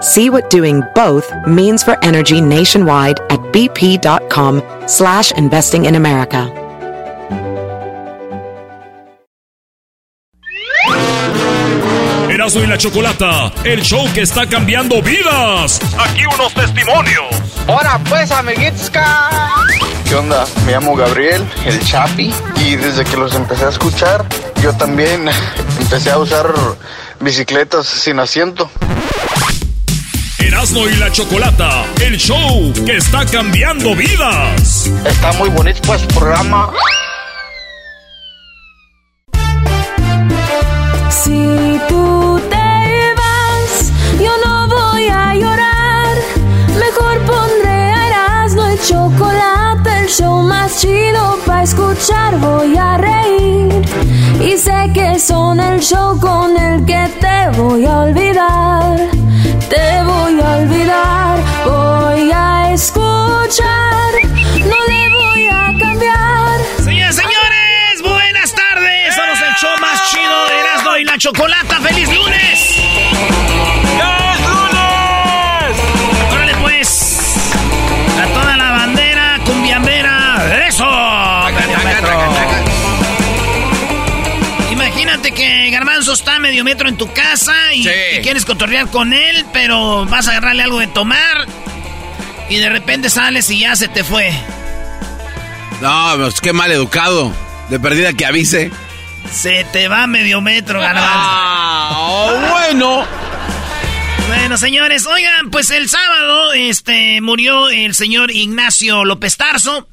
See what doing both means for energy nationwide at bp.com slash investing in America. Erasmo y la Chocolata, el show que está cambiando vidas. Aquí unos testimonios. Ahora pues, amiguitos. ¿Qué onda? Me llamo Gabriel, el Chapi, y desde que los empecé a escuchar, yo también empecé a usar bicicletas sin asiento. Erasmo y la Chocolata, el show que está cambiando vidas. Está muy bonito pues programa. Si tú te vas, yo no voy a llorar. Mejor pondré a Erasmo el chocolate, el show más chido escuchar. Voy a reír y sé que son el show con el que te voy a olvidar. Te voy a olvidar, voy a escuchar, no le voy a cambiar. Señores, señores, buenas tardes. Somos el show más chido de Erasmo y la Chocolata. ¡Feliz lunes! Garbanzo está medio metro en tu casa y, Sí. y quieres cotorrear con él, pero vas a agarrarle algo de tomar y de repente sales y ya se te fue. No, pues qué mal educado. De perdida que avise. Se te va medio metro, Garbanzo. Ah, bueno. Bueno, señores, oigan, pues el sábado este, murió el señor Ignacio López Tarso.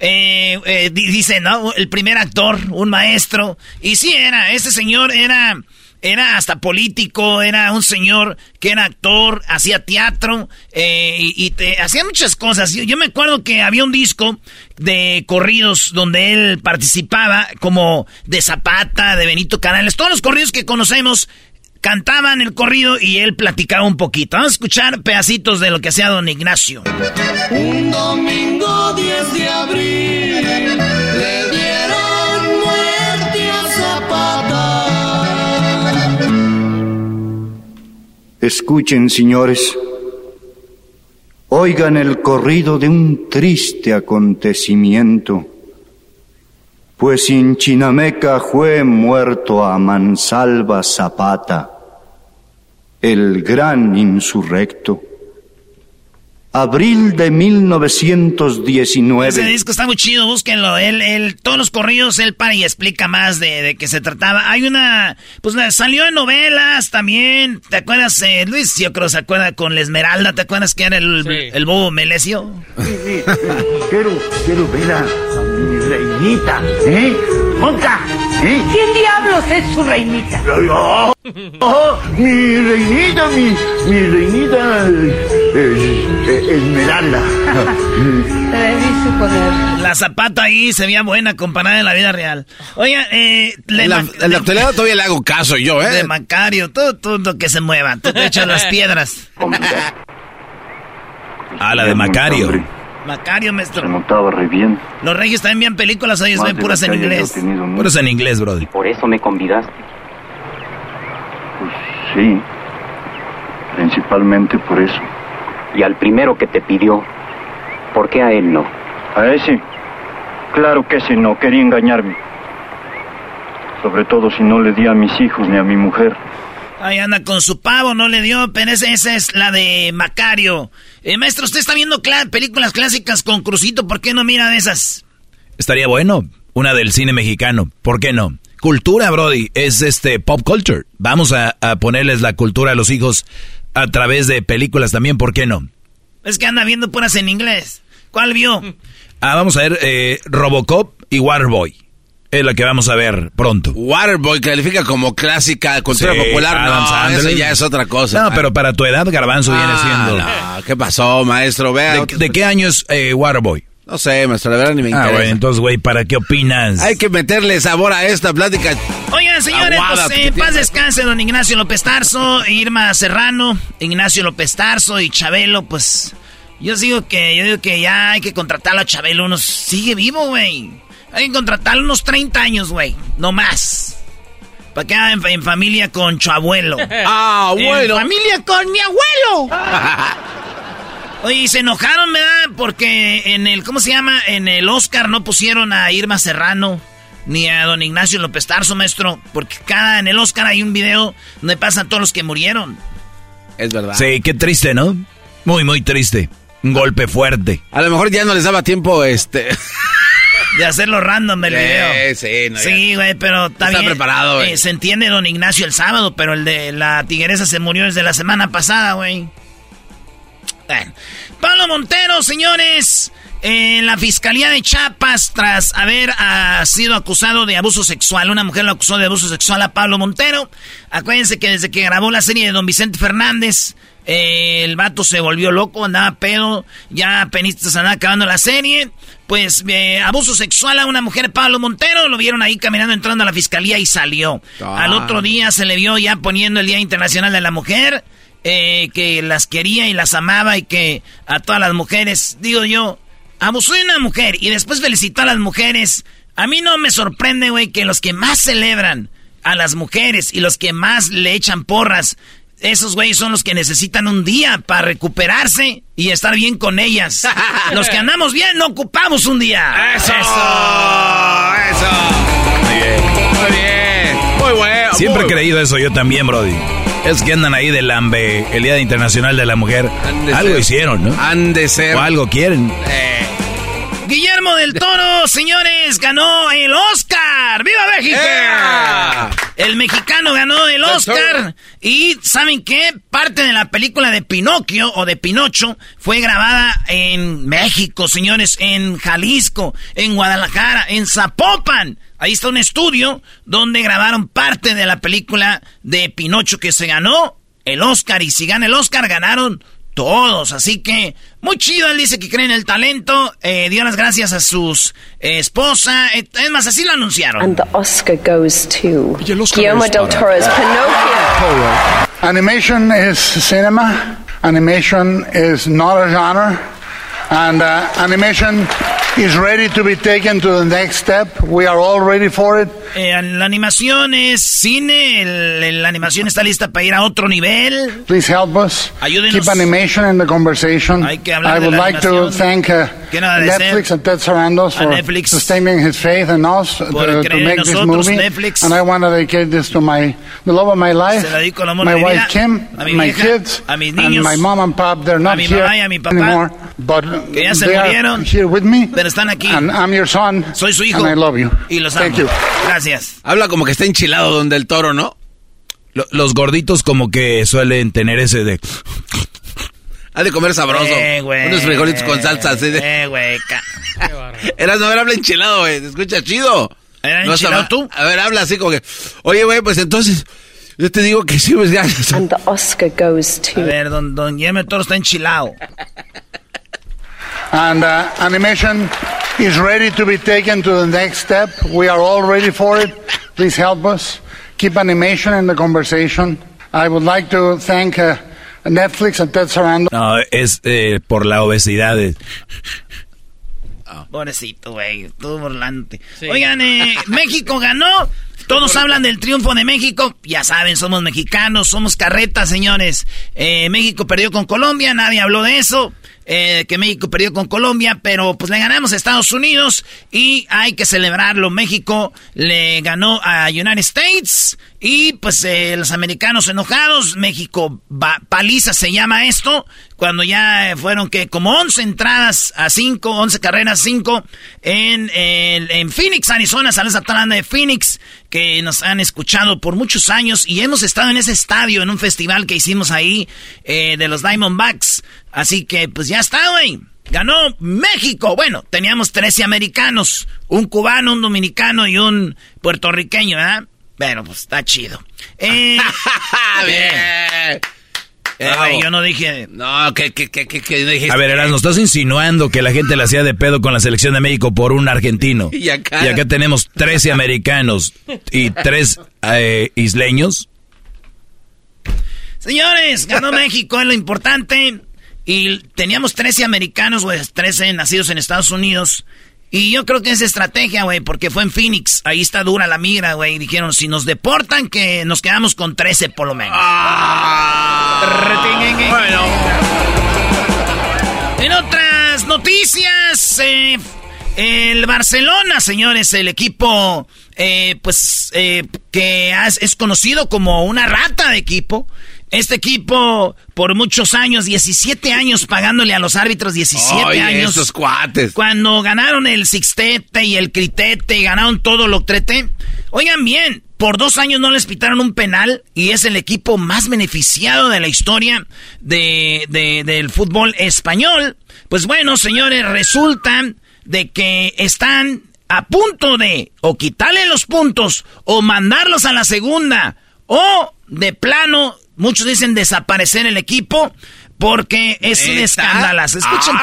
Eh, eh, di- dice, ¿no? El primer actor, un maestro. Y sí era, este señor era, era hasta político, era un señor que era actor, hacía teatro eh, y, y te- hacía muchas cosas. Yo, yo me acuerdo que había un disco de corridos donde él participaba como de Zapata, de Benito Canales, todos los corridos que conocemos cantaban el corrido y él platicaba un poquito. Vamos a escuchar pedacitos de lo que hacía don Ignacio. Un domingo 10 de abril le dieron muerte a Zapata. Escuchen, señores. Oigan el corrido de un triste acontecimiento. Pues en Chinameca fue muerto a Mansalva Zapata, el gran insurrecto. Abril de Ese 1919. disco está muy chido, búsquenlo. Él, él, todos los corridos, él para y explica más de, de qué se trataba. Hay una, pues salió en novelas también. ¿Te acuerdas, eh, Luis? Yo creo que se acuerda con la Esmeralda. ¿Te acuerdas que era el, el bobo Melesio? Quiero, quiero ver a, a mi reinita, ¿eh? ¡Monca! ¿eh? ¿Quién diablos es su reinita? ¡Oh, oh, mi reinita, mi, mi reinita eh, eh, Esmeralda. Debí suponer. La zapata ahí se veía buena comparada en la vida real. Oiga, eh... le En la, en la actualidad todavía le hago caso yo, ¿eh? De Macario, todo, todo que se mueva. Tú te echas las piedras. Ah, la de Macario. Macario, maestro. notaba re bien. Los reyes también vean películas, ellos ven puras en inglés. Puros en inglés, brody. Por eso me convidaste. Pues sí. Principalmente por eso. Y al primero que te pidió, ¿por qué a él no? A ese. Claro que ese no, quería engañarme. Sobre todo si no le di a mis hijos ni a mi mujer. Ahí anda con su pavo, no le dio, pero esa, esa es la de Macario. Eh, maestro, usted está viendo películas clásicas con Crucito, ¿por qué no mira de esas? Estaría bueno. una del cine mexicano. ¿Por qué no? Cultura, Brody, es este pop culture. Vamos a, ponerles la cultura a los hijos a través de películas también, ¿por qué no? Es que anda viendo puras en inglés. ¿Cuál vio? Ah, vamos a ver eh, Robocop y Waterboy. Es la que vamos a ver pronto. Waterboy califica como clásica cultura popular. no, eso ya es otra cosa. No, pero para tu edad, Garbanzo viene ah, siendo. No, ¿Qué pasó, maestro? Vea. ¿De, qué año es eh, Waterboy? No sé, maestro, la verdad ni me ah, interesa. entonces, güey, ¿para qué opinas? Hay que meterle sabor a esta plática. Oigan, señores, pues, eh, paz descanse don Ignacio López Tarso, Irma Serrano, Ignacio López Tarso y Chabelo, pues... Yo digo que, yo digo que ya hay que contratarlo a Chabelo, unos... Sigue vivo, güey. Hay que contratarlo unos 30 años, güey. No más. Para que haga en, familia con su abuelo. Ah, abuelo. En familia con mi abuelo. Oye, se enojaron, ¿verdad? Porque en el, ¿cómo se llama? En el Oscar no pusieron a Irma Serrano ni a don Ignacio López Tarso, maestro. Porque cada, en el Oscar hay un video donde pasan todos los que murieron. Es verdad. Sí, qué triste, ¿no? Muy, muy triste. Un golpe fuerte. A lo mejor ya no les daba tiempo, este... De hacerlo random el video. Sí, Sí, güey, pero está, está preparado, güey. Eh, se entiende don Ignacio el sábado, pero el de la tigresa se murió desde la semana pasada, güey. Pablo Montero, señores, en la Fiscalía de Chiapas, tras haber ah, sido acusado de abuso sexual, una mujer lo acusó de abuso sexual a Pablo Montero. Acuérdense que desde que grabó la serie de Don Vicente Fernández, eh, el vato se volvió loco, andaba pedo, ya penistas andaba acabando la serie. Pues eh, abuso sexual a una mujer, Pablo Montero, lo vieron ahí caminando, entrando a la fiscalía y salió. Al otro ah. día se le vio ya poniendo el Día Internacional de la Mujer. Eh, que las quería y las amaba y que a todas las mujeres, digo yo, abusó de una mujer y después felicitó a las mujeres. A mí no me sorprende, güey, que los que más celebran a las mujeres y los que más le echan porras, esos güeyes son los que necesitan un día para recuperarse y estar bien con ellas. los que andamos bien no ocupamos un día. Eso. Eso. Muy bien. Muy bien. Muy bueno. Siempre he creído eso yo también, Brody. Es que andan ahí del AMBE, el Día Internacional de la Mujer. Algo hicieron, ¿no? Han de ser. O algo quieren. Eh. Guillermo del Toro, señores, ganó el Oscar. ¡Viva México! El mexicano ganó el Oscar. Y ¿saben qué? Parte de la película de Pinocchio o de Pinocho fue grabada en México, señores, en Jalisco, en Guadalajara, en Zapopan. Ahí está un estudio donde grabaron parte de la película de Pinocho que se ganó el Oscar. Y si gana el Oscar, ganaron todos. Así que, muy chido. Él dice que cree en el talento. Eh, dio las gracias a sus eh, esposa. Eh, es más, así lo anunciaron. And the Oscar goes to Guillermo del Toro's Pinocchio. Animation is cinema. Animation is not a genre. And uh, animation is ready to be taken to the next step. We are all ready for it. Eh, la animación es cine. El, la animación está lista para ir a otro nivel. Please help us. Ayúdenos. Keep animation in the conversation. Hay que hablar I would de la like to thank uh, Netflix and Ted Sarandos for Netflix. sustaining his faith in us to, to make this movie. Netflix. And I want to dedicate this to my the love of my life, my wife Kim, my kids, and my mom and pop. They're not here anymore, but que ya se murieron, here with me. Pero están aquí. And I'm your son. Soy su hijo. And I love you. Y los Thank amo. you. Gracias. Habla como que está enchilado donde el toro, ¿no? Los gorditos como que suelen tener ese de... Ha de comer sabroso. Eh, güey. Unos frijolitos con salsa así de... Eh, güey. Eras no, ver, habla enchilado, güey. ¿Te escucha chido? ¿Era enchilado tú? A ver, habla así como que... Oye, güey, pues entonces... Yo te digo que sí, pues ya... And the Oscar goes to... A ver, don, don Guillermo Toro está enchilado. And uh, animation is ready to be taken to the next step. We are all ready for it. Please help us. Keep animation in the conversation. I would like to thank uh, Netflix and Ted Sarandos. No, es eh, por la obesidad. De... Oh. Pobrecito, güey. Todo burlante. Sí. Oigan, eh, México ganó. Todos hablan del triunfo de México. Ya saben, somos mexicanos, somos carretas, señores. Eh, México perdió con Colombia, nadie habló de eso. Eh, que México perdió con Colombia, pero pues le ganamos a Estados Unidos y hay que celebrarlo. México le ganó a United States y pues eh, los americanos enojados, México paliza se llama esto, cuando ya fueron que como 11 entradas a 5, 11 carreras 5 en, en Phoenix, Arizona, sales a de Phoenix, que nos han escuchado por muchos años y hemos estado en ese estadio, en un festival que hicimos ahí eh, de los Diamondbacks. Así que pues ya está, güey. Ganó México. Bueno, teníamos 13 americanos, un cubano, un dominicano y un puertorriqueño, ¿verdad? Bueno, pues está chido. Eh, Bien. Eh, yo no dije. No, que, que, que, que. A ver, Erasmo, estás insinuando que la gente la hacía de pedo con la selección de México por un argentino. Y acá, y acá tenemos 13 americanos y 3 eh, isleños. Señores, ganó México, es lo importante. Y teníamos 13 americanos, güey, 13 nacidos en Estados Unidos. Y yo creo que es estrategia, güey, porque fue en Phoenix. Ahí está dura la migra, güey. Dijeron, si nos deportan, que nos quedamos con 13 por lo menos. Ah, bueno. En otras noticias, eh, el Barcelona, señores, el equipo, eh, pues, eh, que es conocido como una rata de equipo. Este equipo, por muchos años, 17 años pagándole a los árbitros, 17 años. esos cuates. Cuando ganaron el Sixtete y el Critete y ganaron todo lo trete. Oigan bien, por dos años no les pitaron un penal y es el equipo más beneficiado de la historia de, del fútbol español. Pues bueno, señores, resulta de que están a punto de o quitarle los puntos o mandarlos a la segunda o de plano Muchos dicen desaparecer el equipo porque es un escándalo. Escuchen.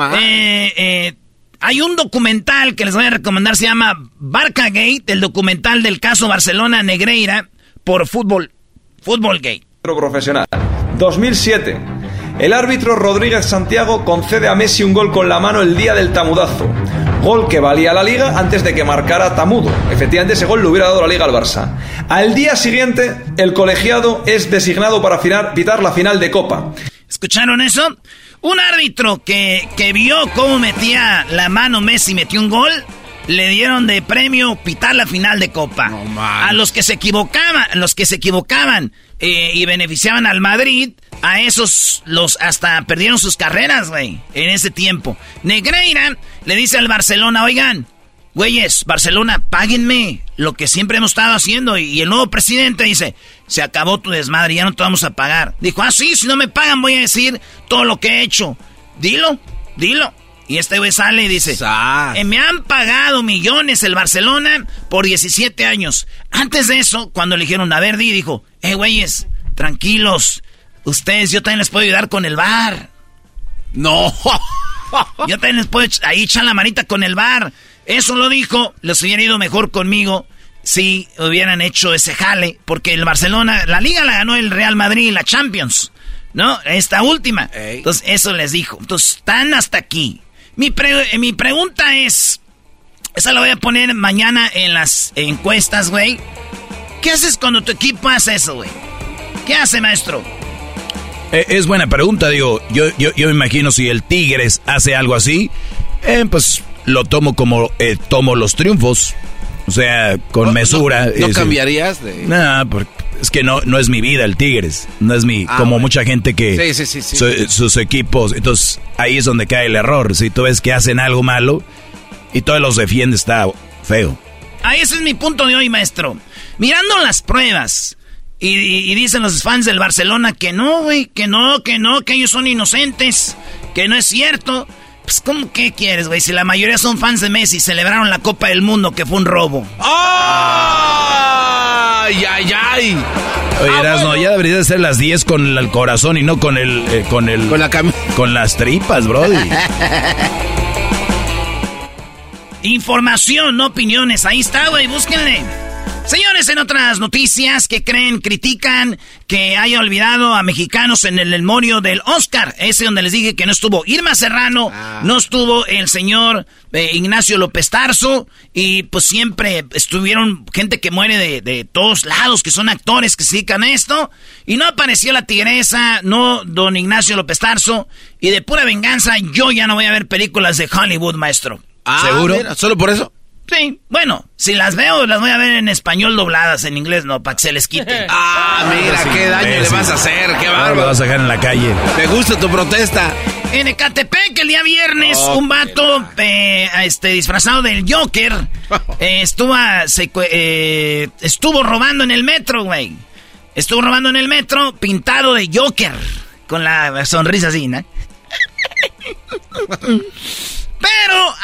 Ah, eh, eh, hay un documental que les voy a recomendar, se llama Barca Gate, el documental del caso Barcelona Negreira por Fútbol, Fútbol Gate. Profesional. 2007. El árbitro Rodríguez Santiago concede a Messi un gol con la mano el día del tamudazo. Gol que valía la liga antes de que marcara Tamudo. Efectivamente, ese gol le hubiera dado la liga al Barça. Al día siguiente, el colegiado es designado para pitar la final de Copa. ¿Escucharon eso? Un árbitro que, que vio cómo metía la mano Messi, metió un gol, le dieron de premio pitar la final de Copa. a los que se equivocaban, los que se equivocaban eh, y beneficiaban al Madrid, a esos los hasta perdieron sus carreras, güey, en ese tiempo. Negreira le dice al Barcelona, oigan, güeyes, Barcelona, páguenme lo que siempre hemos estado haciendo. Y, el nuevo presidente dice, se acabó tu desmadre, ya no te vamos a pagar. Dijo, ah, sí, si no me pagan voy a decir todo lo que he hecho. Dilo, dilo. Y este güey sale y dice, eh, me han pagado millones el Barcelona por 17 años. Antes de eso, cuando le dijeron, a ver, di, dijo, eh, güeyes, tranquilos, ustedes, yo también les puedo ayudar con el bar. No. yo también les puedo, ahí echar la manita con el bar. Eso lo dijo, les hubiera ido mejor conmigo si hubieran hecho ese jale, porque el Barcelona, la liga la ganó el Real Madrid, la Champions, ¿no? Esta última. Entonces, eso les dijo. Entonces, están hasta aquí. Mi, mi pregunta es, esa la voy a poner mañana en las encuestas, güey. ¿Qué haces cuando tu equipo hace eso, güey? ¿Qué hace, maestro? Eh, es buena pregunta, digo. Yo, yo, yo me imagino si el Tigres hace algo así, eh, pues lo tomo como eh, tomo los triunfos. O sea, con mesura. ¿No, cambiarías de.? Nada, porque es que no, no es mi vida el Tigres. No es mi. Ah, como mucha gente que. Sí, sí, sí, sus equipos. Entonces, ahí es donde cae el error. Si tú ves que hacen algo malo y todos los defiendes, está feo. Ahí ese es mi punto de hoy, maestro. Mirando las pruebas. Y, dicen los fans del Barcelona que no, güey, que no, que no, que ellos son inocentes, que no es cierto. Pues, ¿cómo que quieres, güey? Si la mayoría son fans de Messi, celebraron la Copa del Mundo, que fue un robo. ¡Ay, ay, ay! Oye, ah, ya debería de ser las 10 con el corazón y no con el... Eh, con el... Con la Con las tripas, brody. Información, no opiniones. Ahí está, güey, búsquenle. Señores, en otras noticias, que creen? Critican que haya olvidado a mexicanos en el memorio del Oscar. Ese donde les dije que no estuvo Irma Serrano, ah. no estuvo el señor eh, Ignacio López Tarso, y pues siempre estuvieron gente que muere de, de, todos lados, que son actores que se dedican a esto, y no apareció la tigresa, no don Ignacio López Tarso, y de pura venganza yo ya no voy a ver películas de Hollywood, maestro. Ah, ¿Seguro? ¿Solo por eso? Sí, bueno, si las veo, las voy a ver en español dobladas, en inglés no, para que se les quite. ah, mira, qué daño le vas a hacer, qué bárbaro. lo vas a dejar en la calle. Me gusta tu protesta. En Ecatepec, el día viernes, un vato eh, este, disfrazado del Joker eh, estuvo, eh, estuvo robando en el metro, güey. Estuvo robando en el metro pintado de Joker, con la sonrisa así, ¿no? Pero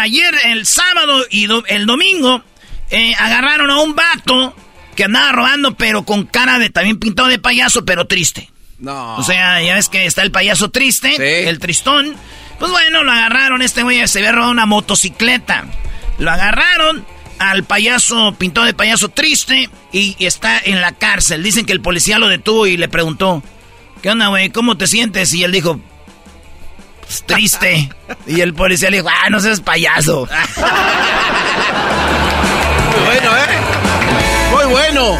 ayer, el sábado y el domingo, eh, agarraron a un vato que andaba robando, pero con cara de también pintado de payaso, pero triste. No. O sea, ya ves que está el payaso triste, el tristón. Pues bueno, lo agarraron, este güey se había robado una motocicleta. Lo agarraron al payaso pintado de payaso triste y, y está en la cárcel. Dicen que el policía lo detuvo y le preguntó, ¿qué onda, güey? ¿Cómo te sientes? Y él dijo, triste. Y el policía le dijo, ah, no seas payaso. Muy bueno, ¿eh? Muy bueno.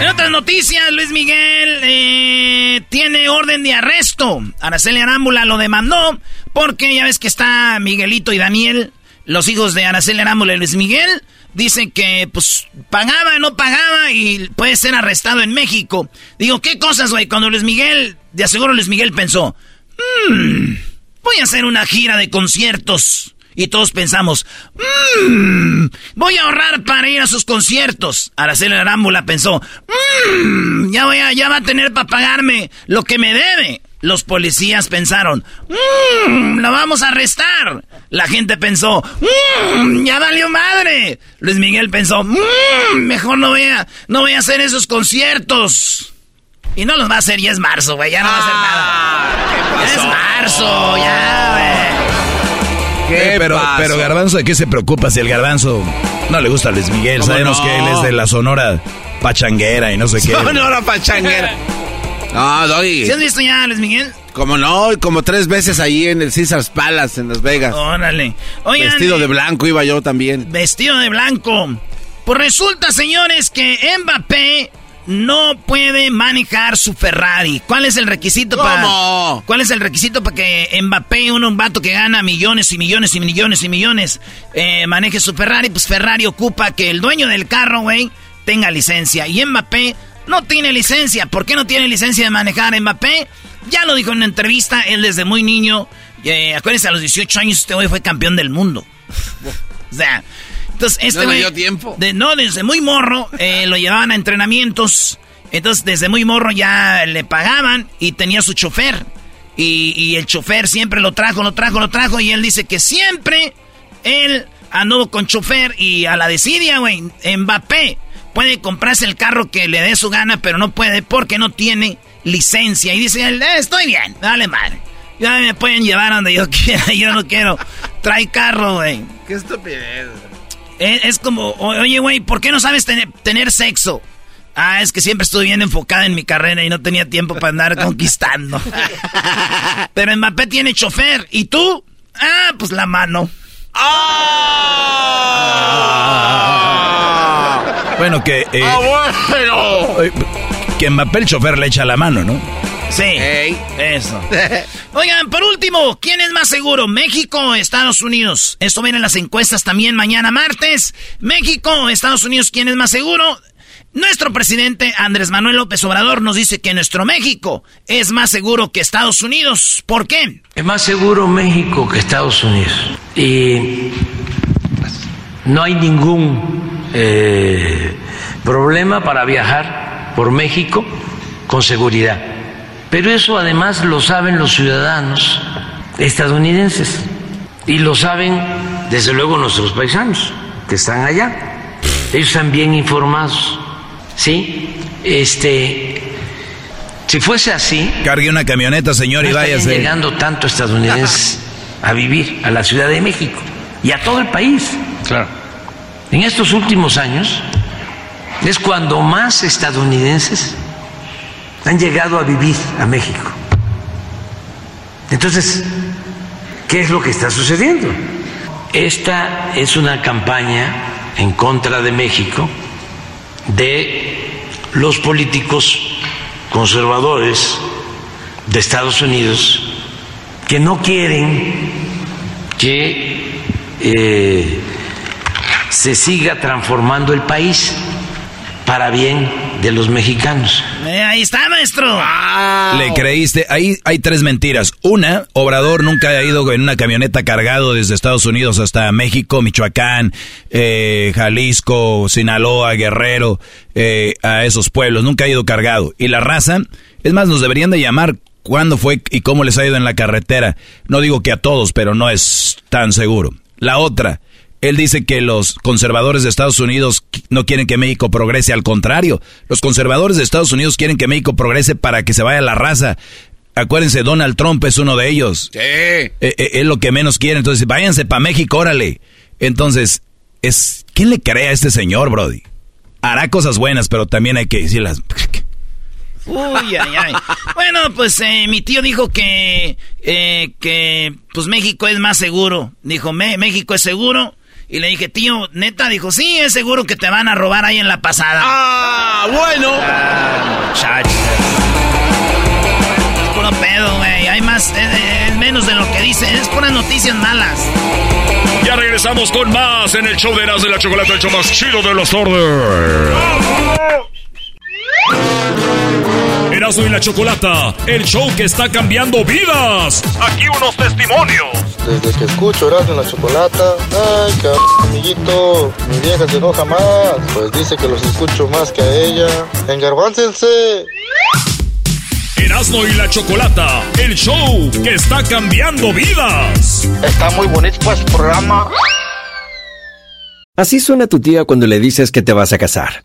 En otras noticias, Luis Miguel eh, tiene orden de arresto. Araceli Arámbula lo demandó porque ya ves que está Miguelito y Daniel, los hijos de Araceli Arámbula y Luis Miguel. Dicen que, pues, pagaba, no pagaba y puede ser arrestado en México. Digo, ¿qué cosas, güey? Cuando Luis Miguel, de aseguro Luis Miguel pensó, mmm, voy a hacer una gira de conciertos. Y todos pensamos, mmm, voy a ahorrar para ir a sus conciertos. Araceli Arámbula pensó, mmm, ya, voy a, ya va a tener para pagarme lo que me debe. Los policías pensaron, mmm, la vamos a arrestar. La gente pensó, mmm, ya valió madre. Luis Miguel pensó, mmm, mejor no voy, no voy a hacer esos conciertos. Y no los va a hacer, ya es marzo, güey, ya no va a hacer nada. Ya es marzo, ya, güey. pero, pero Garbanzo, ¿de qué se preocupa si el Garbanzo no le gusta a Luis Miguel? Sabemos que él es de la Sonora Pachanguera y no sé qué. Sonora Pachanguera. No, Doggy. ¿Sí has visto ya a Luis Miguel? Como no, como tres veces ahí en el Caesars Palace en Las Vegas. Órale. Vestido de blanco iba yo también. Vestido de blanco. Pues resulta, señores, que Mbappé no puede manejar su Ferrari. ¿Cuál es el requisito para ¿Cuál es el requisito para que Mbappé, uno un vato que gana millones y millones y millones y millones, eh, maneje su Ferrari? Pues Ferrari ocupa que el dueño del carro, güey, tenga licencia y Mbappé no tiene licencia. ¿Por qué no tiene licencia de manejar Mbappé? Ya lo dijo en una entrevista, él desde muy niño, eh, acuérdense, a los 18 años este güey fue campeón del mundo. o sea, entonces, este ¿No dio tiempo? no, desde muy morro eh, lo llevaban a entrenamientos. Entonces, desde muy morro ya le pagaban y tenía su chofer. Y, el chofer siempre lo trajo, lo trajo, lo trajo. Y él dice que siempre él anduvo con chofer. Y a la desidia, güey, Mbappé puede comprarse el carro que le dé su gana, pero no puede porque no tiene licencia. Y dice él, eh, estoy bien, dale madre. Ya me pueden llevar donde yo quiera, yo no quiero. Trae carro, güey. Qué estupidez. Es, como, oye, güey, ¿por qué no sabes tener, sexo? Ah, es que siempre estuve bien enfocada en mi carrera y no tenía tiempo para andar conquistando. Pero Mbappé tiene chofer. ¿Y tú? Ah, pues la mano. Ah. Bueno, que... Eh, ah, Que Mbappé el chofer le echa la mano, ¿no? Sí. Eso. Oigan, por último, ¿quién es más seguro? ¿México o Estados Unidos? Esto viene en las encuestas también mañana martes. ¿México o Estados Unidos? ¿Quién es más seguro? Nuestro presidente Andrés Manuel López Obrador nos dice que nuestro México es más seguro que Estados Unidos. ¿Por qué? Es más seguro México que Estados Unidos. Y no hay ningún eh, problema para viajar por México con seguridad. Pero eso además lo saben los ciudadanos estadounidenses y lo saben desde luego nuestros paisanos que están allá. Ellos están bien informados. ¿Sí? Este si fuese así, cargue una camioneta, señor, y váyase. llegando tanto estadounidenses a vivir a la Ciudad de México y a todo el país. Claro. En estos últimos años es cuando más estadounidenses han llegado a vivir a México. Entonces, ¿qué es lo que está sucediendo? Esta es una campaña en contra de México de los políticos conservadores de Estados Unidos que no quieren que eh, se siga transformando el país para bien de los mexicanos. Eh, ahí está, maestro. Le creíste. Ahí hay tres mentiras. Una, Obrador nunca ha ido en una camioneta cargado desde Estados Unidos hasta México, Michoacán, eh, Jalisco, Sinaloa, Guerrero, eh, a esos pueblos. Nunca ha ido cargado. Y la raza, es más, nos deberían de llamar cuándo fue y cómo les ha ido en la carretera. No digo que a todos, pero no es tan seguro. La otra, él dice que los conservadores de Estados Unidos no quieren que México progrese, al contrario, los conservadores de Estados Unidos quieren que México progrese para que se vaya la raza. Acuérdense, Donald Trump es uno de ellos. Sí. Eh, eh, es lo que menos quiere. Entonces, váyanse para México, órale. Entonces, es ¿quién le cree a este señor, Brody? Hará cosas buenas, pero también hay que decirlas. Uy, ay, ay. Bueno, pues eh, mi tío dijo que, que pues México es más seguro. Dijo, México es seguro y le dije, tío, neta, dijo, sí, es seguro que te van a robar ahí en la pasada. Ah, bueno. Ah, es puro pedo, güey. Hay más, es, menos de lo que dice. Es puras noticias malas. Ya regresamos con más en el show de Eras de la Chocolate, el show más chido de los tardes. Erasmo y la Chocolata, el show que está cambiando vidas. Aquí unos testimonios. Desde que escucho Erasmo y la Chocolata, ay, cabrón, amiguito, mi vieja se enoja más, pues dice que los escucho más que a ella. Engarbáncense. Erasmo y la Chocolata, el show que está cambiando vidas. Está muy bonito pues el programa. Así suena tu tía cuando le dices que te vas a casar.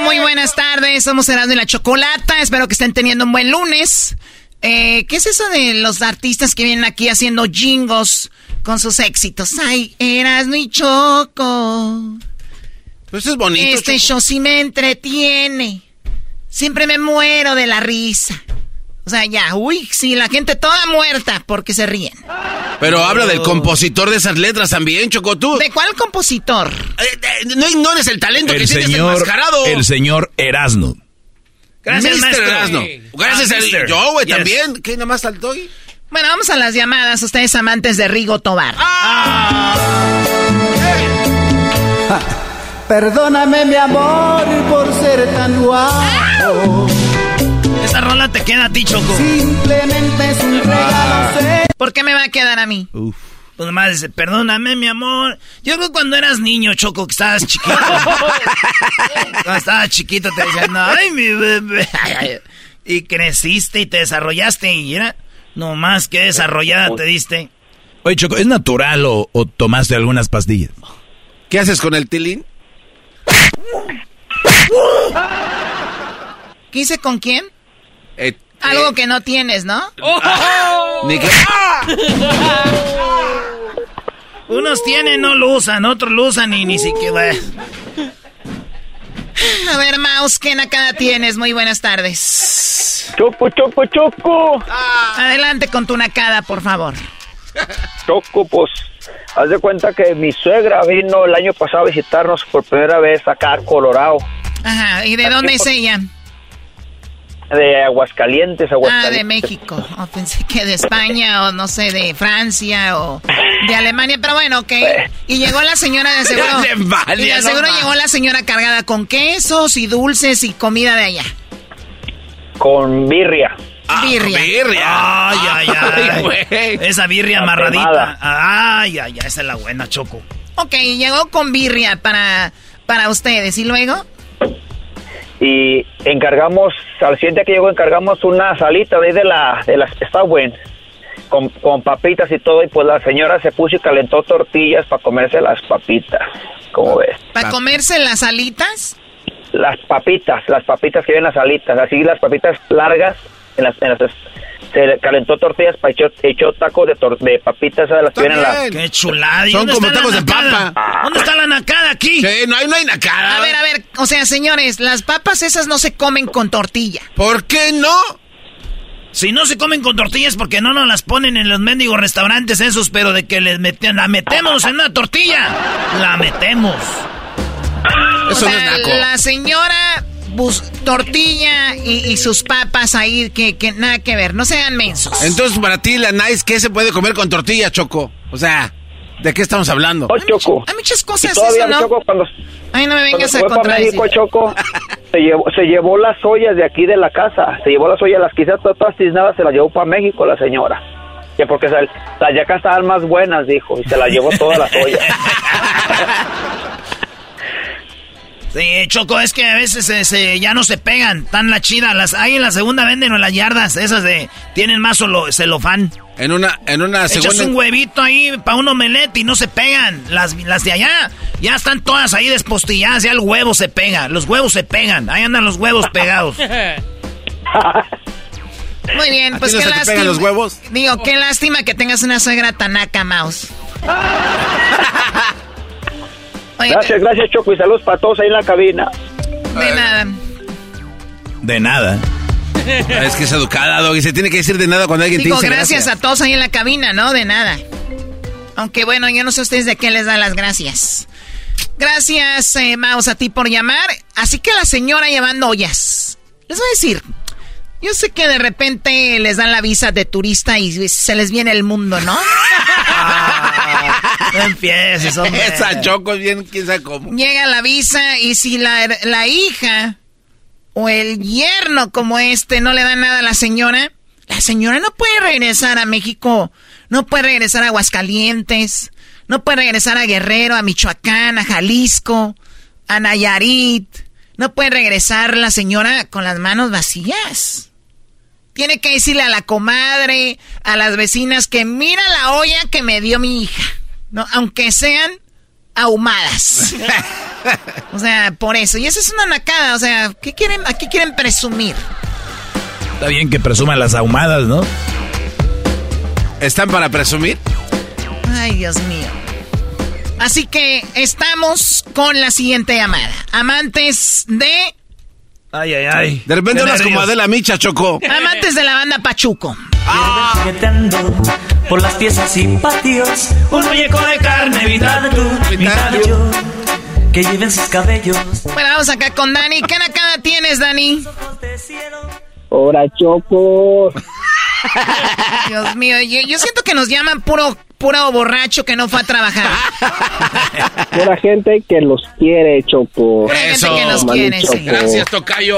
muy buenas tardes. Somos Erasmo y la Chocolata. Espero que estén teniendo un buen lunes. Eh, ¿Qué es eso de los artistas que vienen aquí haciendo jingos con sus éxitos? Ay, Erasmo y Choco. Pues es bonito. Este show sí me entretiene. Siempre me muero de la risa. O sea, ya, uy, sí, la gente toda muerta porque se ríen. Pero habla del compositor de esas letras también, Choco, tú. ¿De cuál compositor? Eh, eh, no ignores el talento que tienes enmascarado. El señor Erasno. Gracias, Mr. Erasno. Gracias ah, a yo, güey, también. ¿Qué nada más saltó? Bueno, vamos a las llamadas, ustedes amantes de Rigo Tobar. Ah. Perdóname, mi amor, por ser tan guapo. Te queda a ti, Choco. Simplemente es un regalo. ¿Por qué me va a quedar a mí? Uf. Pues nomás dice, perdóname, mi amor. Yo creo que cuando eras niño, Choco, que estabas chiquito. cuando estabas chiquito te decían, ay, mi bebé. y creciste y te desarrollaste y era nomás que desarrollada te diste. Oye, Choco, ¿es natural o, tomaste algunas pastillas? ¿Qué haces con el tilín? ¿Qué hice con quién? Eh, Algo que no tienes, ¿no? Ni que... Unos tienen, no lo usan, otros lo usan y ni siquiera... A ver, Maus, ¿qué nacada tienes? Muy buenas tardes. Choco, choco, choco. Adelante con tu nacada, por favor. Choco, pues, haz de cuenta que mi suegra vino el año pasado a visitarnos por primera vez acá a Colorado. Ajá, ¿y de dónde es ella? De Aguascalientes, Aguascalientes. Ah, de México. O pensé que de España, o no sé, de Francia, o de Alemania, pero bueno, ok. Y llegó la señora de seguro. y de seguro llegó la señora cargada con quesos y dulces y comida de allá. Con birria. Ah, birria. birria. Ay, ay, ay. Esa birria amarradita. Ay, ay, ay, esa es la buena, Choco. Ok, llegó con birria para, para ustedes. ¿Y luego? Y encargamos, al siguiente que llegó encargamos una salita de, de la, de las, está bueno, con, con papitas y todo, y pues la señora se puso y calentó tortillas para comerse las papitas, ¿cómo ves? ¿Para comerse las alitas? Las papitas, las papitas que vienen las alitas, así las papitas largas, en las, en las se calentó tortillas, pa, echó, echó tacos de, de papitas, de las que vienen las... ¡Qué chulada! Son como tacos de papa. ¿Dónde está la nacada aquí? Sí, no hay, no hay nacada. A ver, a ver, o sea, señores, las papas esas no se comen con tortilla. ¿Por qué no? Si no se comen con tortillas, porque no nos las ponen en los mendigos restaurantes esos, pero de que les meten, la metemos en una tortilla, la metemos. Eso no es naco. La señora bus, tortilla y, sus papas ahí, que, que, nada que ver, no sean mensos. Entonces, para ti, la nice, ¿qué se puede comer con tortilla, Choco? O sea, ¿de qué estamos hablando? Oh, Choco. Hay muchas cosas todavía eso, ¿no? Choco, cuando, Ay, no me vengas a contradecir. México, Choco, se llevó, se llevó las ollas de aquí de la casa, se llevó las ollas, las quizás todas tiznadas, se las llevó para México la señora. Que porque las acá estaban más buenas, dijo, y se las llevó todas las ollas. Sí, Choco, es que a veces se, ya no se pegan tan la chida. Las, ahí en la segunda venden o en las yardas, esas de tienen más solo celofán. En una, en una segunda. Echas un huevito ahí para un omelette y no se pegan. Las, las de allá ya están todas ahí despostilladas, ya el huevo se pega. Los huevos se pegan. Ahí andan los huevos pegados. Muy bien, pues qué lástima. los huevos? Digo, qué lástima que tengas una suegra tanaca, Mouse. gracias, gracias Choco y saludos para todos ahí en la cabina. De nada. De nada. Es que es educada, Doggy. Se tiene que decir de nada cuando alguien Digo, te dice gracias. gracias a todos ahí en la cabina, ¿no? De nada. Aunque bueno, yo no sé ustedes de qué les da las gracias. Gracias, eh, Maus, a ti por llamar. Así que la señora llevando ollas. Les voy a decir, yo sé que de repente les dan la visa de turista y se les viene el mundo, ¿no? no empieces, hombre. Esa choco es bien, quién sabe cómo. Llega la visa y si la, la hija o el yerno como este no le da nada a la señora, la señora no puede regresar a México, no puede regresar a Aguascalientes, no puede regresar a Guerrero, a Michoacán, a Jalisco, a Nayarit. No puede regresar la señora con las manos vacías. Tiene que decirle a la comadre, a las vecinas que mira la olla que me dio mi hija. ¿no? Aunque sean ahumadas. o sea, por eso. Y eso es una nacada. O sea, ¿qué quieren, ¿a qué quieren presumir? Está bien que presuman las ahumadas, ¿no? ¿Están para presumir? Ay, Dios mío. Así que estamos con la siguiente llamada. Amantes de Ay, ay, ay. De repente hablas como Adela Micha, Choco. Amantes de la banda Pachuco. Ah. por las piezas y patios. Un muñeco de carne, mitad tú, mitad yo. Que lleven sus cabellos. Bueno, vamos acá con Dani. ¿Qué nacada tienes, Dani? Hola, Choco. Dios mío, yo, siento que nos llaman puro puro borracho que no fue a trabajar. Pura gente que los quiere, Choco. Pura gente que nos quiere, Gracias, Tocayo.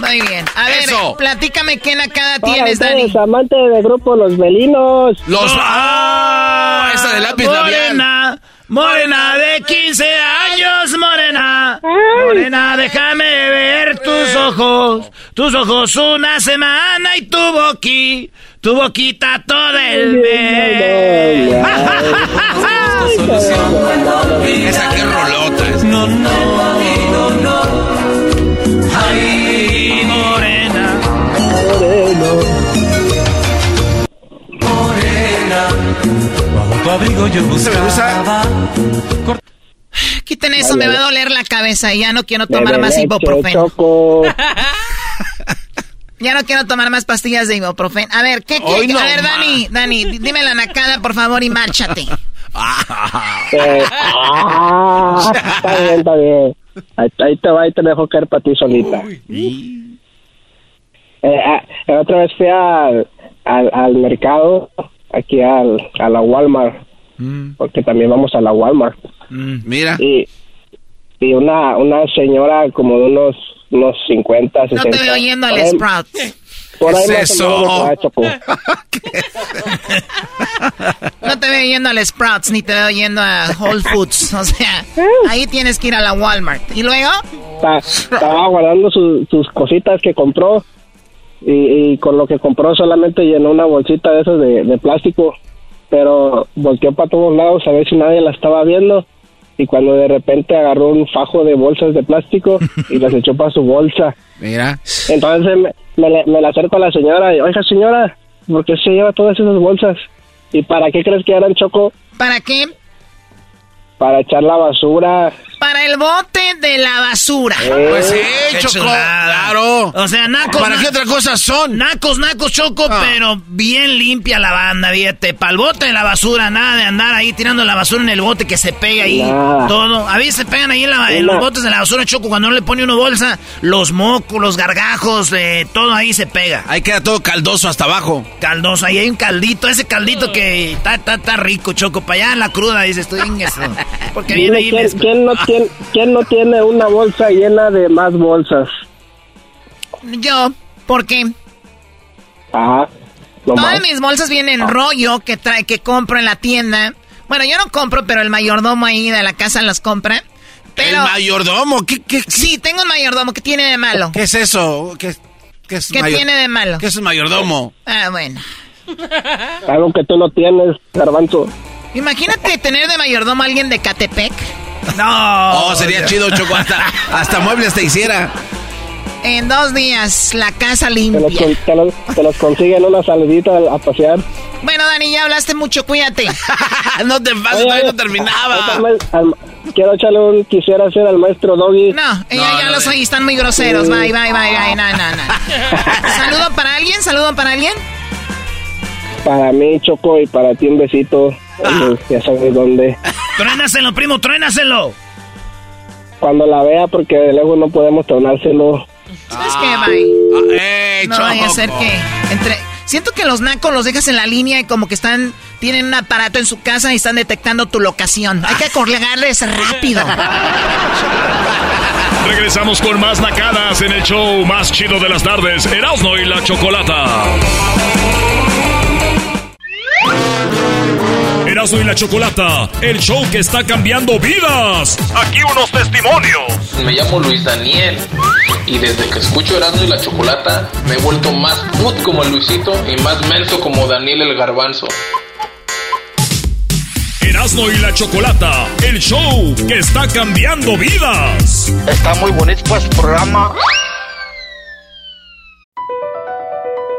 Muy bien. A ver, platícame qué nacada tienes, Dani. amante del grupo Los Velinos. Los... ¡Ah! Esa de lápiz Morena, morena de 15 años, morena. Morena, déjame ver tus ojos. Tus ojos una semana y tu boqui, tu boquita todo el mes. Esa abrigo yo buscaba. Quiten eso, me va a doler la cabeza y ya no quiero tomar más ibuprofeno. Ya no quiero tomar más pastillas de ibuprofeno. A ver, ¿qué quieres? a ver, Dani, Dani, dime la nacada, por favor, y márchate. Eh, ah, está bien, está bien. Ahí, te va y te dejo caer para ti solita. Eh, ah, otra vez fui al, al, mercado, aquí al, a la Walmart, mm. porque también vamos a la Walmart. Mm, mira. Y, y una, una señora como de unos unos 50, 60. No te veo yendo al Sprouts. Por ahí ¿Qué es eso? no te veo yendo al Sprouts, ni te veo yendo a Whole Foods. O sea, ahí tienes que ir a la Walmart. ¿Y luego? estaba guardando sus cositas que compró. Y, y, con lo que compró solamente llenó una bolsita de esas de, de plástico. Pero volteó para todos lados a ver si nadie la estaba viendo y cuando de repente agarró un fajo de bolsas de plástico y las echó para su bolsa. Mira. Entonces me, me, la acerco a la señora y, oiga señora, ¿por qué se lleva todas esas bolsas? ¿Y para qué crees que eran choco? ¿Para qué? Para echar la basura. Para el bote de la basura. Eh, pues sí, Choco, claro. O sea, nacos. ¿Para qué otra cosa son? Nacos, nacos, Choco, ah. pero bien limpia la banda, fíjate. Para el bote de la basura, nada de andar ahí tirando la basura en el bote que se pega ahí. Todo. A veces se pegan ahí en, los botes de la basura, Choco, cuando no le pone una bolsa, los mocos, los gargajos, eh, todo ahí se pega. Ahí queda todo caldoso hasta abajo. Caldoso, ahí hay un caldito, ese caldito que está, rico, Choco. Para allá en la cruda, dices, estoy en eso. Porque viene ahí. ¿quién, no ¿quién, no tiene una bolsa llena de más bolsas? Yo, ¿por qué? Ajá. Todas mis bolsas vienen en rollo que trae, que compro en la tienda. Bueno, yo no compro, pero el mayordomo ahí de la casa las compra. ¿El mayordomo? ¿Qué, qué, Sí, tengo un mayordomo. ¿Qué tiene de malo? ¿Qué es eso? ¿Qué, qué, tiene de malo? ¿Qué es un mayordomo? Ah, bueno. Algo que tú no tienes, garbanzo. Imagínate tener de mayordomo a alguien de Catepec. No. Oh, sería chido, Choco. Hasta, muebles te hiciera. En dos días, la casa limpia. Te los, te los, consiguen una salidita a pasear. Bueno, Dani, ya hablaste mucho, cuídate. no te pases, todavía no terminaba. quiero echarle un quisiera hacer al maestro Doggy. No, ella ya los oí, están muy groseros. Bye, bye, bye, bye. No, no, no. ¿Saludo para alguien? ¿Saludo para alguien? Para mí, Choco, y para ti un besito. Ya sabes dónde. Truénaselo, primo, truénaselo. Cuando la vea, porque luego no podemos tornárselo. ¿Sabes qué, bye? Ah, eh, no vaya a ser que entre... Siento que los nacos los dejas en la línea y como que están... Tienen un aparato en su casa y están detectando tu locación. Hay que colgarles rápido. Regresamos con más nacadas en el show más chido de las tardes, Erasmo y la Chocolata. Erasmo y la Chocolata, el show que está cambiando vidas. Aquí unos testimonios. Me llamo Luis Daniel y desde que escucho Erasmo y la Chocolata me he vuelto más put como Luisito y más menso como Daniel el Garbanzo. Erasmo y la Chocolata, el show que está cambiando vidas. Está muy bonito pues programa.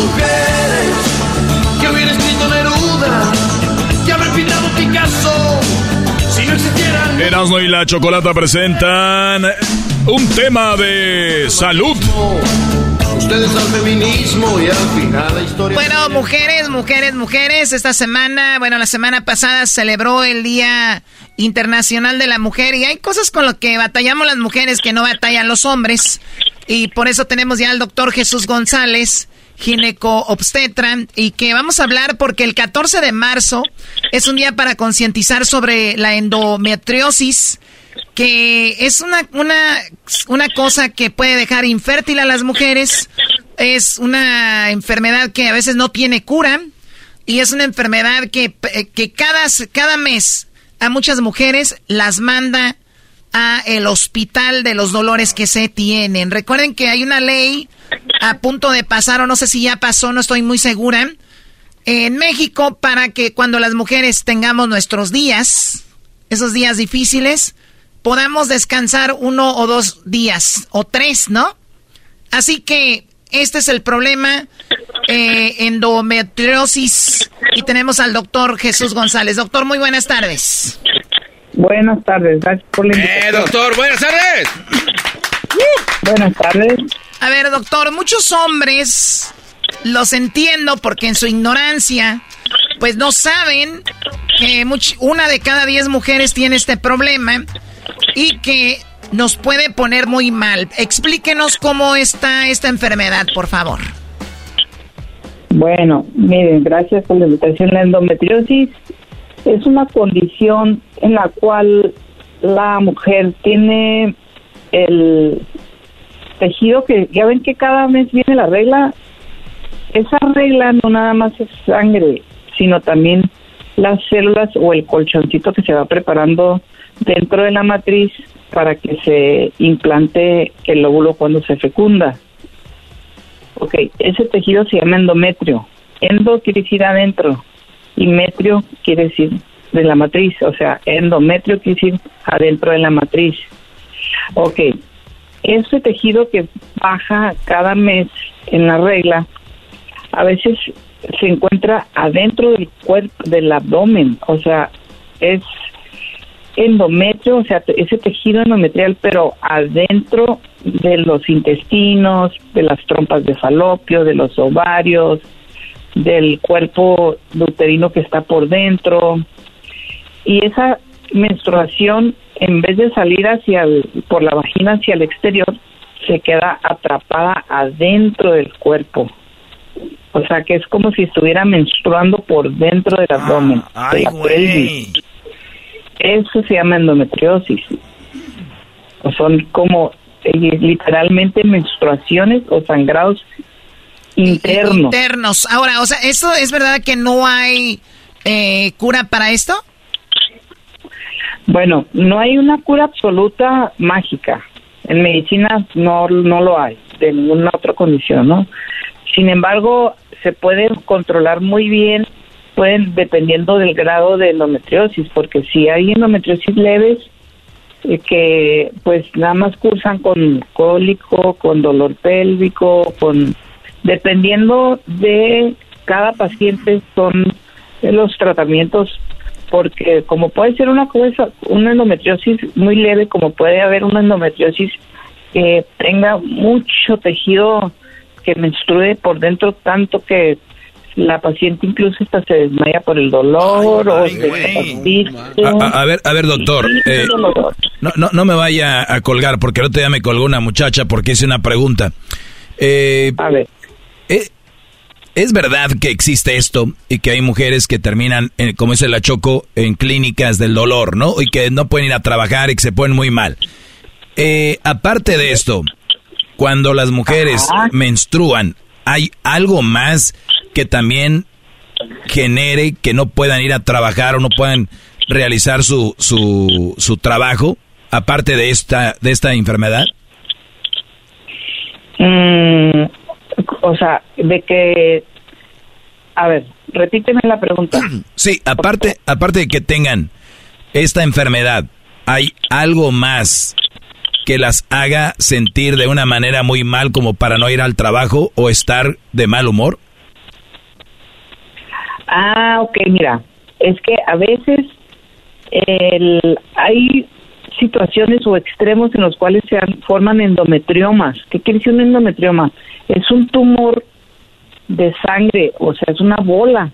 Mujeres, que hubiera escrito Neruda, que haber pintado Picasso, si no existieran. Erasmo y la Chocolata presentan un tema de salud. Ustedes al feminismo y al final la historia. Bueno, mujeres, mujeres, mujeres, esta semana, bueno, la semana pasada celebró el Día Internacional de la Mujer y hay cosas con lo que batallamos las mujeres que no batallan los hombres y por eso tenemos ya al doctor Jesús González, gineco obstetra y que vamos a hablar porque el 14 de marzo es un día para concientizar sobre la endometriosis que es una, una, una cosa que puede dejar infértil a las mujeres, es una enfermedad que a veces no tiene cura y es una enfermedad que, que cada, cada mes a muchas mujeres las manda a el hospital de los dolores que se tienen. Recuerden que hay una ley a punto de pasar, o no sé si ya pasó, no estoy muy segura, en México para que cuando las mujeres tengamos nuestros días, esos días difíciles, podamos descansar uno o dos días, o tres, ¿no? Así que este es el problema, eh, endometriosis, y tenemos al doctor Jesús González. Doctor, muy buenas tardes. Buenas tardes, gracias por la ¡Eh, doctor! ¡Buenas tardes! Buenas tardes. A ver, doctor, muchos hombres los entiendo porque en su ignorancia, pues no saben que una de cada diez mujeres tiene este problema y que nos puede poner muy mal. Explíquenos cómo está esta enfermedad, por favor. Bueno, miren, gracias por la invitación. La endometriosis es una condición en la cual la mujer tiene el tejido que ya ven que cada mes viene la regla. Esa regla no nada más es sangre, sino también las células o el colchoncito que se va preparando dentro de la matriz para que se implante el óvulo cuando se fecunda. Ok, ese tejido se llama endometrio. Endo quiere decir adentro y metrio quiere decir de la matriz, o sea, endometrio quiere decir adentro de la matriz. Ok, ese tejido que baja cada mes en la regla, a veces se encuentra adentro del cuerpo, del abdomen, o sea, es endometrio, o sea, ese tejido endometrial, pero adentro de los intestinos, de las trompas de falopio, de los ovarios, del cuerpo uterino que está por dentro. Y esa menstruación, en vez de salir hacia por la vagina hacia el exterior, se queda atrapada adentro del cuerpo. O sea, que es como si estuviera menstruando por dentro del abdomen. Ah, ay, güey. Eso se llama endometriosis. O son como eh, literalmente menstruaciones o sangrados internos. Internos. Ahora, o sea, ¿esto es verdad que no hay eh, cura para esto? Bueno, no hay una cura absoluta mágica. En medicina no, no lo hay, de ninguna otra condición, ¿no? Sin embargo, se puede controlar muy bien pueden, dependiendo del grado de endometriosis, porque si hay endometriosis leves, eh, que pues nada más cursan con cólico, con dolor pélvico, con dependiendo de cada paciente son los tratamientos porque como puede ser una cosa una endometriosis muy leve como puede haber una endometriosis que tenga mucho tejido que menstrue por dentro tanto que la paciente incluso hasta se desmaya por el dolor o se a, a, ver, a ver, doctor, eh, no, no, no me vaya a colgar porque el otro día me colgó una muchacha porque hice una pregunta. Eh, a ver. Eh, ¿Es verdad que existe esto y que hay mujeres que terminan, como dice la Choco, en clínicas del dolor, ¿no? Y que no pueden ir a trabajar y que se ponen muy mal. aparte de esto, cuando las mujeres menstruan, ¿hay algo más que también genere que no puedan ir a trabajar o no puedan realizar su, su, su trabajo? aparte de esta, de esta enfermedad? Mm, o sea, de que... A ver, repíteme la pregunta. Sí, aparte, aparte de que tengan esta enfermedad, ¿hay algo más que las haga sentir de una manera muy mal como para no ir al trabajo o estar de mal humor? Ah, ok, mira, es que a veces el, hay situaciones o extremos en los cuales se forman endometriomas. ¿Qué quiere decir un endometrioma? Es un tumor de sangre, o sea, es una bola,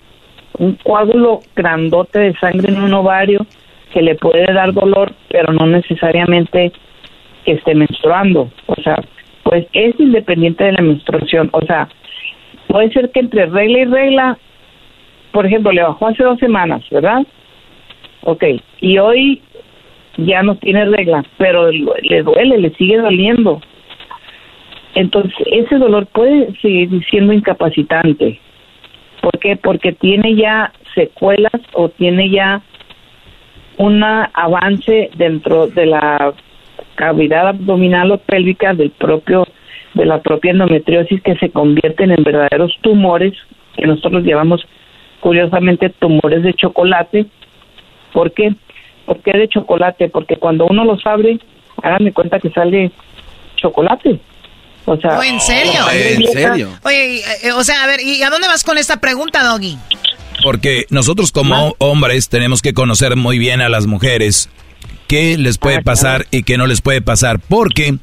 un coágulo grandote de sangre en un ovario que le puede dar dolor, pero no necesariamente que esté menstruando. O sea, pues es independiente de la menstruación. O sea, puede ser que entre regla y regla por ejemplo, le bajó hace dos semanas, ¿verdad? Ok, y hoy ya no tiene regla, pero le duele, le sigue doliendo. Entonces, ese dolor puede seguir siendo incapacitante. ¿Por qué? Porque tiene ya secuelas o tiene ya un avance dentro de la cavidad abdominal o pélvica del propio de la propia endometriosis que se convierten en verdaderos tumores que nosotros llevamos curiosamente tumores de chocolate. ¿Por qué? ¿Por qué de chocolate? Porque cuando uno los abre, háganme cuenta que sale chocolate. O sea, ¿en serio? ¿En serio? Oye, eh, o sea, a ver, ¿y a dónde vas con esta pregunta, Doggy? Porque nosotros como hombres tenemos que conocer muy bien a las mujeres qué les puede ah, pasar y qué no les puede pasar. Porque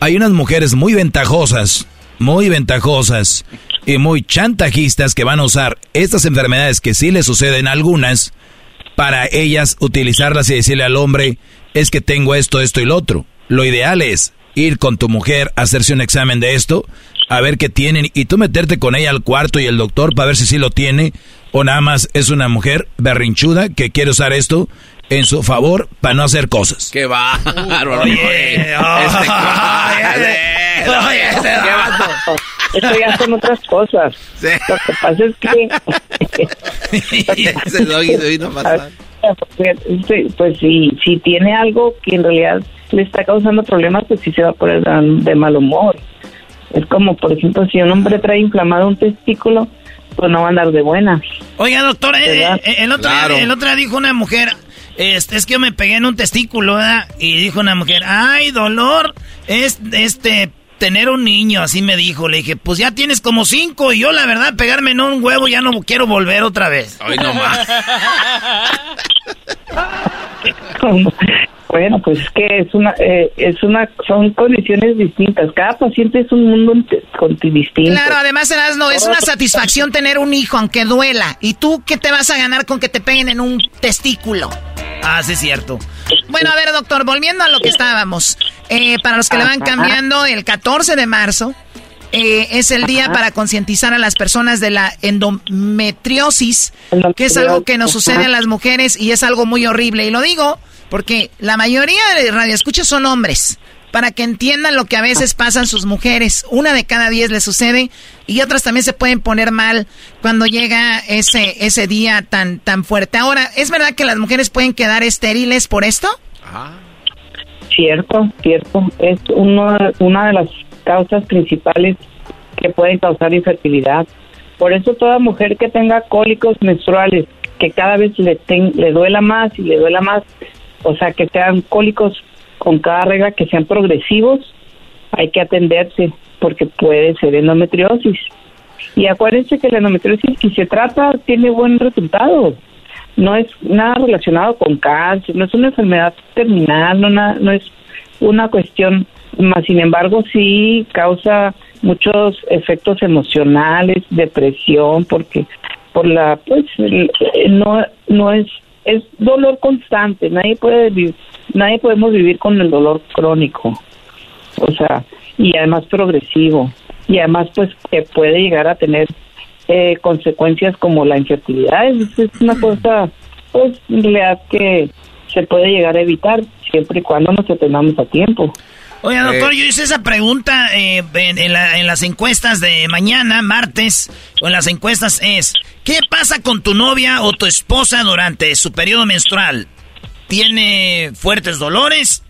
hay unas mujeres muy ventajosas, muy ventajosas, y muy chantajistas que van a usar estas enfermedades que sí les suceden a algunas para ellas utilizarlas y decirle al hombre, es que tengo esto, esto y lo otro. Lo ideal es ir con tu mujer a hacerse un examen de esto, a ver qué tienen y tú meterte con ella al cuarto y el doctor para ver si sí lo tiene o nada más es una mujer berrinchuda que quiere usar esto en su favor para no hacer cosas. ¡Qué va! Oye, Esto ya son otras cosas. Lo que pasa es que... Ese doggy se vino a matar. Pues si, si tiene algo que en realidad le está causando problemas, pues sí se va a poner de mal humor. Es como, por ejemplo, si un hombre trae inflamado un testículo, pues no va a andar de buenas. Oiga, doctor, eh, eh, el, otro día, el otro día dijo una mujer, este, es que yo me pegué en un testículo, ¿verdad? Y dijo una mujer, ay, dolor, es este tener un niño, así me dijo. Le dije, pues ya tienes como cinco y yo la verdad pegarme en un huevo ya no quiero volver otra vez. Ay, no más. bueno, pues es que es una, eh, es una, son condiciones distintas. Cada paciente es un mundo distinto. Claro, además no es una satisfacción tener un hijo, aunque duela. ¿Y tú qué te vas a ganar con que te peguen en un testículo? Ah, sí, es cierto. Bueno, a ver, doctor, volviendo a lo que estábamos. Eh, para los que le van cambiando, el 14 de marzo eh, es el día para concientizar a las personas de la endometriosis, que es algo que nos sucede a las mujeres y es algo muy horrible. Y lo digo porque la mayoría de radioescuchas son hombres para que entiendan lo que a veces pasan sus mujeres. Una de cada diez les sucede y otras también se pueden poner mal cuando llega ese, ese día tan, tan fuerte. Ahora, ¿es verdad que las mujeres pueden quedar estériles por esto? Cierto, cierto. Es uno, una de las causas principales que pueden causar infertilidad. Por eso toda mujer que tenga cólicos menstruales, que cada vez le, le duela más y le duela más, o sea, que sean cólicos con cada regla que sean progresivos, hay que atenderse porque puede ser endometriosis. Y acuérdense que la endometriosis, si se trata, tiene buen resultado. No es nada relacionado con cáncer, no es una enfermedad terminal, no, no es una cuestión, más sin embargo, sí causa muchos efectos emocionales, depresión, porque por la, pues, no, no es, es dolor constante, nadie puede vivir nadie podemos vivir con el dolor crónico, o sea, y además progresivo, y además pues que puede llegar a tener eh, consecuencias como la infertilidad, es, es una cosa, pues en realidad que se puede llegar a evitar siempre y cuando nos atendamos a tiempo. Oye, doctor, yo hice esa pregunta eh, en, en, las encuestas de mañana, martes, o en las encuestas es, ¿qué pasa con tu novia o tu esposa durante su periodo menstrual? tiene fuertes dolores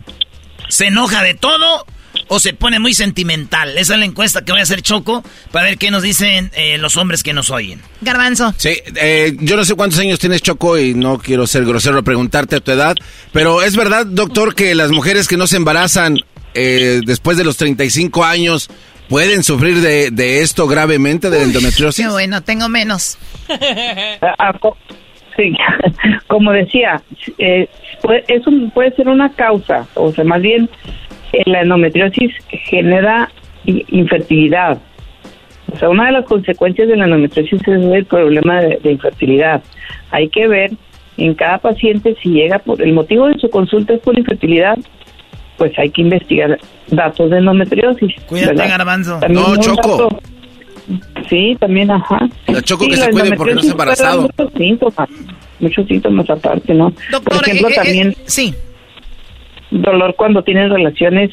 se enoja de todo o se pone muy sentimental. Esa es la encuesta que voy a hacer Choco para ver qué nos dicen eh, los hombres que nos oyen. Garbanzo. Sí, eh, yo no sé cuántos años tienes Choco y no quiero ser grosero a preguntarte a tu edad, pero es verdad, doctor, que las mujeres que no se embarazan eh, después de los 35 años pueden sufrir de, esto gravemente, de endometriosis. Qué bueno, tengo menos. Ah, ah, sí, como decía, eh, puede, es puede ser una causa, o sea, más bien la endometriosis genera infertilidad. O sea, una de las consecuencias de la endometriosis es el problema de, infertilidad. Hay que ver en cada paciente si llega por el motivo de su consulta es por infertilidad, pues hay que investigar datos de endometriosis. Cuídate, garbanzo. no, Choco. sí, también, ajá. La Choco que se cuide porque no es embarazado. Muchos síntomas, muchos síntomas aparte, ¿no? Doctor, por ejemplo, eh, eh, también... sí dolor cuando tienes relaciones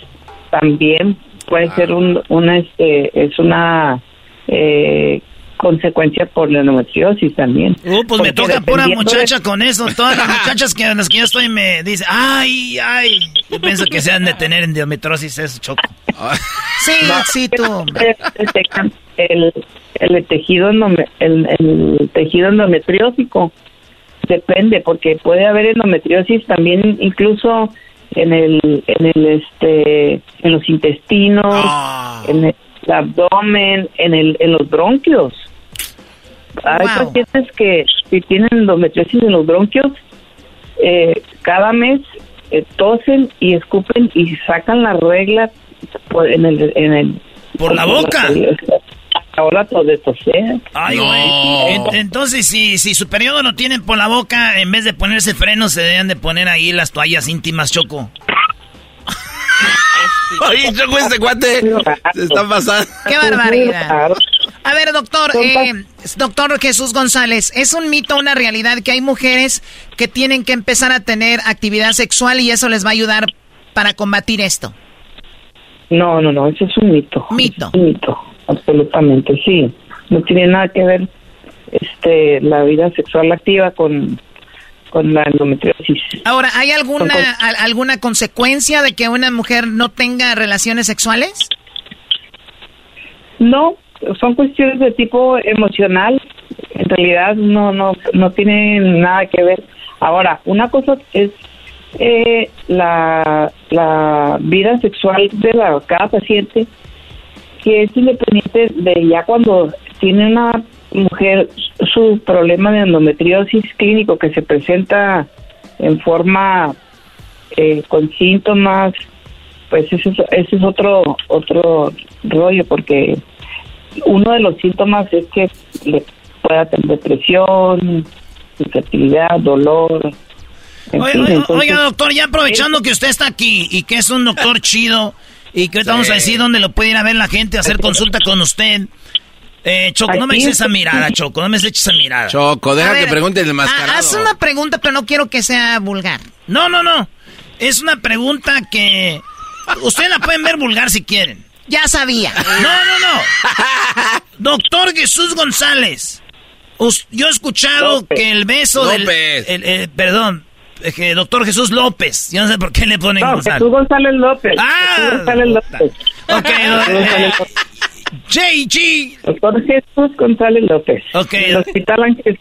también puede ah. ser un, una este es una eh, consecuencia por la endometriosis también. Uh, pues me toca pura muchacha con eso. Todas las muchachas que, las que yo estoy me dicen, ay, ay. Yo pienso que se han de tener endometriosis eso, choco. sí, sí, tú. El, el tejido, el, el tejido endometriósico depende, porque puede haber endometriosis también incluso en el, en el este, en los intestinos, ah. en el abdomen, en el, en los bronquios. Hay pacientes que si tienen endometriosis en los bronquios, eh, cada mes eh, tosen y escupen y sacan la regla por, en el, en el por la boca ahora todo esto Ay, güey. Entonces, si, si su periodo lo tienen por la boca, en vez de ponerse frenos, se deben de poner ahí las toallas íntimas, Choco. Oye, Choco, este cuate se está pasando. Qué barbaridad. A ver, doctor, eh, doctor Jesús González, ¿es un mito, una realidad que hay mujeres que tienen que empezar a tener actividad sexual y eso les va a ayudar para combatir esto? No, no, no, eso es un mito. Mito. Es un mito absolutamente, sí. No tiene nada que ver este la vida sexual activa con, con la endometriosis. Ahora, ¿hay alguna alguna consecuencia de que una mujer no tenga relaciones sexuales? No, son cuestiones de tipo emocional. En realidad no no no tienen nada que ver. Ahora, una cosa es eh, la, la vida sexual de la, cada paciente que es independiente de ya cuando tiene una mujer su problema de endometriosis clínico que se presenta en forma eh, con síntomas, pues ese, ese es otro otro rollo porque uno de los síntomas es que le pueda tener depresión, infertilidad, dolor. oiga, doctor, ya aprovechando que usted está aquí y que es un doctor chido, y que ahorita vamos a decir dónde lo puede ir a ver la gente, hacer consulta con usted. Eh, Choco, no me eches esa mirada, Choco, no me eches esa mirada. Choco, deja que pregunte el mascarado. Haz una pregunta, pero no quiero que sea vulgar. No, no, no. Es una pregunta que... Ustedes la pueden ver vulgar si quieren. Ya sabía. No, no, no. Doctor Jesús González. Yo he escuchado que el beso del... El, perdón, doctor Jesús López. Yo no sé por qué le ponen no, González. Jesús González López. Ah, Jesús González López. Ok, eh, JG. Doctor Jesús González López. Ok. El Hospital Ángel.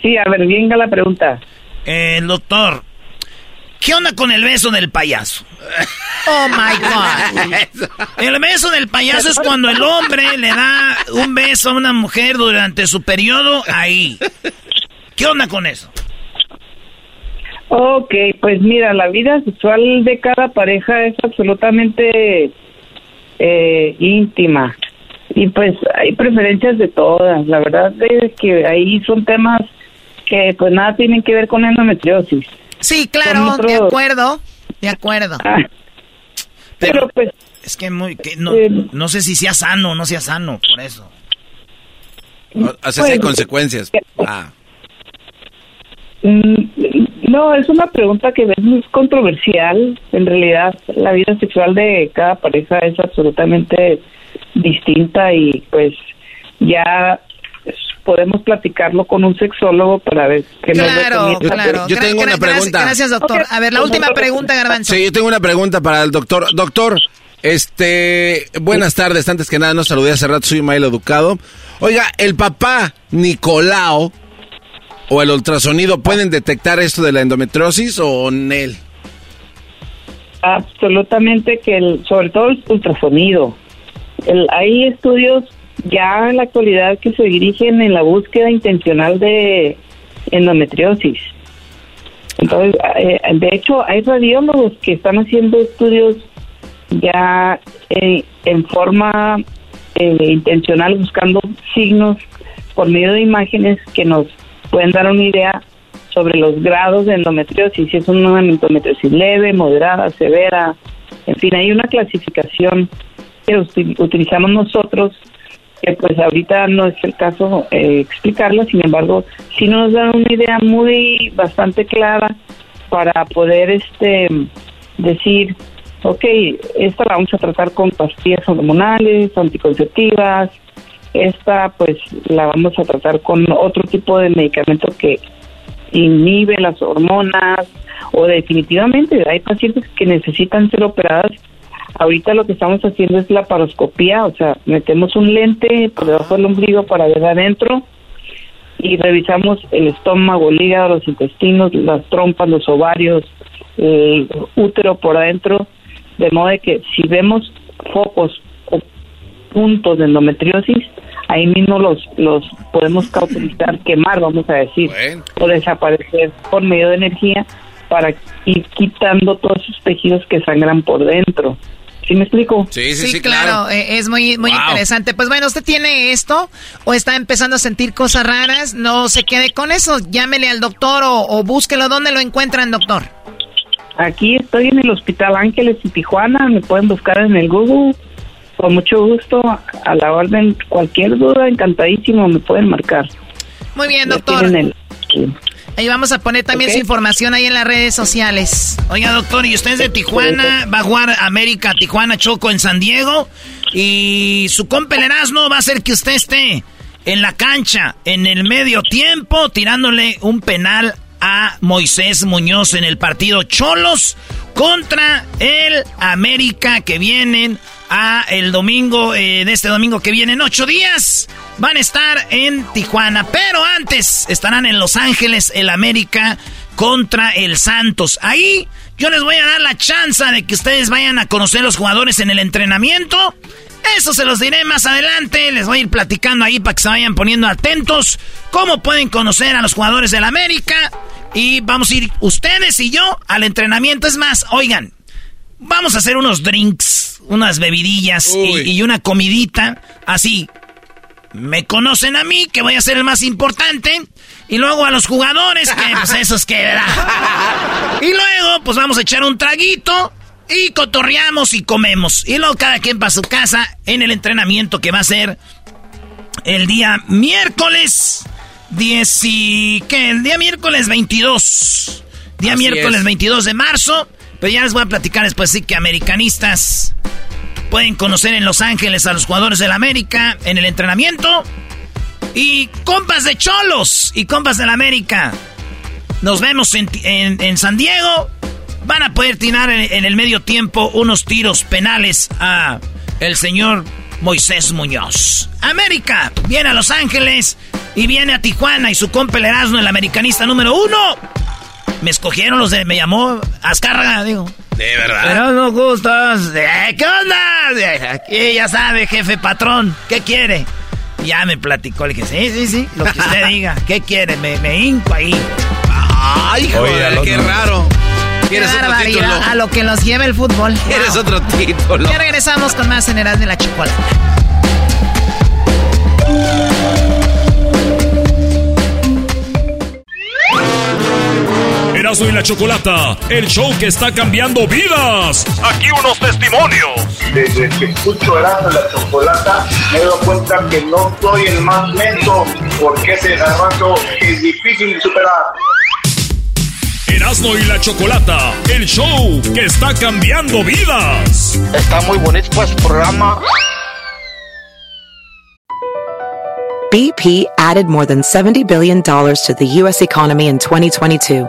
Sí, a ver, venga la pregunta. Eh, doctor, ¿qué onda con el beso del payaso? Oh my God. El beso del payaso es cuando el hombre le da un beso a una mujer durante su periodo ahí. ¿Qué onda con eso? Ok, pues mira, la vida sexual de cada pareja es absolutamente eh, íntima y pues hay preferencias de todas. La verdad es que ahí son temas que pues nada tienen que ver con endometriosis. Sí, claro, de acuerdo, de acuerdo. Ah, pero, pues es que muy no, eh, no sé si sea sano o no sea sano, por eso. Hace pues, consecuencias. Ah. Mm, no, es una pregunta que es muy controversial. En realidad, la vida sexual de cada pareja es absolutamente distinta y pues ya podemos platicarlo con un sexólogo para ver qué claro, nos Claro, Yo, tengo una pregunta. Gracias, doctor. A ver, la última pregunta, Garbanzo. Sí, yo tengo una pregunta para el doctor. Doctor, este, buenas tardes. Antes que nada, no saludé hace rato, soy Maelo Educado. Oiga, ¿el papá Nicolao o el ultrasonido pueden detectar esto de la endometriosis o NEL? Absolutamente que el, sobre todo el ultrasonido. El, hay estudios ya en la actualidad que se dirigen en la búsqueda intencional de endometriosis. Entonces, eh, de hecho, hay radiólogos que están haciendo estudios ya en forma eh, intencional, buscando signos por medio de imágenes que nos pueden dar una idea sobre los grados de endometriosis, si es una endometriosis leve, moderada, severa, en fin, hay una clasificación que utilizamos nosotros que pues ahorita no es el caso eh, explicarla, sin embargo, sí nos da una idea muy bastante clara para poder este decir, ok, esta la vamos a tratar con pastillas hormonales, anticonceptivas, esta pues la vamos a tratar con otro tipo de medicamento que inhibe las hormonas o definitivamente hay pacientes que necesitan ser operadas Ahorita lo que estamos haciendo es la paroscopía, o sea, metemos un lente por debajo del ombligo para ver adentro y revisamos el estómago, el hígado, los intestinos, las trompas, los ovarios, el útero por adentro, de modo de que si vemos focos o puntos de endometriosis, ahí mismo los los podemos cauterizar, quemar, vamos a decir, o desaparecer por medio de energía para ir quitando todos esos tejidos que sangran por dentro. ¿Sí me explico? Sí, sí, sí, claro. Eh, es muy, muy interesante. Pues bueno, usted tiene esto o está empezando a sentir cosas raras, no se quede con eso. Llámele al doctor o, búsquelo. ¿Dónde lo encuentran, doctor? Aquí estoy en el Hospital Ángeles en Tijuana. Me pueden buscar en el Google. Con mucho gusto, a la orden, cualquier duda, encantadísimo, me pueden marcar. Muy bien, doctor. Ahí vamos a poner también su información ahí en las redes sociales. Oiga, doctor, y usted es de Tijuana, va a jugar América, Tijuana, Choco en San Diego. Y su compa no va a hacer que usted esté en la cancha en el medio tiempo tirándole un penal a Moisés Muñoz en el partido Cholos contra el América que vienen el domingo, de este domingo que viene en ocho días. Van a estar en Tijuana, pero antes estarán en Los Ángeles, el América contra el Santos. Ahí yo les voy a dar la chance de que ustedes vayan a conocer los jugadores en el entrenamiento. Eso se los diré más adelante. Les voy a ir platicando ahí para que se vayan poniendo atentos. Cómo pueden conocer a los jugadores del América. Y vamos a ir ustedes y yo al entrenamiento. Es más, oigan, vamos a hacer unos drinks, unas bebidillas y, una comidita. Así, me conocen a mí, que voy a ser el más importante. Y luego a los jugadores, que pues esos que Y luego, pues vamos a echar un traguito. Y cotorreamos y comemos. Y luego cada quien para su casa en el entrenamiento que va a ser el día miércoles 10 y... ¿Qué? El día miércoles 22. Día miércoles 22 de marzo. Pero ya les voy a platicar después, sí, que americanistas pueden conocer en Los Ángeles a los jugadores del América en el entrenamiento. Y compas de Cholos y compas del América. Nos vemos en, San Diego. Van a poder tirar en, el medio tiempo unos tiros penales a el señor Moisés Muñoz. América viene a Los Ángeles y viene a Tijuana y su compa el Erasmo, el americanista número uno me escogieron los de. Me llamó Azcárraga, digo. De verdad. Pero no gustas. Eh, ¿Qué onda? Aquí ya sabe, jefe patrón. ¿Qué quiere? Ya me platicó. Le dije, sí, sí, sí. Lo que usted diga. ¿Qué quiere? Me, me hinco ahí. Ay, joder, qué raro. Qué barbaridad. A lo que nos lleva el fútbol. Eres otro título. Ya regresamos con más en de la Chocolate. Erasmo y la Chocolata, el show que está cambiando vidas. Aquí unos testimonios. Desde que escucho Erasmo y la Chocolata, me doy cuenta que no soy el más lento, porque ese garbanzo es difícil de superar. Erasmo y la Chocolata, el show que está cambiando vidas. Está muy bonito pues programa. BP added more than $70 billion to the U.S. economy in 2022.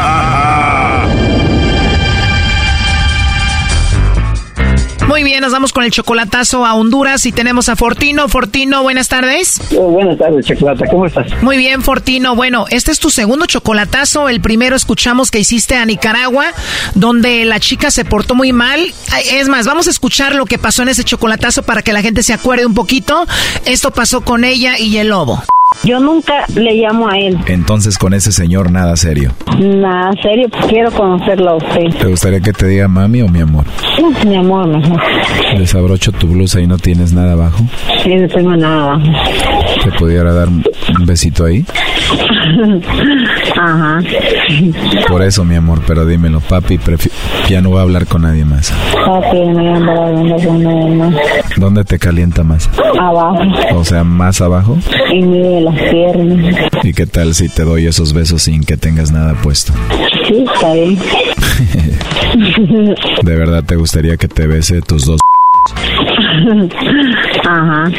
Muy bien, nos vamos con el chocolatazo a Honduras y tenemos a Fortino. Fortino, buenas tardes. Oh, buenas tardes, Chocolata, ¿cómo estás? Muy bien, Fortino. Bueno, este es tu segundo chocolatazo. El primero escuchamos que hiciste a Nicaragua, donde la chica se portó muy mal. Es más, vamos a escuchar lo que pasó en ese chocolatazo para que la gente se acuerde un poquito. Esto pasó con ella y el lobo. Yo nunca le llamo a él. Entonces con ese señor nada serio. Nada serio, quiero conocerlo a usted. ¿Te gustaría que te diga mami o mi amor? Sí, mi amor, mejor. Desabrocho tu blusa y no tienes nada abajo. Sí, no tengo nada. ¿Te pudiera dar un besito ahí? Ajá. Por eso, mi amor, pero dímelo, papi, ya no voy a hablar con nadie más. Papi, no voy a hablando con nadie más. ¿Dónde te calienta más? Abajo. O sea, más abajo. Y mire las piernas. ¿Y qué tal si te doy esos besos sin que tengas nada puesto? Sí, está bien. ¿De verdad te gustaría que te bese tus dos? Ajá.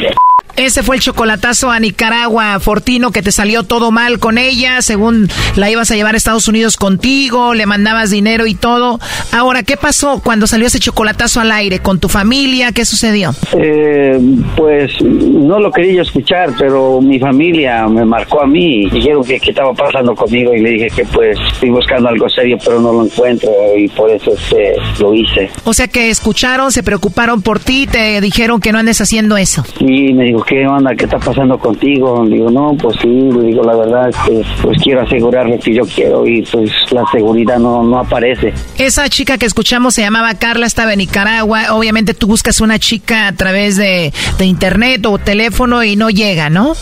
Ese fue el chocolatazo a Nicaragua, Fortino, que te salió todo mal con ella, según la ibas a llevar a Estados Unidos contigo, le mandabas dinero y todo. Ahora, ¿qué pasó cuando salió ese chocolatazo al aire con tu familia? ¿Qué sucedió? Eh, pues no lo quería escuchar, pero mi familia me marcó a mí y dijeron que estaba pasando conmigo y le dije que pues estoy buscando algo serio, pero no lo encuentro y por eso este, lo hice. O sea que escucharon, se preocuparon por ti, te dijeron que no andes haciendo eso. Y me dijo, ¿qué onda? ¿Qué está pasando contigo? Digo, no, pues sí, digo, la verdad es que pues quiero asegurar lo que yo quiero y pues la seguridad no, no aparece. Esa chica que escuchamos se llamaba Carla, estaba en Nicaragua. Obviamente tú buscas una chica a través de, de internet o teléfono y no llega, ¿no?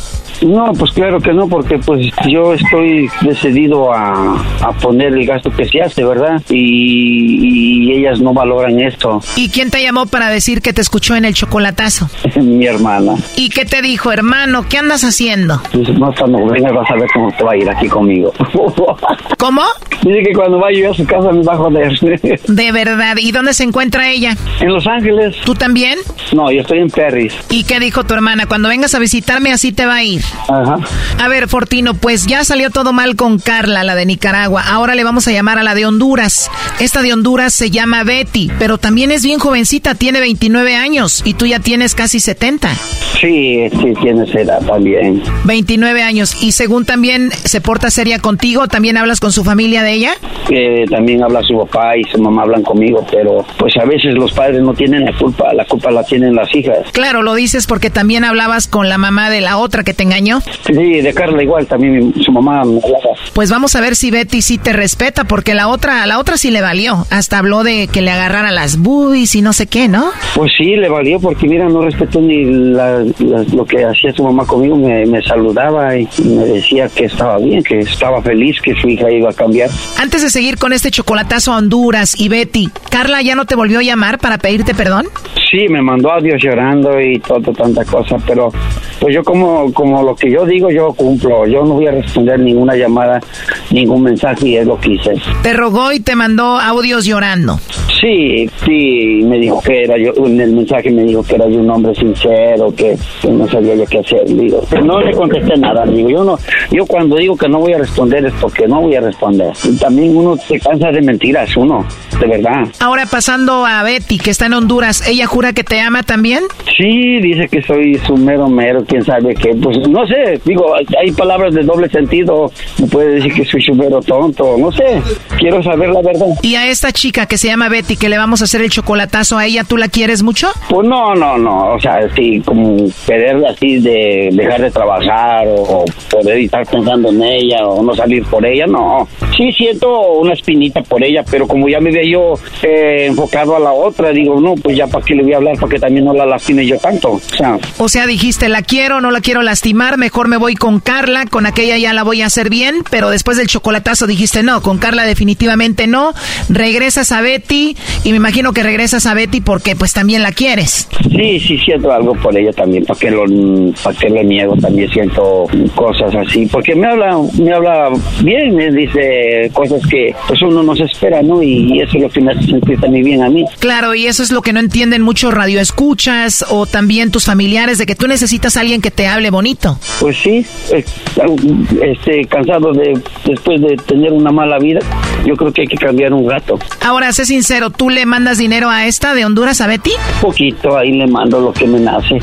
No, pues claro que no, porque pues yo estoy decidido a, a poner el gasto que se hace, ¿verdad? Y, y ellas no valoran esto. ¿Y quién te llamó para decir que te escuchó en el chocolatazo? Mi hermana. ¿Y qué te dijo, hermano? ¿Qué andas haciendo? Dice, no, cuando vengas vas a ver cómo te va a ir aquí conmigo. ¿Cómo? Dice que cuando vaya yo a su casa me va a joder. De verdad. ¿Y dónde se encuentra ella? En Los Ángeles. ¿Tú también? No, yo estoy en Perris. ¿Y qué dijo tu hermana? Cuando vengas a visitarme así te va a ir. Ajá. A ver, Fortino, pues ya salió todo mal con Carla, la de Nicaragua. Ahora le vamos a llamar a la de Honduras. Esta de Honduras se llama Betty, pero también es bien jovencita, tiene 29 años y tú ya tienes casi 70. Sí, sí, tiene esa edad también. 29 años. Y según también se porta seria contigo, ¿también hablas con su familia de ella? Eh, también habla su papá y su mamá hablan conmigo, pero pues a veces los padres no tienen la culpa, la culpa la tienen las hijas. Claro, lo dices porque también hablabas con la mamá de la otra que te engañó. Sí, de Carla igual, también su mamá. Pues vamos a ver si Betty sí te respeta, porque la otra, la otra sí le valió. Hasta habló de que le agarrara las boobies y no sé qué, ¿no? Pues sí, le valió porque mira, no respetó ni la- la- lo que hacía su mamá conmigo, me, me saludaba y me decía que estaba bien, que estaba feliz, que su hija iba a cambiar. Antes de seguir con este chocolatazo a Honduras y Betty, ¿Carla ya no te volvió a llamar para pedirte perdón? Sí, me mandó audios llorando y todo, tanta cosa, pero pues yo como, como lo que yo digo, yo cumplo. Yo no voy a responder ninguna llamada, ningún mensaje y es lo que hice. Te rogó y te mandó audios llorando. Sí, sí, me dijo que era yo, en el mensaje me dijo que era yo un hombre sincero, que, que no sabía yo qué hacer. Digo, no le contesté nada, digo, yo no, yo cuando digo que no voy a responder es porque no voy a responder. Y también uno se cansa de mentiras, uno, de verdad. Ahora pasando a Betty, que está en Honduras, ¿ella jura que te ama también? Sí, dice que soy su mero mero, quién sabe qué. Pues no sé, digo, hay- palabras de doble sentido. Me puede decir que soy su mero tonto, no sé. Quiero saber la verdad. Y a esta chica que se llama Betty, que le vamos a hacer el chocolatazo a ella, ¿tú la quieres mucho? Pues no, no, no. O sea, sí, como querer así de dejar de trabajar o, poder estar pensando en ella o no salir por ella, no. Sí siento una espinita por ella, pero como ya me veo yo eh, enfocado a la otra, digo, no, pues ya para qué le voy a hablar, para que también no la lastime yo tanto. O sea, o sea, dijiste, la quiero, no la quiero lastimar, mejor me voy con Carla, con aquella ya la voy a hacer bien, pero después del chocolatazo dijiste, no, con Carla definitivamente no. Regresas a Betty y me imagino que regresas a Betty porque pues también la quieres. Sí, sí siento algo por ella también, para que lo, lo niego, también siento cosas así, porque me habla, me habla bien, me dice cosas que pues uno no se espera, ¿no? Y eso es lo que me hace sentir también bien a mí. Claro, y eso es lo que no entienden muchos radioescuchas o también tus familiares de que tú necesitas a alguien que te hable bonito. Pues sí, este, cansado de después de tener una mala vida, yo creo que hay que cambiar un gato. Ahora, sé sincero, ¿tú le mandas dinero a esta de Honduras a Betty? Poquito, ahí le mando lo que me nace.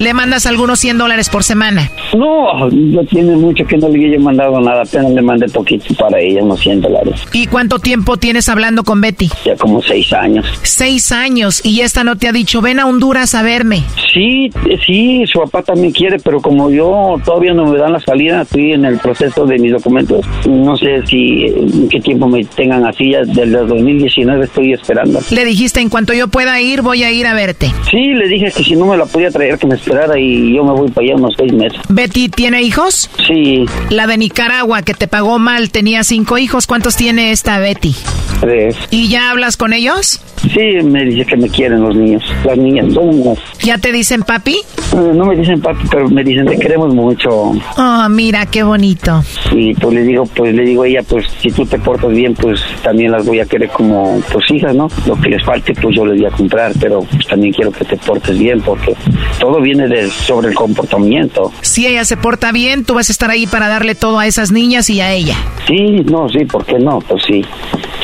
¿Le mandas algunos 100 dólares por semana? No, no tiene mucho que no le haya mandado nada, apenas le mandé poquito para ella, unos 100 dólares. ¿Y cuánto tiempo tienes hablando con Betty? Ya como seis años. Seis años, y esta no te ha dicho, ven a Honduras a verme. Sí, sí, su papá también quiere, pero como yo todavía no me dan la salida, estoy en el proceso de mis documentos. No sé si qué tiempo me tengan así, ya desde el 2019 estoy esperando. Le dijiste, en cuanto yo pueda ir, voy a ir a verte. Sí, le dije que si no me la podía traer, que me esperara y yo me voy para allá unos seis meses. ¿Betty tiene hijos? Sí. La de Nicaragua, que te pagó mal, tenía cinco hijos. ¿Cuántos tiene esta Betty? Tres. ¿Y ya hablas con ellos? Sí, me dice que me quieren los niños. Las niñas son ¿Ya te dicen papi? Eh, no me dicen papi, pero me dicen te queremos mucho. Oh, mira, qué bonito. Y pues le digo, pues le digo a ella, pues si tú te portas bien, pues también las voy a querer como tus hijas, ¿no? Lo que les falte, pues yo les voy a comprar, pero pues también quiero que te portes bien, porque todo viene de sobre el comportamiento. Si ella se porta bien, tú vas a estar ahí para darle todo a esas niñas y a ella. Sí, no, sí, ¿por qué no? Pues sí.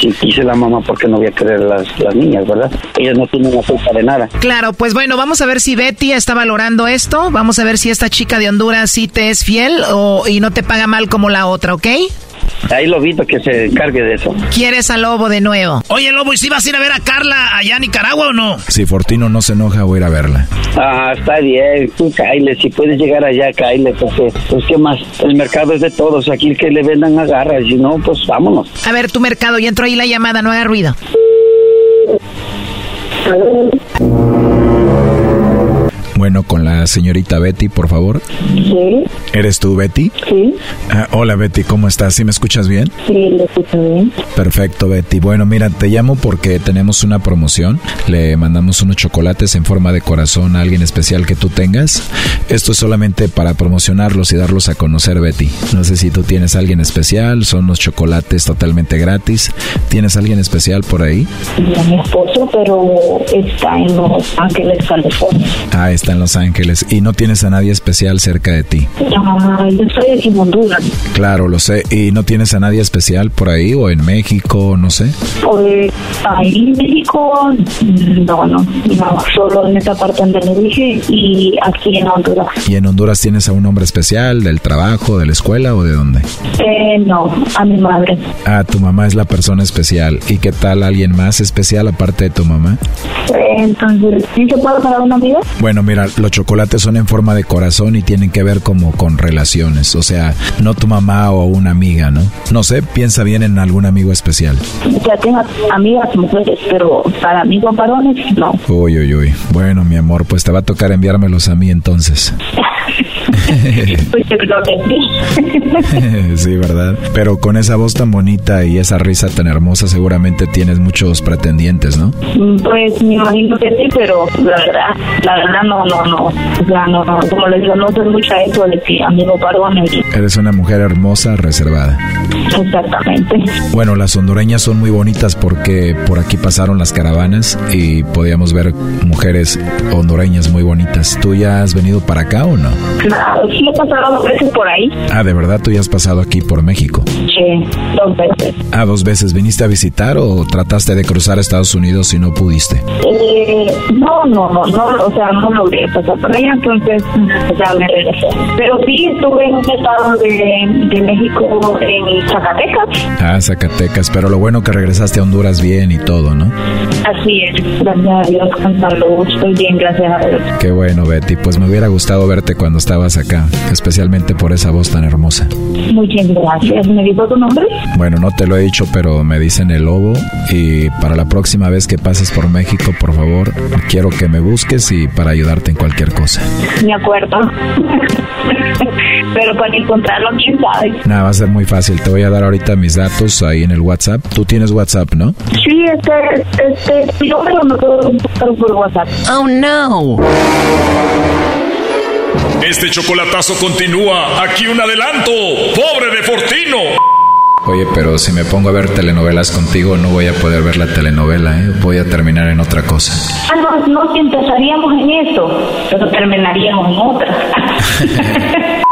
Si quise la mamá, ¿por qué no voy a querer las, las niñas, verdad? Ellas no tienen la culpa de nada. Claro, pues bueno, vamos a ver si Betty está valorando esto. Vamos a ver si esta chica de Honduras sí te es fiel o, y no te paga mal como la otra, ¿ok? Ahí lo visto que se encargue de eso. ¿Quieres a Lobo de nuevo? Oye, Lobo, ¿y si vas a ir a ver a Carla allá en Nicaragua o no? Si Fortino no se enoja, voy a ir a verla. Ah, está bien. Tú, Kyle, si puedes llegar allá, Kyle, pues, pues, ¿qué más? El mercado es de todos. Aquí el que le vendan agarra. Si no, pues vámonos. A ver, tu mercado, ya entró ahí la llamada, no haga ruido. Bueno, con la señorita Betty, por favor. Sí. ¿Eres tú, Betty? Sí. Ah, hola, Betty, ¿cómo estás? ¿Sí me escuchas bien? Sí, le escucho bien. Perfecto, Betty. Bueno, mira, te llamo porque tenemos una promoción. Le mandamos unos chocolates en forma de corazón a alguien especial que tú tengas. Esto es solamente para promocionarlos y darlos a conocer, Betty. No sé si tú tienes a alguien especial, son unos chocolates totalmente gratis. ¿Tienes a alguien especial por ahí? a mi esposo, pero está en Los Ángeles, California. Ah, está en Los Ángeles. ¿Y no tienes a nadie especial cerca de ti? Ah, yo estoy aquí en Honduras. Claro, lo sé. ¿Y no tienes a nadie especial por ahí o en México, no sé? Pues ahí en México, no, no, no, solo en esta parte donde le dije y aquí en Honduras. ¿Y en Honduras tienes a un hombre especial del trabajo, de la escuela o de dónde? Eh, no, a mi madre. Ah, tu mamá es la persona especial. ¿Y qué tal alguien más especial aparte de tu mamá? Eh, entonces, ¿sí se puede para una amiga? Bueno, mira, los chocolates son en forma de corazón y tienen que ver como con relaciones. O sea, no tu mamá o una amiga, ¿no? No sé, piensa bien en algún amigo especial. Ya tengo amigas mujeres, pero para amigos varones, no. Uy, uy, uy. Bueno, mi amor, pues te va a tocar enviármelos a mí entonces. pues yo creo que sí. sí, ¿verdad? Pero con esa voz tan bonita y esa risa tan hermosa, seguramente tienes muchos pretendientes, ¿no? Pues me imagino que sí, pero la verdad, la verdad no, no, no. O sea, no, no, como les digo, no soy mucha eso de que amigo varones. Eres una mujer hermosa, reservada. Exactamente. Bueno, las hondureñas son muy bonitas porque por aquí pasaron las caravanas y podíamos ver mujeres hondureñas muy bonitas. ¿Tú ya has venido para acá o no? Claro, sí he pasado dos veces por ahí. Ah, ¿de verdad tú ya has pasado aquí por México? Sí, dos veces. Ah, dos veces. ¿Viniste a visitar o trataste de cruzar Estados Unidos y no pudiste? Eh, no, no, no, no, o sea, no logré. Que pasar por allá, entonces ya me regresé. Pero sí, estuve en un estado de, de México, en Zacatecas. Ah, Zacatecas, pero lo bueno que regresaste a Honduras bien y todo, ¿no? Así es, gracias a Dios, con salud, estoy bien, gracias a Dios. Qué bueno, Betty, pues me hubiera gustado verte cuando estabas acá, especialmente por esa voz tan hermosa. Muchas gracias. ¿Me dijo tu nombre? Bueno, no te lo he dicho, pero me dicen el lobo y para la próxima vez que pases por México, por favor, quiero que me busques y para ayudarte en cualquier cosa. Me acuerdo. Pero para encontrarlo, quién sabe. Nada, va a ser muy fácil. Te voy a dar ahorita mis datos ahí en el WhatsApp. Tú tienes WhatsApp, ¿no? Sí, este, este, yo me lo puedo buscar por WhatsApp. Oh no. Este chocolatazo continúa. Aquí un adelanto. Pobre de Fortino. Oye, pero si me pongo a ver telenovelas contigo, no voy a poder ver la telenovela, ¿eh? Voy a terminar en otra cosa. Ah, no, no, si empezaríamos en esto, pero terminaríamos en otra.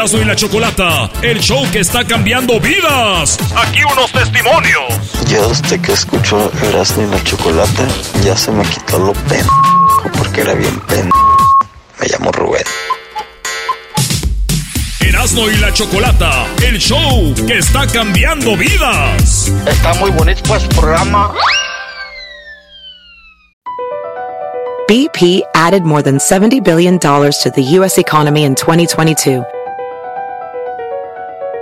Erasmo y la Chocolata, el show que está cambiando vidas. Aquí unos testimonios. Ya desde que escucho Erasmo y la Chocolata, ya se me quitó lo pen... porque era bien pen... Me llamo Rubén. Erasmo y la Chocolata, el show que está cambiando vidas. Está muy bonito pues programa. BP added more than $70 billion to the U.S. economy in 2022.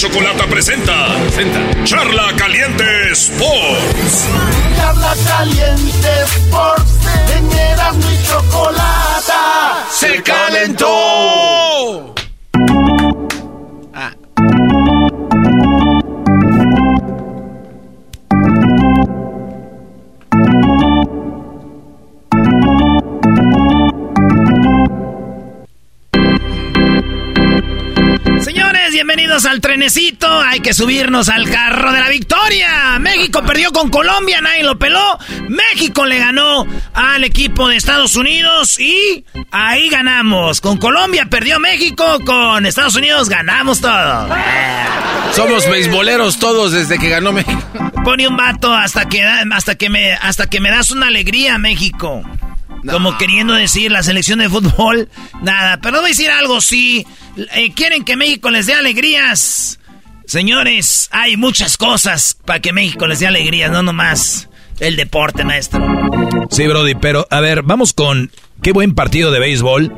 Chocolata presenta, presenta Charla Caliente Sports. Charla Caliente Sports. En y Chocolata. ¡Se calentó! Bienvenidos al trenecito. Hay que subirnos al carro de la victoria. México perdió con Colombia, nadie lo peló. México le ganó al equipo de Estados Unidos y ahí ganamos. Con Colombia perdió México, con Estados Unidos ganamos todo. Somos beisboleros todos desde que ganó México. Pone un vato hasta que, hasta que, me, hasta que me das una alegría, México. Como queriendo decir la selección de fútbol, nada. Pero voy a decir algo, sí. Eh, quieren que México les dé alegrías. Señores, hay muchas cosas para que México les dé alegrías, no nomás el deporte, maestro. Sí, Brody, pero a ver, vamos con qué buen partido de béisbol.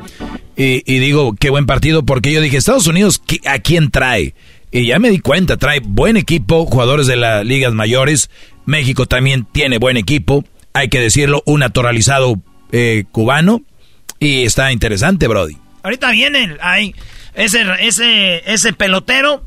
Y, y digo, qué buen partido porque yo dije, Estados Unidos, ¿qué- ¿a quién trae? Y ya me di cuenta, trae buen equipo, jugadores de las ligas mayores. México también tiene buen equipo, hay que decirlo, un naturalizado eh, cubano. Y está interesante, Brody. Ahorita viene, hay ese, ese, ese pelotero.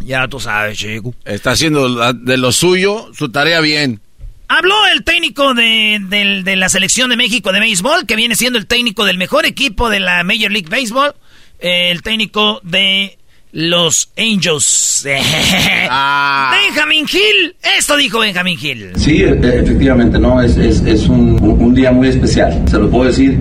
Ya tú sabes, chico. Está haciendo de lo suyo su tarea bien. Habló el técnico de, del- de la selección de México de béisbol, que viene siendo el técnico del mejor equipo de la Major League Baseball, eh, el técnico de los Angels. Benjamin Hill, esto dijo Benjamin Hill. Sí, e- efectivamente, no, es, es, es un, un día muy especial, se lo puedo decir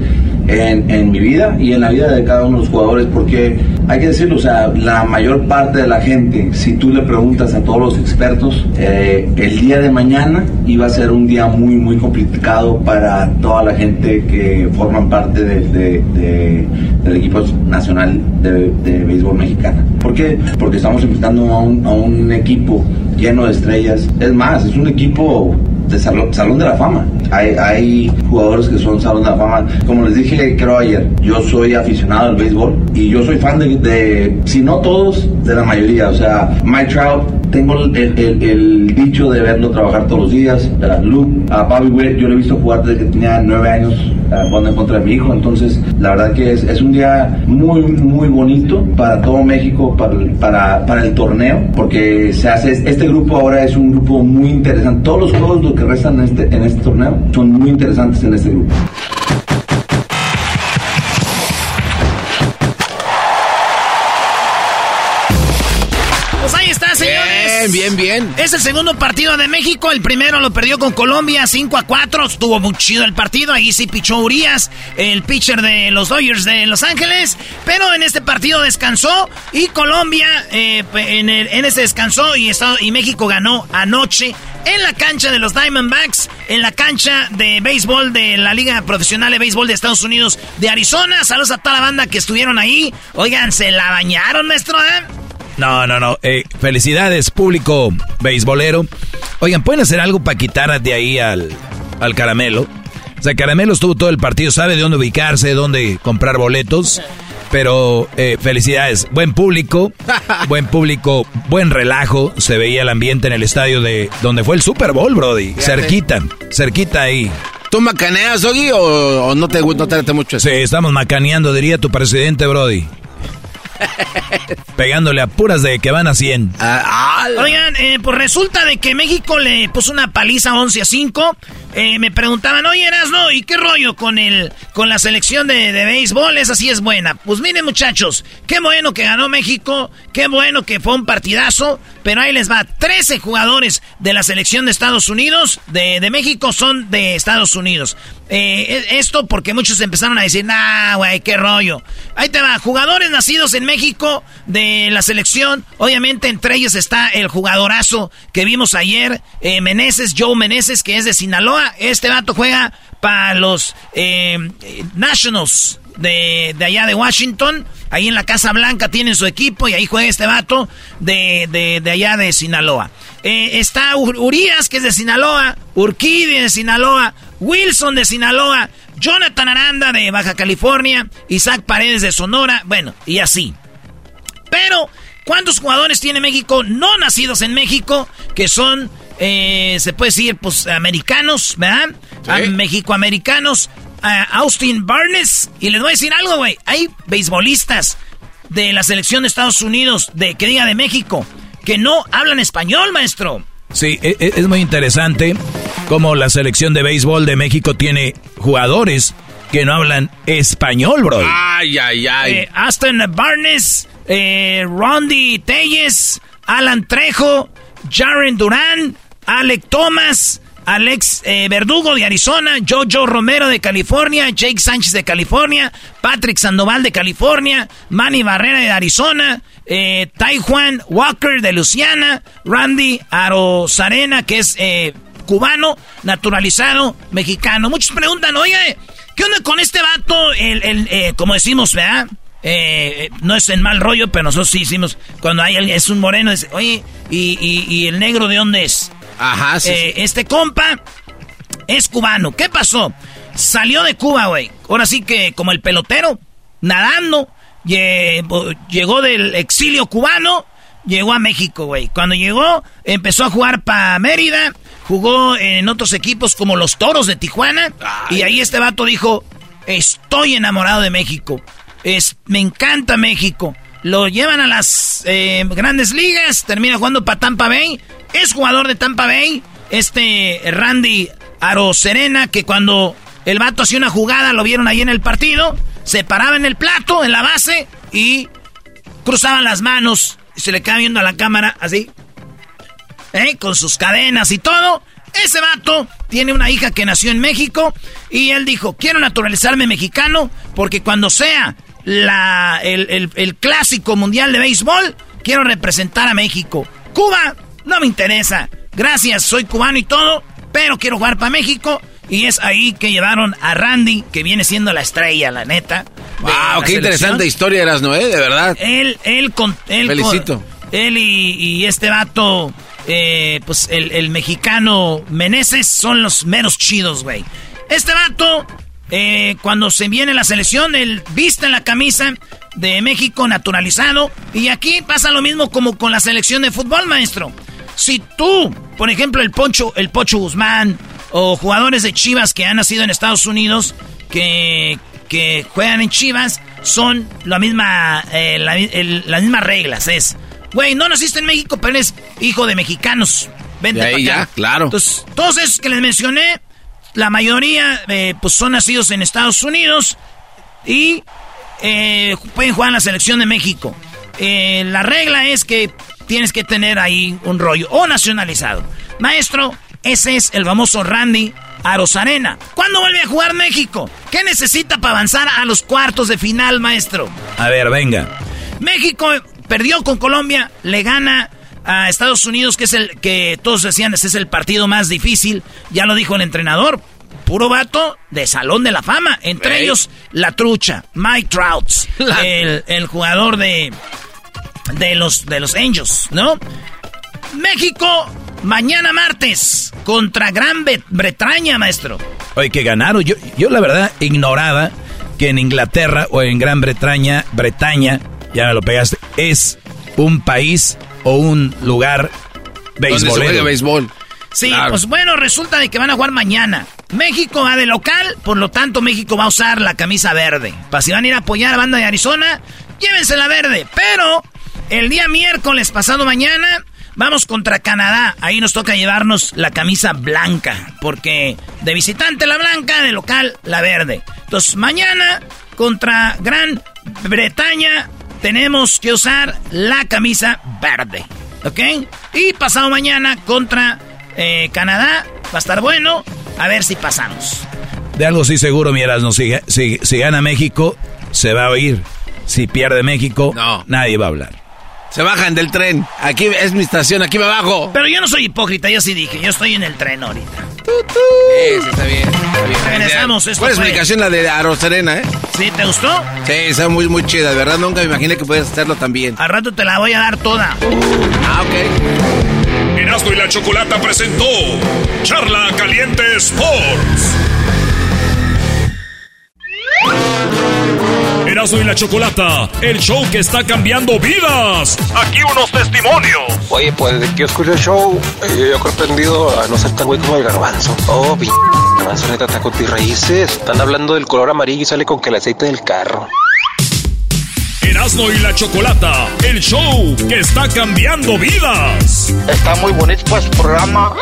en, en mi vida y en la vida de cada uno de los jugadores, porque hay que decirlo, o sea, la mayor parte de la gente, si tú le preguntas a todos los expertos, eh, el día de mañana iba a ser un día muy, muy complicado para toda la gente que forman parte de- de- de- del equipo nacional de, béisbol mexicana. ¿Por qué? Porque estamos enfrentando a un, a un equipo lleno de estrellas. Es más, es un equipo de salón, salón de la fama. Hay, hay jugadores que son salón de la fama. Como les dije, creo ayer, yo soy aficionado al béisbol y yo soy fan de, de, si no todos, de la mayoría. O sea, Mike Trout tengo el, el- el dicho de verlo trabajar todos los días. Uh, Luke, a Bobby Witt, yo lo he visto jugar desde que tenía nueve años uh, jugando en contra de mi hijo. Entonces, la verdad que es, es un día muy, muy bonito para todo México, para, el- para, para el torneo, porque se hace, este grupo ahora es un grupo muy interesante. Todos los juegos lo que restan en este, en este torneo son muy interesantes en este grupo. Bien, bien, bien. Es el segundo partido de México. El primero lo perdió con Colombia 5 a 4. Estuvo muy chido el partido. Ahí sí pichó Urias, el pitcher de los Dodgers de Los Ángeles. Pero en este partido descansó y Colombia eh, en, el- en ese descansó y México ganó anoche en la cancha de los Diamondbacks, en la cancha de béisbol de la Liga Profesional de Béisbol de Estados Unidos de Arizona. Saludos a toda la banda que estuvieron ahí. Oigan, se la bañaron, maestro, ¿eh? No, no, no. Eh, felicidades, público beisbolero. Oigan, ¿pueden hacer algo para quitar de ahí al, al caramelo? O sea, Caramelo estuvo todo el partido, sabe de dónde ubicarse, de dónde comprar boletos. Pero eh, felicidades, buen público, buen público, buen relajo. Se veía el ambiente en el estadio de donde fue el Super Bowl, Brody. Cerquita, cerquita ahí. ¿Tú macaneas, Doggy, o, o no te no te late mucho eso? Sí, estamos macaneando, diría tu presidente, Brody. Pegándole a puras de que van a 100. Oigan, eh, pues resulta de que México le puso una paliza 11 a 5. Eh, me preguntaban, oye, Erasno, ¿y qué rollo con el con la selección de, de béisbol? Esa sí es buena. Pues miren, muchachos, qué bueno que ganó México, qué bueno que fue un partidazo, pero ahí les va. 13 jugadores de la selección de Estados Unidos, de, de México, son de Estados Unidos. Eh, e- esto porque muchos empezaron a decir, nah, güey, qué rollo. Ahí te va, jugadores nacidos en México de la selección. Obviamente entre ellos está el jugadorazo que vimos ayer, eh, Meneses, Joe Meneses, que es de Sinaloa. Este vato juega para los eh, eh, Nationals de, de allá de Washington. Ahí en la Casa Blanca tienen su equipo y ahí juega este vato de, de, de allá de Sinaloa. Eh, está Ur- Urias, que es de Sinaloa, Urquidi de Sinaloa, Wilson de Sinaloa, Jonathan Aranda de Baja California, Isaac Paredes de Sonora, bueno, y así. Pero, ¿cuántos jugadores tiene México no nacidos en México que son, eh, se puede decir, pues, americanos, ¿verdad? Ah, Mexicoamericanos. Austin Barnes. Y les voy a decir algo, güey. Hay beisbolistas de la selección de Estados Unidos, de que diga de México, que no hablan español, maestro. Sí, e- e- es muy interesante cómo la selección de béisbol de México tiene jugadores que no hablan español, bro. Ay, ay, ay. Eh, Aston Barnes, eh, Rondi Telles, Alan Trejo, Jaren Durán, Alec Thomas, Alex eh, Verdugo de Arizona, Jojo Romero de California, Jake Sánchez de California, Patrick Sandoval de California, Manny Barrera de Arizona, eh, Taijuan Walker de Luciana, Randy Arozarena, que es eh, cubano, naturalizado, mexicano. Muchos preguntan, oye, ¿qué onda con este vato? El, el, eh, como decimos, ¿verdad? Eh, eh, no es en mal rollo, pero nosotros sí hicimos. Cuando hay alguien, es un moreno, dice, oye, ¿y, y, y el negro de dónde es? Ajá, sí, Eh, Este compa es cubano. ¿Qué pasó? Salió de Cuba, güey. Ahora sí que como el pelotero, nadando, llegó del exilio cubano, llegó a México, güey. Cuando llegó, empezó a jugar para Mérida, jugó en otros equipos como los Toros de Tijuana, y ahí este vato dijo, estoy enamorado de México. Es, me encanta México. Lo llevan a las eh, grandes ligas, termina jugando para Tampa Bay. Es jugador de Tampa Bay. Este Randy Aroserena, que cuando el vato hacía una jugada, lo vieron ahí en el partido, se paraba en el plato, en la base, y cruzaban las manos. Y se le quedaba viendo a la cámara así. ¿eh? Con sus cadenas y todo. Ese vato tiene una hija que nació en México y él dijo, quiero naturalizarme mexicano porque cuando sea la, el, el- el clásico mundial de béisbol, quiero representar a México. Cuba no me interesa. Gracias, soy cubano y todo, pero quiero jugar para México. Y es ahí que llevaron a Randy, que viene siendo la estrella, la neta. Wow, qué interesante historia eras, ¿no? eh? De verdad. Él, él con. Él Felicito. con- él y, y este vato, eh, pues el, el mexicano Meneses son los meros chidos, güey. Este vato eh, cuando se viene la selección, él viste la camisa de México naturalizado. Y aquí pasa lo mismo como con la selección de fútbol, maestro. Si tú, por ejemplo, el Poncho, el Pocho Guzmán, o jugadores de Chivas que han nacido en Estados Unidos, que, que juegan en Chivas, son la misma, eh, las mismas reglas. Es, güey, no naciste en México, pero eres hijo de mexicanos. Vente De ahí ya, claro. Entonces, todos esos que les mencioné, la mayoría eh, pues son nacidos en Estados Unidos y eh, pueden jugar en la selección de México. Eh, la regla es que tienes que tener ahí un rollo o nacionalizado. Maestro, ese es el famoso Randy Arozarena. ¿Cuándo vuelve a jugar México? ¿Qué necesita para avanzar a los cuartos de final, maestro? A ver, venga. México perdió con Colombia, le gana a Estados Unidos, que es el que todos decían es el partido más difícil. Ya lo dijo el entrenador. Puro vato de Salón de la Fama. Entre ellos, la trucha, Mike Trouts, el, el jugador de, de, los, de los Angels, ¿no? México, mañana martes, contra Gran Bre- Bretaña, maestro. Oye, que ganaron. Yo, yo la verdad ignoraba que en Inglaterra o en Gran Bretaña, Bretaña, ya me lo pegaste, es un país o un lugar Donde se juega béisbol. Sí, Claro. pues bueno, resulta de que van a jugar mañana. México va de local, por lo tanto México va a usar la camisa verde. Para si van a ir a apoyar a la banda de Arizona, llévense la verde. Pero el día miércoles pasado mañana vamos contra Canadá. Ahí nos toca llevarnos la camisa blanca, porque de visitante la blanca, de local la verde. Entonces mañana contra Gran Bretaña tenemos que usar la camisa verde. ¿Ok? Y pasado mañana contra eh, Canadá. Va a estar bueno. A ver si pasamos. De algo sí seguro, miras, no, si, si, si gana México, se va a oír. Si pierde México, nadie va a hablar. Se bajan del tren. Aquí es mi estación, aquí me bajo. Pero yo no soy hipócrita, yo sí dije. Yo estoy en el tren ahorita. Eso está bien. Está bien. Regresamos, esto Buena fue- explicación la de Aroserena, ¿eh? ¿Sí? ¿Te gustó? Sí, está muy, muy chida, de verdad. Nunca me imaginé que puedes hacerlo tan bien. Al rato te la voy a dar toda. Ah, ok. Erasmo y la Chocolata presentó Charla Caliente Sports. Erasmo y la Chocolata, el show que está cambiando vidas. Aquí unos testimonios. Oye, pues desde que yo escucho el show, eh, yo, creo aprendido a no ser tan güey como el garbanzo. Oh, p garbanzo neta está con tus raíces. Están hablando del color amarillo y sale con que el aceite del carro. Erasmo y la Chocolata, el show que está cambiando vidas. Está muy bonito pues programa.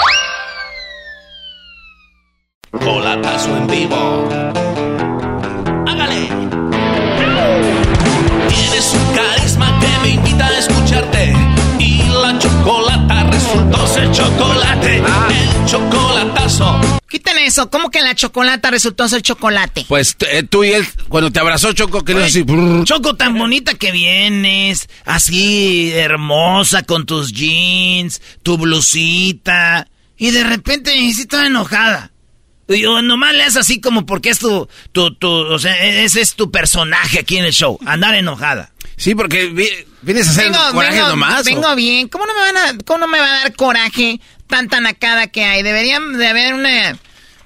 Colatazo en vivo. Me invita a escucharte. Y la chocolata resultó ser chocolate. El chocolatazo. Quiten eso. ¿Cómo que la chocolata resultó ser chocolate? Pues eh, tú y él, cuando te abrazó Choco, que le así. Choco, tan bonita que vienes, así hermosa con tus jeans, tu blusita, y de repente me hiciste toda enojada. Y yo nomás le haces así como porque es tu, tu, tu, o sea, ese es tu personaje aquí en el show, andar enojada. Sí, porque vienes a hacer Vengo, coraje vengo- nomás. ¿o? vengo bien. ¿Cómo no, me van a, ¿Cómo no me va a dar coraje tanta nacada que hay? Deberían de haber una...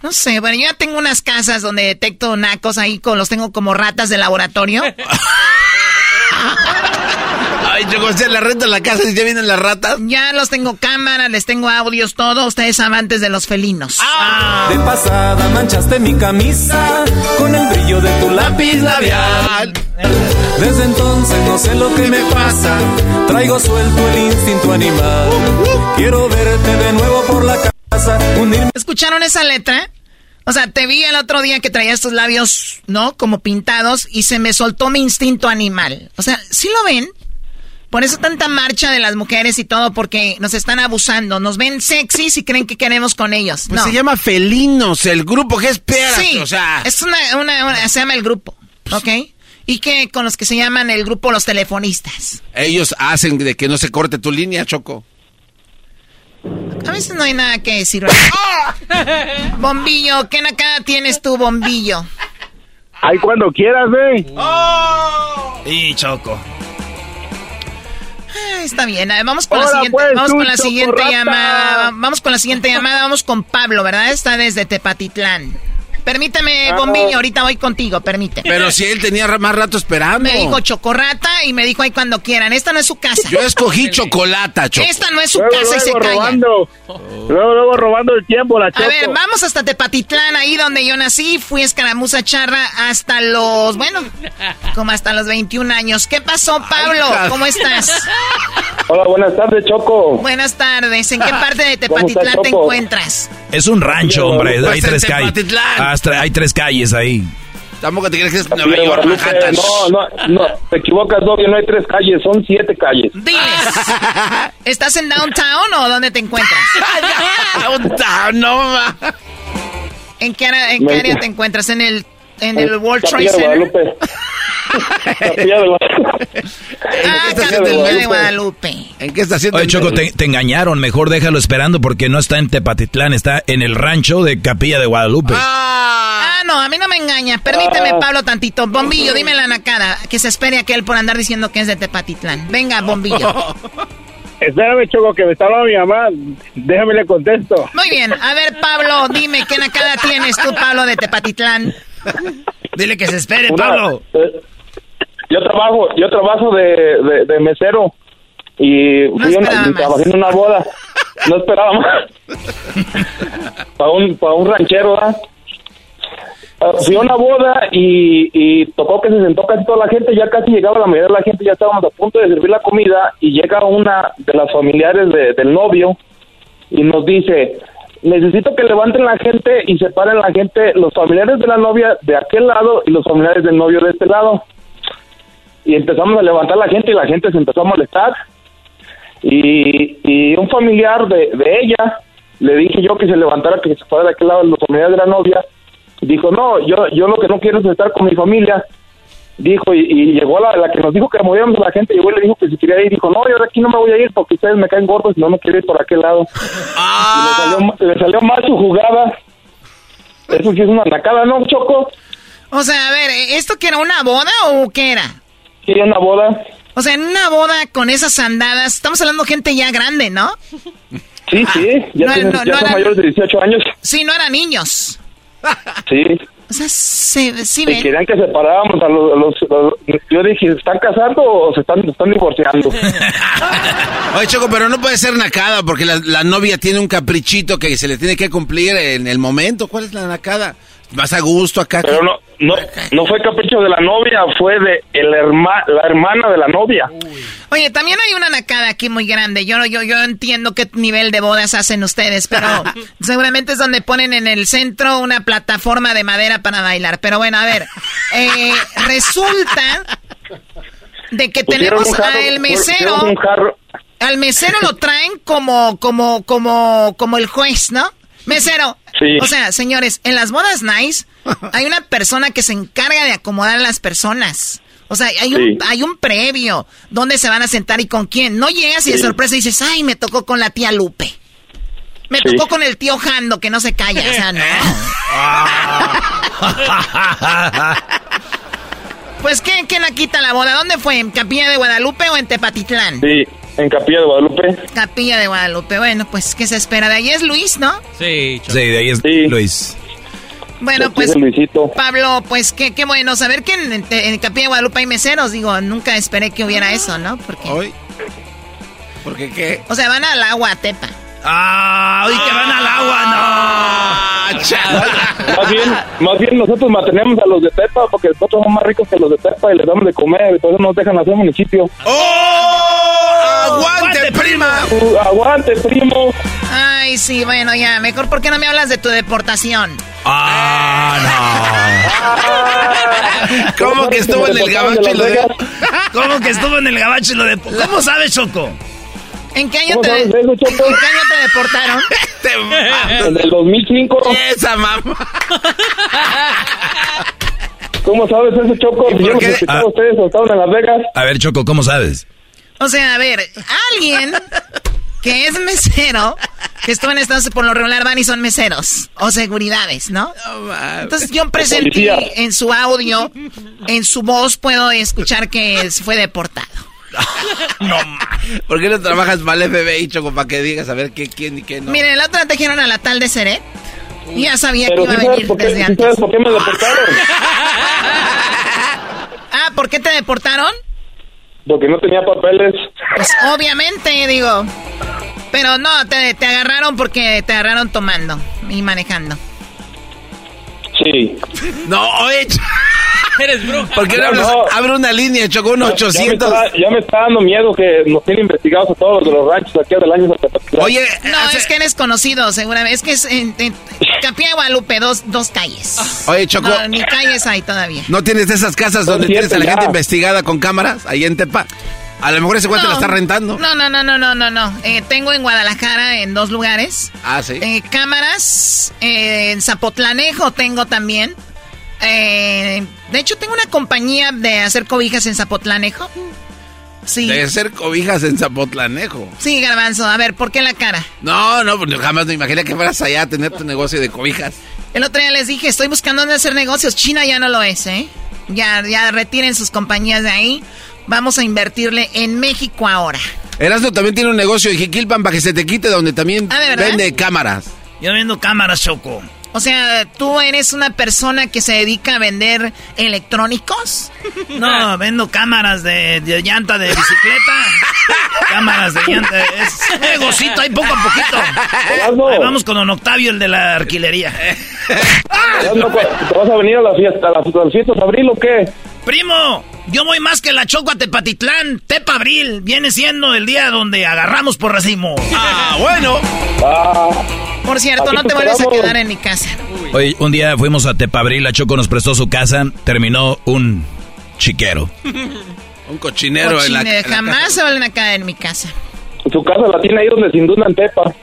No sé, bueno, yo ya tengo unas casas donde detecto nacos ahí, con, los tengo como ratas de laboratorio. Ay, Choco, usted la renta en la casa y ya vienen las ratas. Ya los tengo cámaras, les tengo audios, todo. Ustedes amantes de los felinos. De pasada manchaste mi camisa con el brillo de tu lápiz labial. Desde entonces no sé lo que me pasa. Traigo suelto el instinto animal. Quiero verte de nuevo por la casa. Unirme. ¿Escucharon esa letra? O sea, te vi el otro día que traías tus labios, ¿no? Como pintados y se me soltó mi instinto animal. O sea, ¿sí lo ven? Por eso tanta marcha de las mujeres y todo, porque nos están abusando. Nos ven sexys y creen que queremos con ellos. Pues no. se llama Felinos, el grupo que espera. Sí, O sea, es una, una- una- se llama el grupo, ¿ok? Y que con los que se llaman el grupo los telefonistas. ellos hacen de que no se corte tu línea, Choco. A veces no hay nada que decir. bombillo, ¿qué nacada tienes tú, bombillo? Ahí cuando quieras, ¿eh? Y Choco. Ah, Está bien, vamos con la Ahora, siguiente, pues, vamos con la siguiente llamada. Vamos con la siguiente llamada, vamos con Pablo, ¿verdad? Está desde Tepatitlán. Permíteme, Ah. Bombillo, ahorita voy contigo, permíteme. Pero si él tenía más rato esperando. Me dijo chocorrata y me dijo ahí cuando quieran. Esta no es su casa. Yo escogí chocolata, Choco. Esta no es su Luego, casa y se calla. robando. Luego, luego robando el tiempo, la A Choco. ver, vamos hasta Tepatitlán, ahí donde yo nací. Fui escaramuza charra hasta los, bueno, como hasta los 21 años. ¿Qué pasó, Pablo? ¿Cómo estás? Hola, buenas tardes, Choco. Buenas tardes. ¿En qué parte de ¿Cómo estás, Tepatitlán te encuentras? Es un rancho, hombre. Pues Hay tres calles. Hay tres calles ahí. Tampoco te crees que es Nueva York, Guadalupe, Manhattan. No, no, no, te equivocas, Doggy, no hay tres calles, son siete calles. Diles. ¿Estás en downtown o dónde te encuentras? Downtown, no ma. ¿En qué, en área te encuentras? ¿En el, en el World Trade Capilla de Center? Guadalupe. Capilla de Guadalupe. Ah, Capilla de Guadalupe. ¿En qué estación? Oye, Choco, te, te engañaron. Mejor déjalo esperando porque no está en Tepatitlán, está en el rancho de Capilla de Guadalupe. Ah, no, a mí no me engaña. Permíteme, Ah. Pablo, tantito. Bombillo, dime la nacada. Que se espere aquel por andar diciendo que es de Tepatitlán. Venga, Bombillo. Espérame, Choco, que me está hablando mi mamá. Déjame le contesto. Muy bien. A ver, Pablo, dime, ¿qué nacada tienes tú, Pablo, de Tepatitlán? Dile que se espere, Una- eh, yo trabajo, yo trabajo de, de, de mesero y No fui a una- trabajé en una boda. No esperaba más. para un, para un ranchero, ¿verdad? Ah, Fui a una boda y, y tocó que se sentó casi toda la gente, ya casi llegaba la mayoría de la gente, ya estábamos a punto de servir la comida y llega una de las familiares de- del novio y nos dice, necesito que levanten la gente y separen la gente, los familiares de la novia de aquel lado y los familiares del novio de este lado. Y empezamos a levantar la gente y la gente se empezó a molestar. Y, y un familiar de, de ella, le dije yo que se levantara, que se fuera de aquel lado los familiares de la novia. Dijo, no, yo, yo lo que no quiero es estar con mi familia. Dijo, y, y llegó la, la que nos dijo que moviéramos a la gente, llegó y le dijo que si quería ir. Dijo, no, yo de aquí no me voy a ir porque ustedes me caen gordos y no me quiero ir por aquel lado. Le salió, le salió mal su jugada. Eso sí es una nacada, ¿no, Choco? O sea, a ver, ¿esto que era una boda o qué era? Sí, una boda. O sea, en una boda con esas andadas, estamos hablando de gente ya grande, ¿no? Sí, sí, ya, No, tienen- no, ya no son eran- mayores de 18 años. Sí, no eran niños. Sí. O sea, se, sí ven. querían que separáramos a los, a los- a los- Yo dije, ¿se están casando o se están, divorciando? Oye, Choco, pero no puede ser nacada porque la, la novia tiene un caprichito que se le tiene que cumplir en el momento. ¿Cuál es la nacada? Más a gusto acá. Pero no, no, no fue capricho de la novia, fue de el herma, la hermana de la novia. Oye, también hay una nacada aquí muy grande. Yo, yo, yo entiendo qué nivel de bodas hacen ustedes, pero seguramente es donde ponen en el centro una plataforma de madera para bailar. Pero bueno, a ver, eh, resulta de que Pusieron tenemos un jarro- al mesero. un jarro- Al mesero lo traen como, como, como, como el juez, ¿no? Mesero. Sí. O sea, señores, en las bodas nice hay una persona que se encarga de acomodar a las personas. O sea, hay un, Sí. hay un previo. ¿Dónde se van a sentar y con quién? No llegas y de Sí. sorpresa dices, ay, me tocó con la tía Lupe. Me Sí. tocó con el tío Jando, que no se calla. O sea, no. Pues, ¿qué, ¿qué la quita la boda? ¿Dónde fue? ¿En Capilla de Guadalupe o en Tepatitlán? Sí, en Capilla de Guadalupe. Capilla de Guadalupe. Bueno, pues, ¿qué se espera? De ahí es Luis, ¿no? Sí, sí, de ahí es Luis. Bueno, pues. Pablo, pues, qué, qué bueno saber que en, en- en Capilla de Guadalupe hay meseros. Digo, nunca esperé que hubiera eso, ¿no? Porque, Hoy. ¿Por qué qué? o sea, van al agua, a Tepa. ¡Ah! ¡Uy, que van al agua! ¡No! Más bien, más bien nosotros mantenemos a los de Tepa porque nosotros somos más ricos que los de Tepa y les damos de comer y por eso nos dejan hacer municipio. ¡Oh! ¡Aguante, prima! Uh, aguante, primo. Ay, sí, bueno, ya. Mejor, ¿por qué no me hablas de tu deportación? ¡Ah, ¿Cómo que estuvo en el gabacho y lo de... no! ¿Cómo que estuvo en el gabacho y lo de... ¿Cómo sabes, Choco? ¿En qué año, ¿Cómo te, sabes de eso, ¿en Choco? qué año te deportaron? En el 2005. Esa mamá. ¿Cómo sabes eso, Choco? Si yo los qué? escuchaba Ah. a ustedes estaban en Las Vegas. A ver, Choco, ¿cómo sabes? O sea, a ver, alguien que es mesero, que estuvo en Estados Unidos, por lo regular van y son meseros o seguridades, ¿no? Entonces yo presentí en su audio, en su voz puedo escuchar que fue deportado. No, ¿Por qué no trabajas mal FBI, Choco, para que digas a ver qué, quién y qué no? Miren, la otra trajeron a la tal de Seret. Ya sabía Pero que iba a venir por qué- desde antes. sabes por qué me deportaron. Ah, ¿por qué te deportaron? Porque no tenía papeles. Pues obviamente, digo. Pero no, te, te agarraron porque te agarraron tomando y manejando. Sí. No, oye. Eres brujo. ¿Por qué no hablas? No. Abre una línea, chocó un Ya- 800. Ya me, está, ya me está dando miedo que nos tienen investigados a todos los de los ranchos aquí del año. Oye, No, es que eres conocido, seguramente. Es que es en, en Capilla Guadalupe, dos, dos calles. Oye, Choco. No, ni calles hay todavía. ¿No tienes esas casas donde tienes a la cierto, gente ya. investigada con cámaras? Ahí en Tepa. A lo mejor ese cuate No. la está rentando. No, no, no, no, no, no, no. Eh, tengo en Guadalajara en dos lugares. Ah, sí. Eh, cámaras. eh, en Zapotlanejo tengo también. Eh, de hecho, tengo una compañía de hacer cobijas en Zapotlanejo. Sí. De ser cobijas en Zapotlanejo. Sí, Garbanzo. A ver, ¿por qué la cara? No, no, pues jamás me imaginé que fueras allá a tener tu negocio de cobijas. El otro día les dije, estoy buscando dónde hacer negocios. China ya no lo es, ¿eh? Ya, ya retiren sus compañías de ahí. Vamos a invertirle en México ahora. Erasmo también tiene un negocio en Jiquilpan para que se te quite, donde también Ah, vende cámaras. Yo vendo cámaras, Choco. O sea, ¿tú eres una persona que se dedica a vender electrónicos? No, vendo cámaras de, de llanta de bicicleta. cámaras de llanta. Es un negocito ahí poco a poquito. Ahí vamos con don Octavio, el de la arquilería. ¿Te vas a venir a la fiesta, a las, fiestas de abril o qué? Primo, yo voy más que la Choco a Tepatitlán. Tepa Abril viene siendo el día donde agarramos por racimo. Ah, bueno. Por cierto, Aquí no te te vayas a quedar en mi casa. Oye, un día fuimos a Tepabril, la Choco nos prestó su casa, terminó un chiquero. Un cochinero en la, Cochine, en la jamás casa. se vuelven a caer en mi casa. Su casa la tiene ahí donde se inunda en Tepa.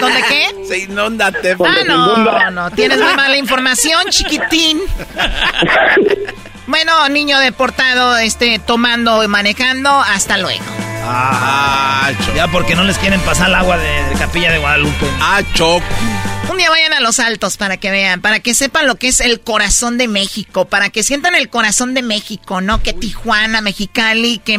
¿Dónde qué? Se inunda Tepa. Ah, no, inunda. no, tienes muy mala información, chiquitín. Bueno, niño deportado, este, tomando y manejando, hasta luego. Ah, Choco. Ya porque no les quieren pasar el agua de, de Capilla de Guadalupe. Ah, Choco. Un día vayan a los altos para que vean, para que sepan lo que es el corazón de México, para que sientan el corazón de México, ¿no? Que Tijuana, Mexicali, que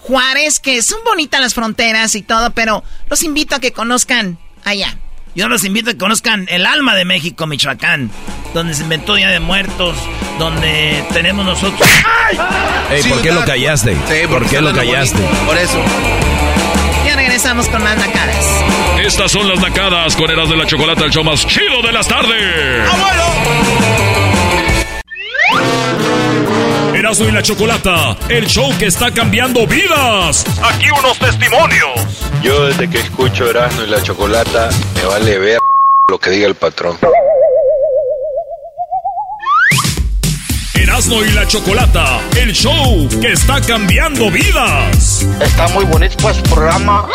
Juárez, que son bonitas las fronteras y todo, pero los invito a que conozcan allá. Yo los invito a que conozcan el alma de México, Michoacán, donde se inventó Día de Muertos, donde tenemos nosotros... Ey, ¿por qué lo callaste? Sí, ¿Por qué lo callaste? Por eso. Ya regresamos con más nacadas. Estas son las nacadas con Eras de la Chocolata, el show más chido de las tardes. Erasmo y la Chocolata, el show que está cambiando vidas. Aquí unos testimonios. Yo desde que escucho Erasmo y la Chocolata, me vale ver lo que diga el patrón. Erasmo y la Chocolata, el show que está cambiando vidas. Está muy bonito pues el programa.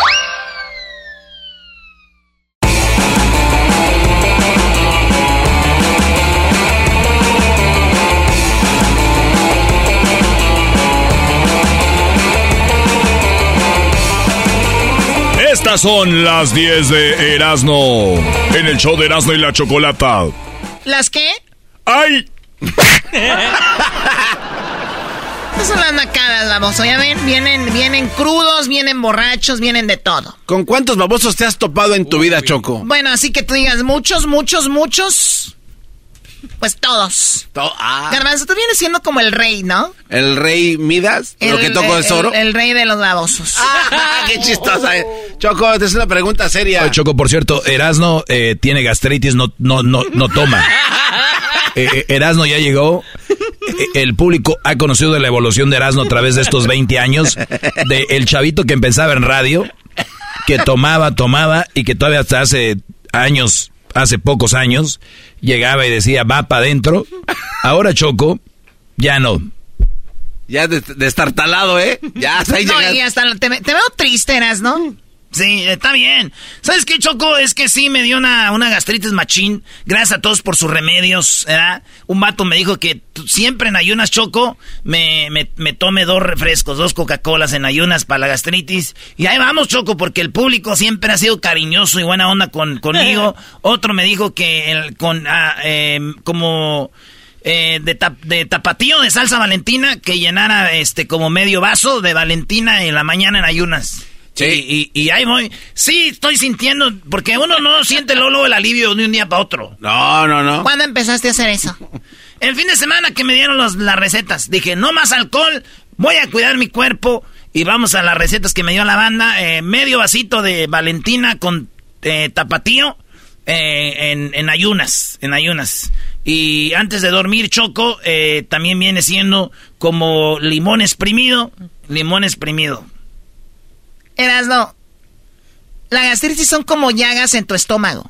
Estas son las 10 de Erasmo en el show de Erasmo y la Chocolata. ¿Las qué? ¡Ay! Esas son las nacadas, baboso. Ya ven, vienen, vienen crudos, vienen borrachos, vienen de todo. ¿Con cuántos babosos te has topado en tu vida, Choco? Bueno, así que tú digas muchos, muchos, muchos. Pues todos. To- ah, Garbanzo, tú vienes siendo como el rey, ¿no? el rey Midas, lo El- que toco es el- oro. El, rey de los babosos. Ah, qué chistosa. eh. Choco, te es una pregunta seria. Oye, Choco, por cierto, Erasno eh, tiene gastritis, no, no, no, no toma. Eh, eh, Erasno ya llegó. El público ha conocido la evolución de Erasno a través de estos 20 años. De el chavito que empezaba en radio, que tomaba, tomaba y que todavía hasta hace años, hace pocos años, llegaba y decía, va para adentro. Ahora, Choco, ya no. Ya de, destartalado, ¿eh? Ya hasta ahí no, llegas. y hasta te, te veo triste, ¿no? Sí, está bien. ¿Sabes qué, Choco? Es que sí me dio una, una gastritis machín. Gracias a todos por sus remedios, ¿verdad? Un vato me dijo que siempre en ayunas, Choco, me, me, me tome dos refrescos, dos Coca-Colas en ayunas para la gastritis. Y ahí vamos, Choco, porque el público siempre ha sido cariñoso y buena onda con, conmigo. Otro me dijo que el, con, ah, eh, como... eh, de, tap- de tapatío de salsa valentina que llenara este como medio vaso de valentina en la mañana en ayunas. Sí. Y, y, ahí voy. Sí, estoy sintiendo, porque uno no siente luego el alivio de un día para otro. No, no, no. ¿Cuándo empezaste a hacer eso? El fin de semana que me dieron los, las recetas. Dije, no más alcohol, voy a cuidar mi cuerpo. Y vamos a las recetas que me dio la banda. Eh, medio vasito de Valentina con eh, tapatío eh, en, en, ayunas. En ayunas. Y antes de dormir, Choco, eh, también viene siendo como limón exprimido. Limón exprimido. Erasno, la gastritis son como llagas en tu estómago.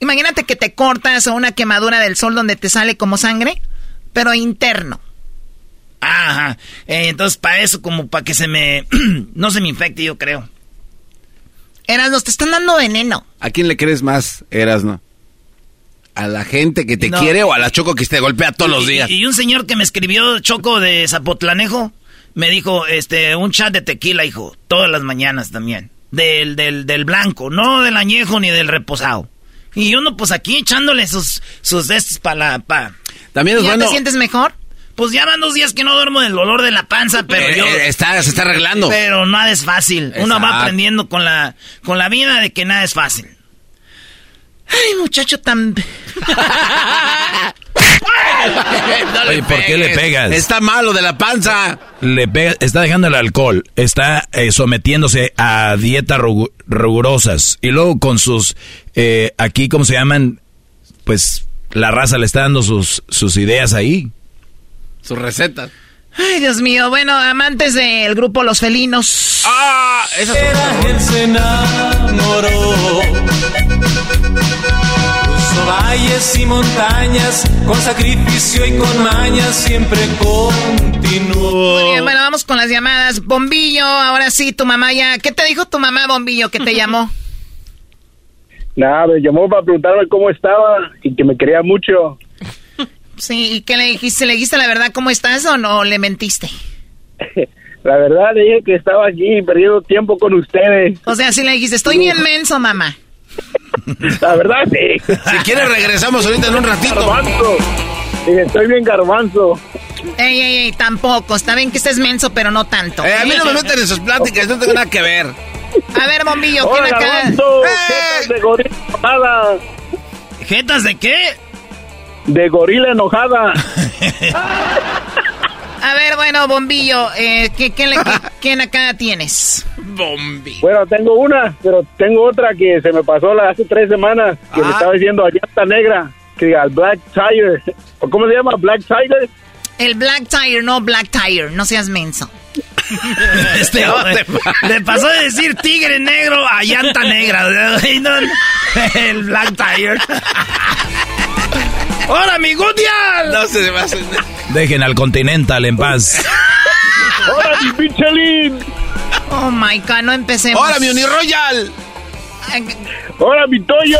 Imagínate que te cortas o una quemadura del sol donde te sale como sangre, pero interno. Ajá. Eh, entonces, para eso, como para que se me. no se me infecte, yo creo. Erasno, te están dando veneno. ¿A quién le crees más, Erasno? ¿A la gente que te quiere o a la Choco que te golpea todos los días? Y, y un señor que me escribió, Choco de Zapotlanejo, me dijo, este, un chat de tequila, hijo, todas las mañanas también. Del, del, del blanco, no del añejo ni del reposado. Y uno, pues aquí echándole sus, sus estos para la. Pa. También es ¿Ya bueno. te sientes mejor? Pues ya van dos días que no duermo del dolor de la panza, pero Eh, yo. eh, está, se está arreglando. Pero nada es fácil. Uno va aprendiendo con la, con la vida de que nada es fácil. Ay, muchacho tan... No Oye, ¿por qué le pegas? Está malo de la panza. Le pega, está dejando el alcohol, está eh, sometiéndose a dietas rigurosas y luego con sus, eh, aquí, ¿cómo se llaman? Pues la raza le está dando sus, sus ideas ahí. Sus recetas. Ay, Dios mío. Bueno, amantes del grupo Los Felinos. ¡Ah! Esa se enamoró. Valles y montañas, con sacrificio y con mañas, siempre continuó. Muy bien, bueno, vamos con las llamadas. Bombillo, ahora sí, tu mamá ya... ¿Qué te dijo tu mamá, Bombillo, que te llamó? Nada, me llamó para preguntarme cómo estaba y que me quería mucho. Sí, ¿y qué le dijiste? ¿Le dijiste la verdad cómo estás o no le mentiste? La verdad, le dije que estaba aquí perdiendo tiempo con ustedes. O sea, sí le dijiste, estoy bien menso, mamá. La verdad, sí. Si quieres, regresamos ahorita en un ratito. Garbanzo. Estoy bien garbanzo. Ey, ey, ey, tampoco. Está bien que estés menso, pero no tanto. Eh, a mí no me meten en sus pláticas, no tengo nada que ver. A ver, Bombillo, ¿quién Hola, acá? garbanzo. ¡Eh! Jetas de gorila enojada. ¿Jetas de qué? De gorila enojada. A ver, bueno, Bombillo, eh, ¿qué, qué le- qué- ¿quién acá tienes? Bombi. Bueno, tengo una, pero tengo otra que se me pasó la, hace tres semanas, que le Ah. estaba diciendo a llanta negra, que diga Black Tire. ¿O cómo se llama? Black Tire. El Black Tire, no Black Tire, no seas menso. Este hombre le pasó de decir tigre negro a llanta negra. El Black Tire. ¡Hola, mi Gutial! No se me hace. Dejen al Continental en paz. ¡Hola, mi Michelin! Oh my god, no empecemos. ¡Hola, mi Uniroyal! ¡Hola, mi Toyo!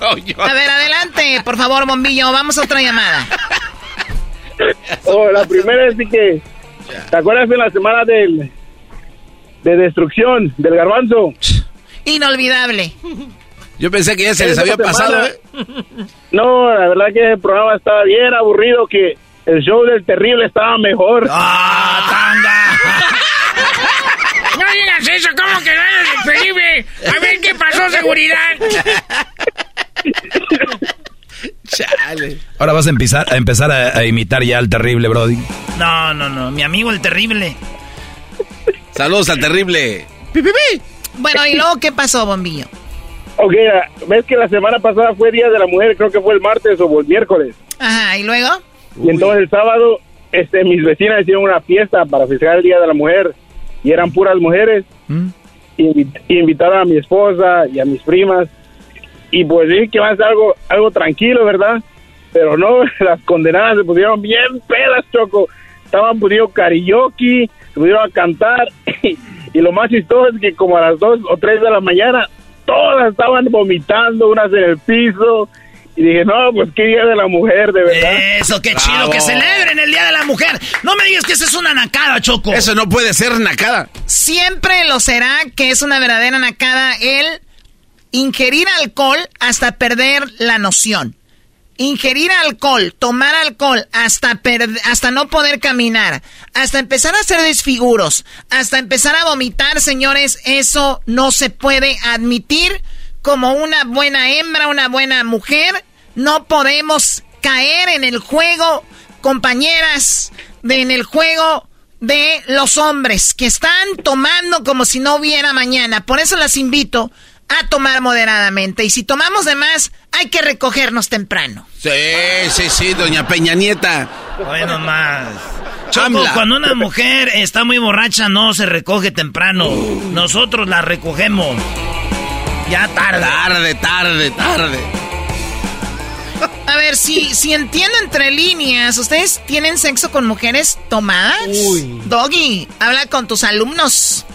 A ver, adelante, por favor, Bombillo, vamos a otra llamada. Oh, la primera es de que... ¿Te acuerdas de la semana del... de destrucción del garbanzo? Inolvidable. Yo pensé que ya se les había semana- pasado, ¿eh? No, la verdad que el programa estaba bien aburrido, que el show del terrible estaba mejor. ¡Ah, tanga! No digas eso, ¿cómo que no eres increíble? A ver qué pasó, seguridad. Chale. Ahora vas a empezar a, empezar a, a imitar ya al terrible, Brody. No, no, no, mi amigo el terrible. Saludos al terrible. Bueno, ¿y luego qué pasó, Bombillo? Ok, ves que la semana pasada fue Día de la Mujer, creo que fue el martes o el miércoles. Ajá, ¿y luego? Y entonces el sábado, este, mis vecinas hicieron una fiesta para festejar el Día de la Mujer. Y eran puras mujeres. Y, invi- y invitaron a mi esposa y a mis primas. Y pues dije que va a ser algo, algo tranquilo, ¿verdad? Pero no, las condenadas se pusieron bien pedas, Choco. Estaban poniendo karaoke, se pusieron a cantar. Y, lo más chistoso es que como a las 2 o 3 de la mañana, todas estaban vomitando, unas en el piso. Y dije, no, pues qué día de la mujer, de verdad. Eso, qué chido, que celebren el Día de la Mujer. No me digas que eso es una nacada, Choco. Eso no puede ser nacada. Siempre lo será que es una verdadera nacada el ingerir alcohol hasta perder la noción. Ingerir alcohol, tomar alcohol, hasta, hasta no poder caminar, hasta empezar a hacer desfiguros, hasta empezar a vomitar, señores, eso no se puede admitir como una buena hembra, una buena mujer. No podemos caer en el juego, compañeras, de, en el juego de los hombres que están tomando como si no hubiera mañana. Por eso las invito a tomar moderadamente. Y si tomamos de más, hay que recogernos temprano. Sí, sí, sí, doña Peña Nieta. Bueno, más. Choco, cuando una mujer está muy borracha, no se recoge temprano. Nosotros la recogemos. Ya tarde. Tarde, tarde, tarde. A ver, si, si entiendo entre líneas, ¿ustedes tienen sexo con mujeres tomadas? Uy. Doggy, habla con tus alumnos.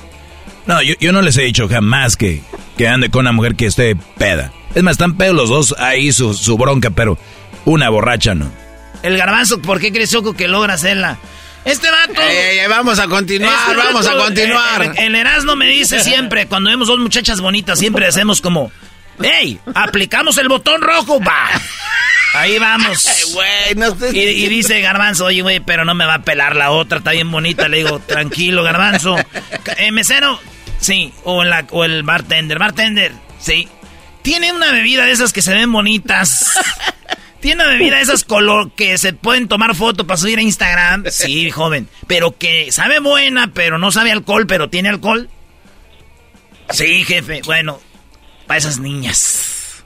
No, yo, yo no les he dicho jamás que, que ande con una mujer que esté peda. Es más, están pedos los dos ahí su, su bronca, pero una borracha no. El garbanzo, ¿por qué crees, Choco, que logra hacerla? Este vato. vamos a continuar, este vamos a continuar. El, el, Erasmo me dice siempre, cuando vemos dos muchachas bonitas, siempre hacemos como. ¡Ey! Aplicamos el botón rojo, va. Ahí vamos. y, y, dice Garbanzo, oye, güey, pero no me va a pelar la otra, está bien bonita. Le digo, tranquilo, Garbanzo. Eh, mesero, sí. O, la, o el bartender, bartender, sí. Tiene una bebida de esas que se ven bonitas. Tiene una bebida de esas color que se pueden tomar foto para subir a Instagram. Sí, joven. Pero que sabe buena, pero no sabe alcohol, pero tiene alcohol. Sí, jefe. Bueno, para esas niñas.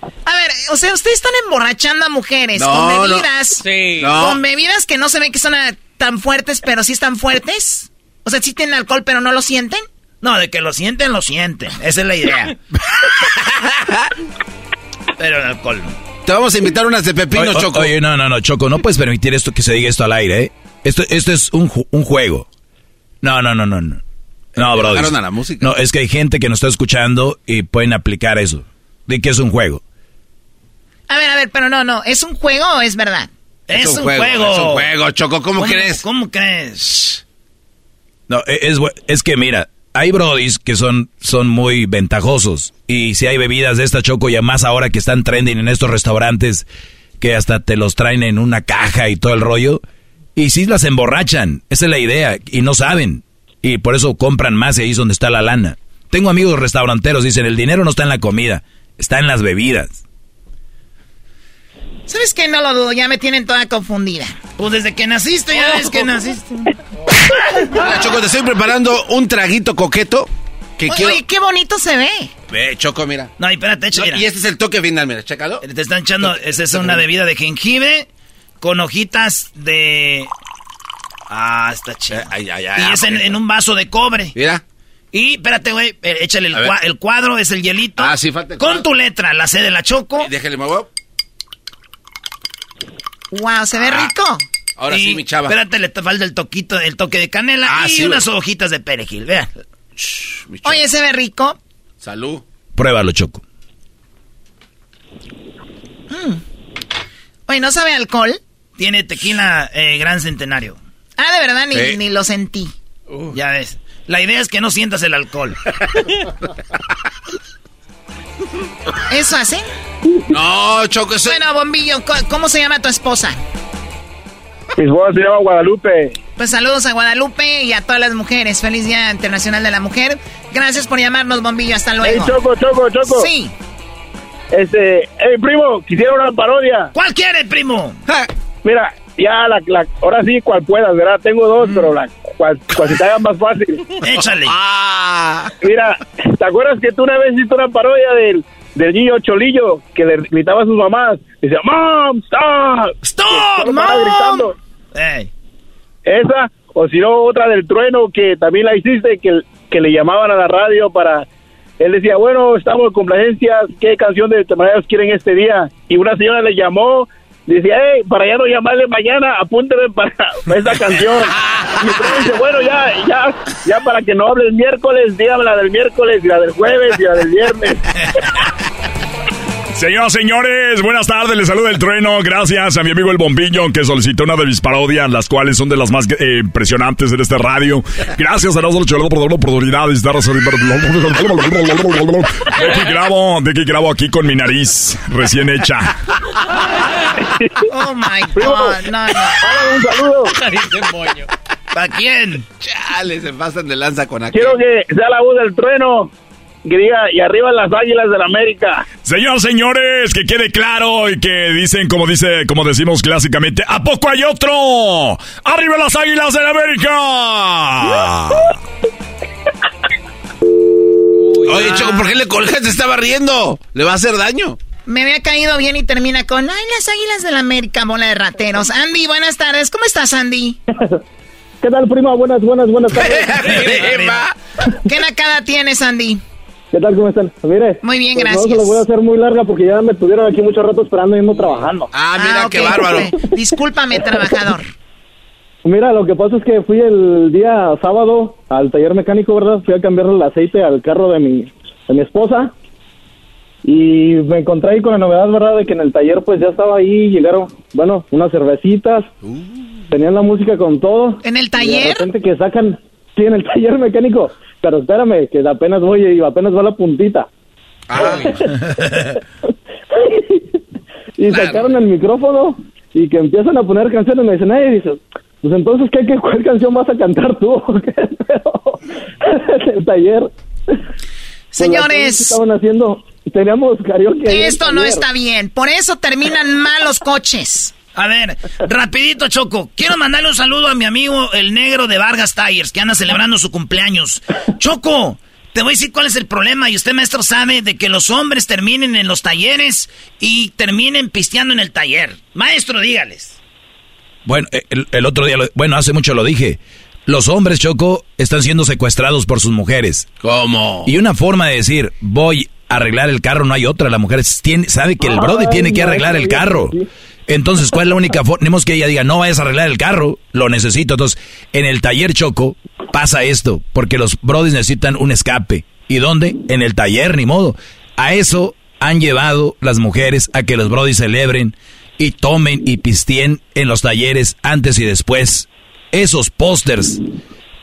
A ver, o sea, ustedes están emborrachando a mujeres con bebidas. Sí. Con bebidas que no se ven que son tan fuertes, pero sí están fuertes. O sea, sí tienen alcohol, pero no lo sienten. No, de que lo sienten, lo sienten. Esa es la idea. pero el alcohol. Te vamos a invitar unas de pepino, Choco. Oye, no, no, no, Choco, no puedes permitir esto que se diga esto al aire, ¿eh? Esto, esto es un, un juego. No, no, no, no, no. No, bro. a la música. No, es que hay gente que nos está escuchando y pueden aplicar eso. De que es un juego. A ver, a ver, pero no, no. ¿Es un juego o es verdad? Es, un, juego, Es un juego, Choco. ¿Cómo, crees? ¿Cómo crees? No, e, es, es que mira, hay brodis que son, son muy ventajosos. Y si hay bebidas de esta choco, y más ahora que están trending en estos restaurantes, que hasta te los traen en una caja y todo el rollo. Y si las emborrachan, esa es la idea, y no saben. Y por eso compran más y ahí es donde está la lana. Tengo amigos restauranteros, dicen, el dinero no está en la comida, está en las bebidas. ¿Sabes qué? No lo dudo, ya me tienen toda confundida. Pues desde que naciste, ya ves que naciste. Hola, Choco, te estoy preparando un traguito coqueto. Que Oye, qué bonito se ve. Ve, Choco, mira. No, espérate, no, Y este es el toque final, mira, chécalo. Te están echando, esa es una bebida de jengibre con hojitas de... Ah, está chido. Eh, y es en, un vaso de cobre. Mira. Y espérate, güey, eh, échale el, cuadro, es el hielito. Ah, sí, falta. Con tu letra, la C de la Choco. déjale, muevo. Wow, se ve ah. rico. Ahora sí, mi chava. Espérate, le falta el toquito, el toque de canela ah, y unas hojitas de perejil, vean. Oye, se ve rico. Salud. Pruébalo, Choco. Mm. Oye, ¿no sabe alcohol? Tiene tequila eh, Gran Centenario. Ah, de verdad, ni, ni lo sentí. Ya ves. La idea es que no sientas el alcohol. ¿Eso hace? No, Choco, eso... Bueno, Bombillo, ¿cómo se llama tu esposa? Mi esposa se llama Guadalupe. Pues saludos a Guadalupe y a todas las mujeres. Feliz Día Internacional de la Mujer. Gracias por llamarnos, Bombillo. Hasta luego. Hey, Choco, Choco, Choco. Sí. Este, hey, primo, quisiera una parodia. ¿Cuál quiere, primo? Mira, ya la, la, ahora sí, cual puedas, ¿verdad? Tengo dos, mm. pero la, cual, cual se te haga más fácil. Échale. Ah. Mira, ¿te acuerdas que tú una vez hiciste una parodia del, del niño Cholillo que le gritaba a sus mamás? Decía, ¡Mom, stop! ¡Stop, mom! gritando. Esa, o si no, otra del trueno que también la hiciste, que, que le llamaban a la radio para... Él decía, bueno, estamos en complacencias, ¿qué canción de temporadas quieren este día? Y una señora le llamó Dice, hey, para ya no llamarle mañana, apúnteme para, esta canción. Y dice, bueno, ya, ya, ya para que no hable el miércoles, dígame la del miércoles y la del jueves y la del viernes. Señoras, señores, buenas tardes, les saluda el trueno. Gracias a mi amigo el Bombillo que solicitó una de mis parodias, las cuales son de las más eh, impresionantes en este radio. Gracias a nosotros por la oportunidad de estar de que grabo, de que grabo aquí con mi nariz recién hecha. Oh my God, no, no. un saludo. ¿Para quién? Chale, se pasan de lanza con aquel. Quiero que sea la voz del trueno. Que diga, y arriba las águilas del América. Señor, señores, que quede claro y que dicen, como dice, como decimos clásicamente, ¿a poco hay otro? ¡Arriba las águilas del América! Oye, Choco, ¿por qué le colgas? Se estaba riendo. Le va a hacer daño. Me había caído bien y termina con, ay, las águilas del América, bola de rateros. Andy, buenas tardes. ¿Cómo estás, Andy? ¿Qué tal, prima? Buenas, buenas, buenas tardes. ¿Qué nacada tienes, Andy? ¿Qué tal? ¿Cómo están? Mire. Muy bien, pues, gracias. No se lo voy a hacer muy larga porque ya me tuvieron aquí mucho rato esperando y no trabajando. Ah, mira, ok, qué bárbaro. disculpe. Discúlpame, trabajador. Mira, lo que pasa es que fui el día sábado al taller mecánico, ¿verdad? Fui a cambiarle el aceite al carro de mi, de mi esposa. Y me encontré ahí con la novedad, ¿verdad? De que en el taller pues ya estaba ahí, llegaron, bueno, unas cervecitas, tenían la música con todo. ¿En el Y de taller? repente que sacan, sí, en el taller mecánico. Pero espérame, que apenas voy y apenas va la puntita. y sacaron el micrófono y que empiezan a poner canciones. Me dicen, ay, dice, pues entonces, ¿qué, qué, ¿cuál canción vas a cantar tú? En el taller. Pues, Señores. que estaban haciendo, teníamos karaoke. Esto no está bien. Por eso terminan mal los coches. A ver, rapidito, Choco. Quiero mandarle un saludo a mi amigo el negro de Vargas Tires, que anda celebrando su cumpleaños. Choco, te voy a decir cuál es el problema. Y usted, maestro, sabe de que los hombres terminen en los talleres y terminen pisteando en el taller. Maestro, dígales. Bueno, eh, el, el otro día, lo- bueno, hace mucho lo dije. Los hombres, Choco, están siendo secuestrados por sus mujeres. ¿Cómo? Y una forma de decir, voy a arreglar el carro, no hay otra. La mujer tiene, sabe que el brody Ay, tiene que arreglar el carro. Entonces, ¿cuál es la única forma? Tenemos que ella diga, no vayas a arreglar el carro, lo necesito. Entonces, en el taller Choco pasa esto, porque los brodis necesitan un escape. ¿Y dónde? En el taller, ni modo. A eso han llevado las mujeres a que los brodis celebren y tomen y pisteen en los talleres antes y después. Esos pósters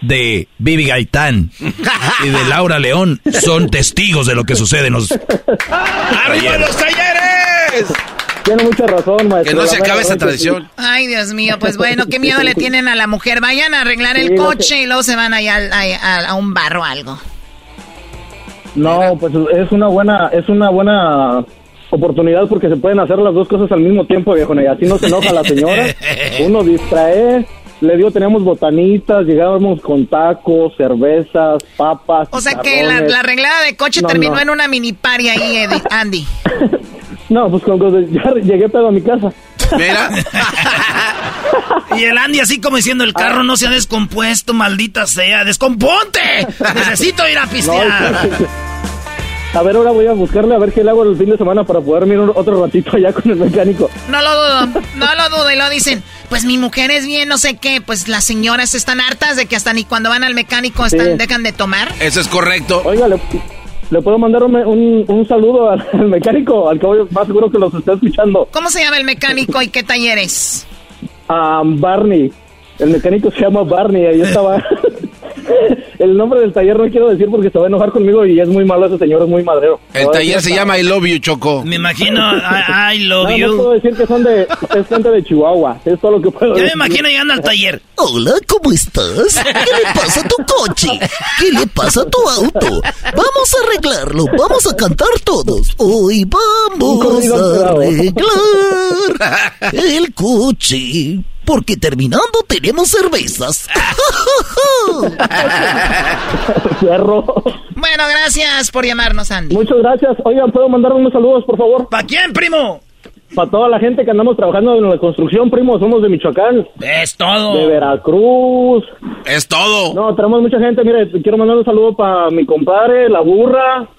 de Bibi Gaitán y de Laura León son testigos de lo que sucede en los ¡Arriba los talleres! Tiene mucha razón, maestro. Que no se acabe esa tradición. Ay, Dios mío, pues bueno, qué miedo le tienen a la mujer. Vayan a arreglar el Sí, coche y luego se van allá al- a, a- a un bar o algo. No, pues es una buena, es una buena oportunidad porque se pueden hacer las dos cosas al mismo tiempo, viejo. Y así no se enoja la señora. Uno distrae. Le digo, teníamos botanitas, llegábamos con tacos, cervezas, papas. O sea que la, arreglada de coche No, terminó no. en una mini party ahí, Eddie- Andy. No, pues con, con- ya llegué pedo a mi casa. Mira. Y el Andy así como diciendo, el carro no se ha descompuesto, maldita sea. ¡Descomponte! Necesito ir a pistear. A ver, ahora voy a buscarle a ver qué le hago el fin de semana para poder mirar otro ratito allá con el mecánico. No lo dudo, no lo dudo. Y lo dicen, pues mi mujer es bien, no sé qué. Pues las señoras están hartas de que hasta ni cuando van al mecánico están, Sí. dejan de tomar. Eso es correcto. Oiga, ¿le, puedo mandar un, un, un saludo al, al mecánico? Al cabo, más seguro que los está escuchando. ¿Cómo se llama el mecánico y qué talleres? a Barney. El mecánico se llama Barney, ahí estaba. el nombre del taller no quiero decir porque se va a enojar conmigo y es muy malo ese señor, es muy madrero. El No, taller se llama I Love You, Choco. Me imagino, I, I love No, no you. puedo decir que son de, es gente de Chihuahua, es todo lo que puedo Yo me decir. imagino llegando al taller. Hola, ¿cómo estás? ¿Qué le pasa a tu coche? ¿Qué le pasa a tu auto? Vamos a arreglarlo, vamos a cantar todos. Hoy vamos a arreglar el coche. Porque terminando tenemos cervezas. Perro. Bueno, gracias por llamarnos, Andy. Muchas gracias. Oigan, ¿puedo mandar unos saludos, por favor? ¿Para quién, primo? Para toda la gente que andamos trabajando en la construcción, primo, somos de Michoacán. Es todo. De Veracruz. Es todo. No, tenemos mucha gente. Mire, quiero mandar un saludo para mi compadre, la burra,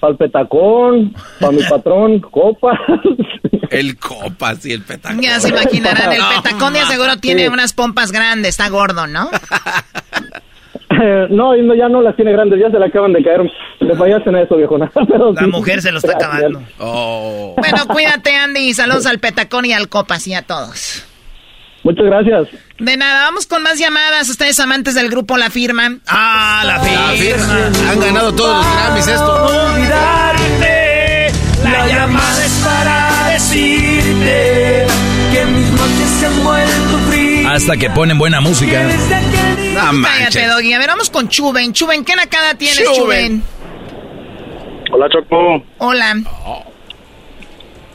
para el petacón, para mi patrón, copa. El copas y el petacón. Ya se imaginarán, el No, petacón de seguro tiene Sí. unas pompas grandes, está gordo, ¿no? Eh, no, ya no las tiene grandes, ya se le acaban de caer. Le fallaste en eso, viejo. Pero La sí. mujer se lo está acabando. Oh. Bueno, cuídate, Andy, y saludos al petacón y al copas y a todos. Muchas gracias. De nada, vamos con más llamadas. Ustedes amantes del grupo La Firma. Ah, la La firma. firma. Han ganado todos los Grammys esto. olvidarte. La llamada es para decirte Hasta que ponen buena música. No Cállate, Doggy. A ver, vamos con Chuben. Chuben, ¿qué nakada tienes, Chuben? Hola, Choco. Hola.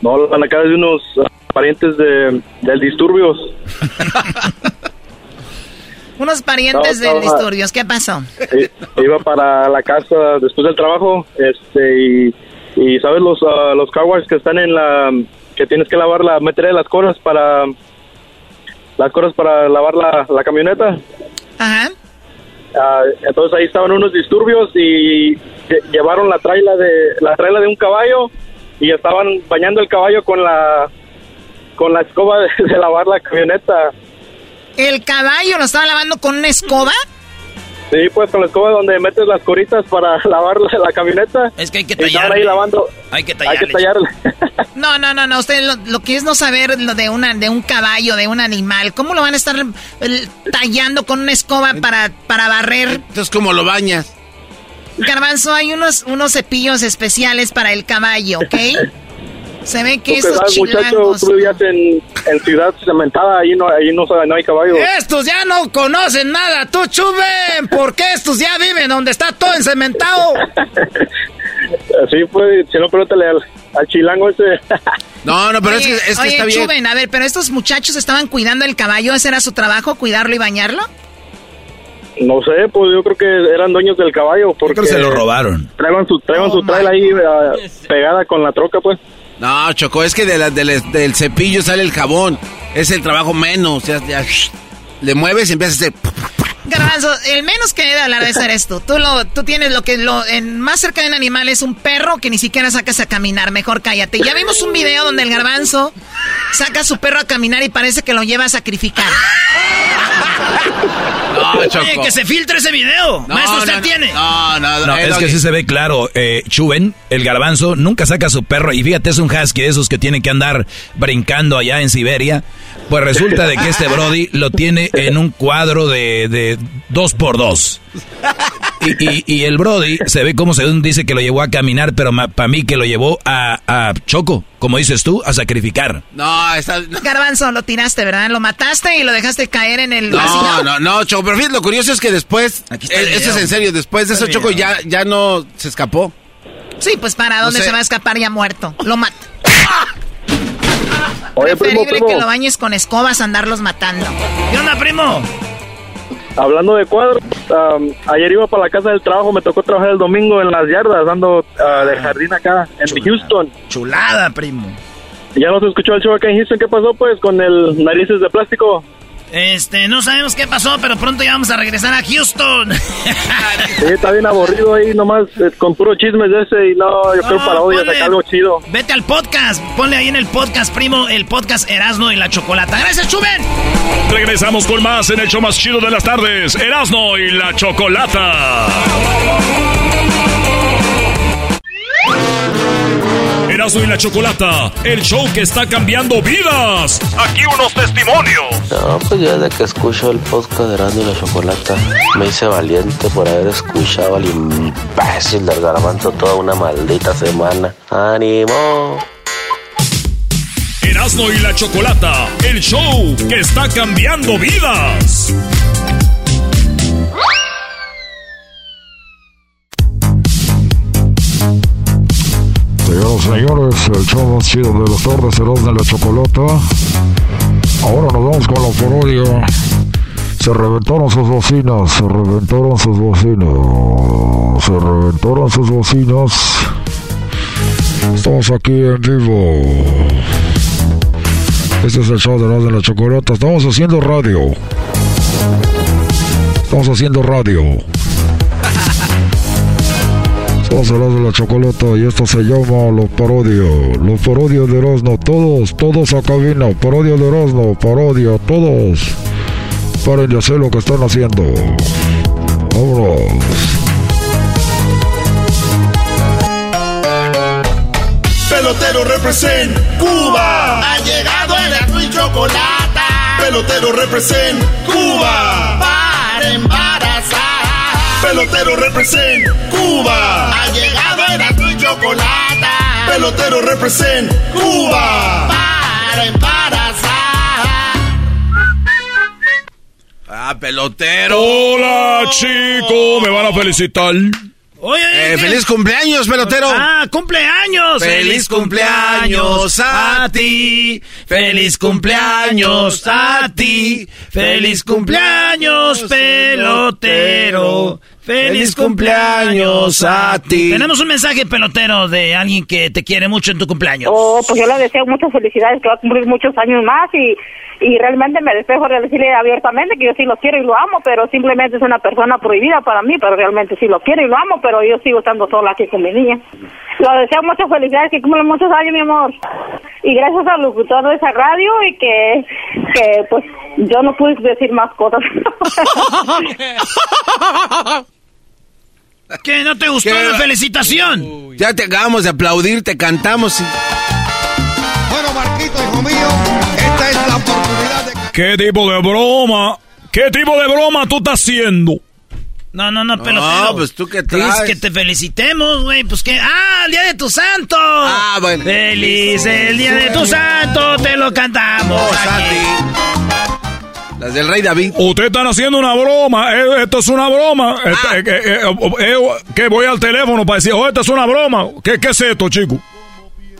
No, la nakada es de unos parientes de, del disturbios. Unos parientes No, del disturbios. ¿Qué pasó? Iba para la casa después del trabajo, este, y, y sabes los, ah, los car wash que están en la, que tienes que lavar la, meterle las cosas para, las cosas para lavar la, la camioneta. Ajá. Ah, entonces ahí estaban unos disturbios y lle- llevaron la traila de la traila de un caballo y estaban bañando el caballo con la con la escoba de, de lavar la camioneta. ¿El caballo lo estaba lavando con una escoba? Sí, pues con la escoba donde metes las coritas para lavar la, la camioneta. Es que hay que tallarle. ahí lavando. Hay que Hay que tallarle. tallarle. No, no, no, no. Usted lo, lo que es no saber lo de una de un caballo, de un animal. ¿Cómo lo van a estar el, tallando con una escoba para, para barrer? Entonces, ¿cómo lo bañas? Garbanzo, hay unos, unos cepillos especiales para el caballo, ¿ok? Se ve que que esos sabes, muchacho, chilangos... tú vivías en, en ciudad cementada, ahí no, ahí no, no hay caballo. Estos ya no conocen nada, tú chuben, porque estos ya viven donde está todo encementado. Así pues, si no, pregúntale al, al chilango ese. No, no, pero es que, es que oye, está bien. Chuben, a ver, pero estos muchachos estaban cuidando el caballo, ¿ese era su trabajo, cuidarlo y bañarlo? No sé, pues yo creo que eran dueños del caballo. Porque Creo que se lo robaron. Traían su, traían Oh su trail ahí ah, pegada con la troca, pues. No, Choco, es que de la- del- cepillo sale el jabón. Es el trabajo menos. Ya, ya, le mueves y empiezas a hacer... Garbanzo, el menos que debe hablar de eso eres tú. Tú, lo, tú tienes lo que lo en más cerca de un animal es un perro que ni siquiera sacas a caminar. Mejor cállate. Ya vimos un video donde el garbanzo saca a su perro a caminar y parece que lo lleva a sacrificar. No, Choco. Oye, que se filtre ese video. No, Maestro, usted no, no. tiene. No, no, No, es que sí se ve claro. Eh, Chuben, el garbanzo, nunca saca a su perro. Y fíjate, es un husky de esos que tienen que andar brincando allá en Siberia. Pues resulta de que este Brody lo tiene en un cuadro de, de dos por dos. Y, y- y el Brody se ve como según dice que lo llevó a caminar, pero para mí que lo llevó a, a Choco, como dices tú, a sacrificar. No, está... Garbanzo, lo tiraste, ¿verdad? Lo mataste y lo dejaste caer en el No, vacío. no, no, Choco, pero fíjate, lo curioso es que después, Aquí está el eh, eso video. es en serio, después de eso Choco ya, ya no se escapó. Sí, pues para dónde sé. se va a escapar ya muerto. Lo mata. Oye, primo, Preferible primo, que lo bañes con escobas a andarlos matando. ¿Qué onda, primo? hablando de cuadros, am, ayer iba para la casa del trabajo, me tocó trabajar el domingo en las yardas, dando ah, de jardín acá, en Houston. Chulada, primo. ¿Ya no se escuchó el show acá en Houston? ¿Qué pasó, pues, con el narices de plástico? Este, no sabemos qué pasó, pero pronto ya vamos a regresar a Houston. Sí, está bien aburrido ahí, nomás eh, con puro chismes de ese, y no, yo creo No, para hoy sacar algo chido. Vete al podcast, ponle ahí en el podcast, primo, el podcast Erasno y la Chocolata. Gracias, Chuben. Regresamos con más en el show más chido de las tardes, Erasno y la Chocolata. Erasno y la Chocolata, el show que está cambiando vidas. Aquí unos testimonios. No, pues yo desde que escucho el podcast de Erasmo y la Chocolata me hice valiente por haber escuchado al imbécil del garbanzo toda una maldita semana. ¡Ánimo! Erasno y la Chocolata, el show que está cambiando vidas. Señores, el show más chido de las tardes será de la chocolata. Ahora nos vamos con la parodia. Se reventaron sus bocinas, se reventaron sus bocinas, se reventaron sus bocinas. Estamos aquí en vivo. Este es el show de las de la chocolata. Estamos haciendo radio. Estamos haciendo radio. Hablando de la chocolata y esto se llama Los Parodios. Los Parodios de Erasmo. Todos, todos a cabina. Parodia de Erasmo. Parodia, todos. Paren de hacer lo que están haciendo. Vámonos. Pelotero represent Cuba. Ha llegado el azul y chocolate. Pelotero represent Cuba. Para embarazar. Pelotero represent Cuba. Ha llegado el azul y chocolate. Pelotero represent Cuba. Para embarazar. Ah, pelotero. Hola, chico. Me van a felicitar. Oye, oye, Eh, ¿qué? feliz cumpleaños, pelotero. Ah, cumpleaños. Feliz cumpleaños a ti. Feliz cumpleaños a ti. Feliz cumpleaños, pelotero. Feliz cumpleaños a ti. Tenemos un mensaje pelotero de alguien que te quiere mucho en tu cumpleaños. Oh, pues yo le deseo muchas felicidades, que va a cumplir muchos años más y, y realmente me despejo de decirle abiertamente que yo sí lo quiero y lo amo, pero simplemente es una persona prohibida para mí, pero realmente sí lo quiero y lo amo, pero yo sigo estando sola aquí con mi niña. Le deseo muchas felicidades, que cumpla muchos años, mi amor. Y gracias al locutor de esa radio y que, que pues yo no pude decir más cosas. ¿Qué? ¿No te gustó ¿Qué? la felicitación? Ya te acabamos de aplaudir, te cantamos y... Bueno, Marquito, hijo mío, ¿Qué tipo de broma? ¿Qué tipo de broma tú estás haciendo? No, no, no, pelotero. No, pues tú qué traes. Dices que te felicitemos, güey. Pues que. ¡Ah, el día de tu santo! Ah, bueno. ¡Feliz el día de tu santo! Te lo cantamos. Oh, aquí. Las del rey David. Ustedes están haciendo una broma. eh, esto es una broma. Ah. Este, eh, eh, eh, eh, que voy al teléfono para decir, oh, esto es una broma. ¿Qué, qué es esto, chico?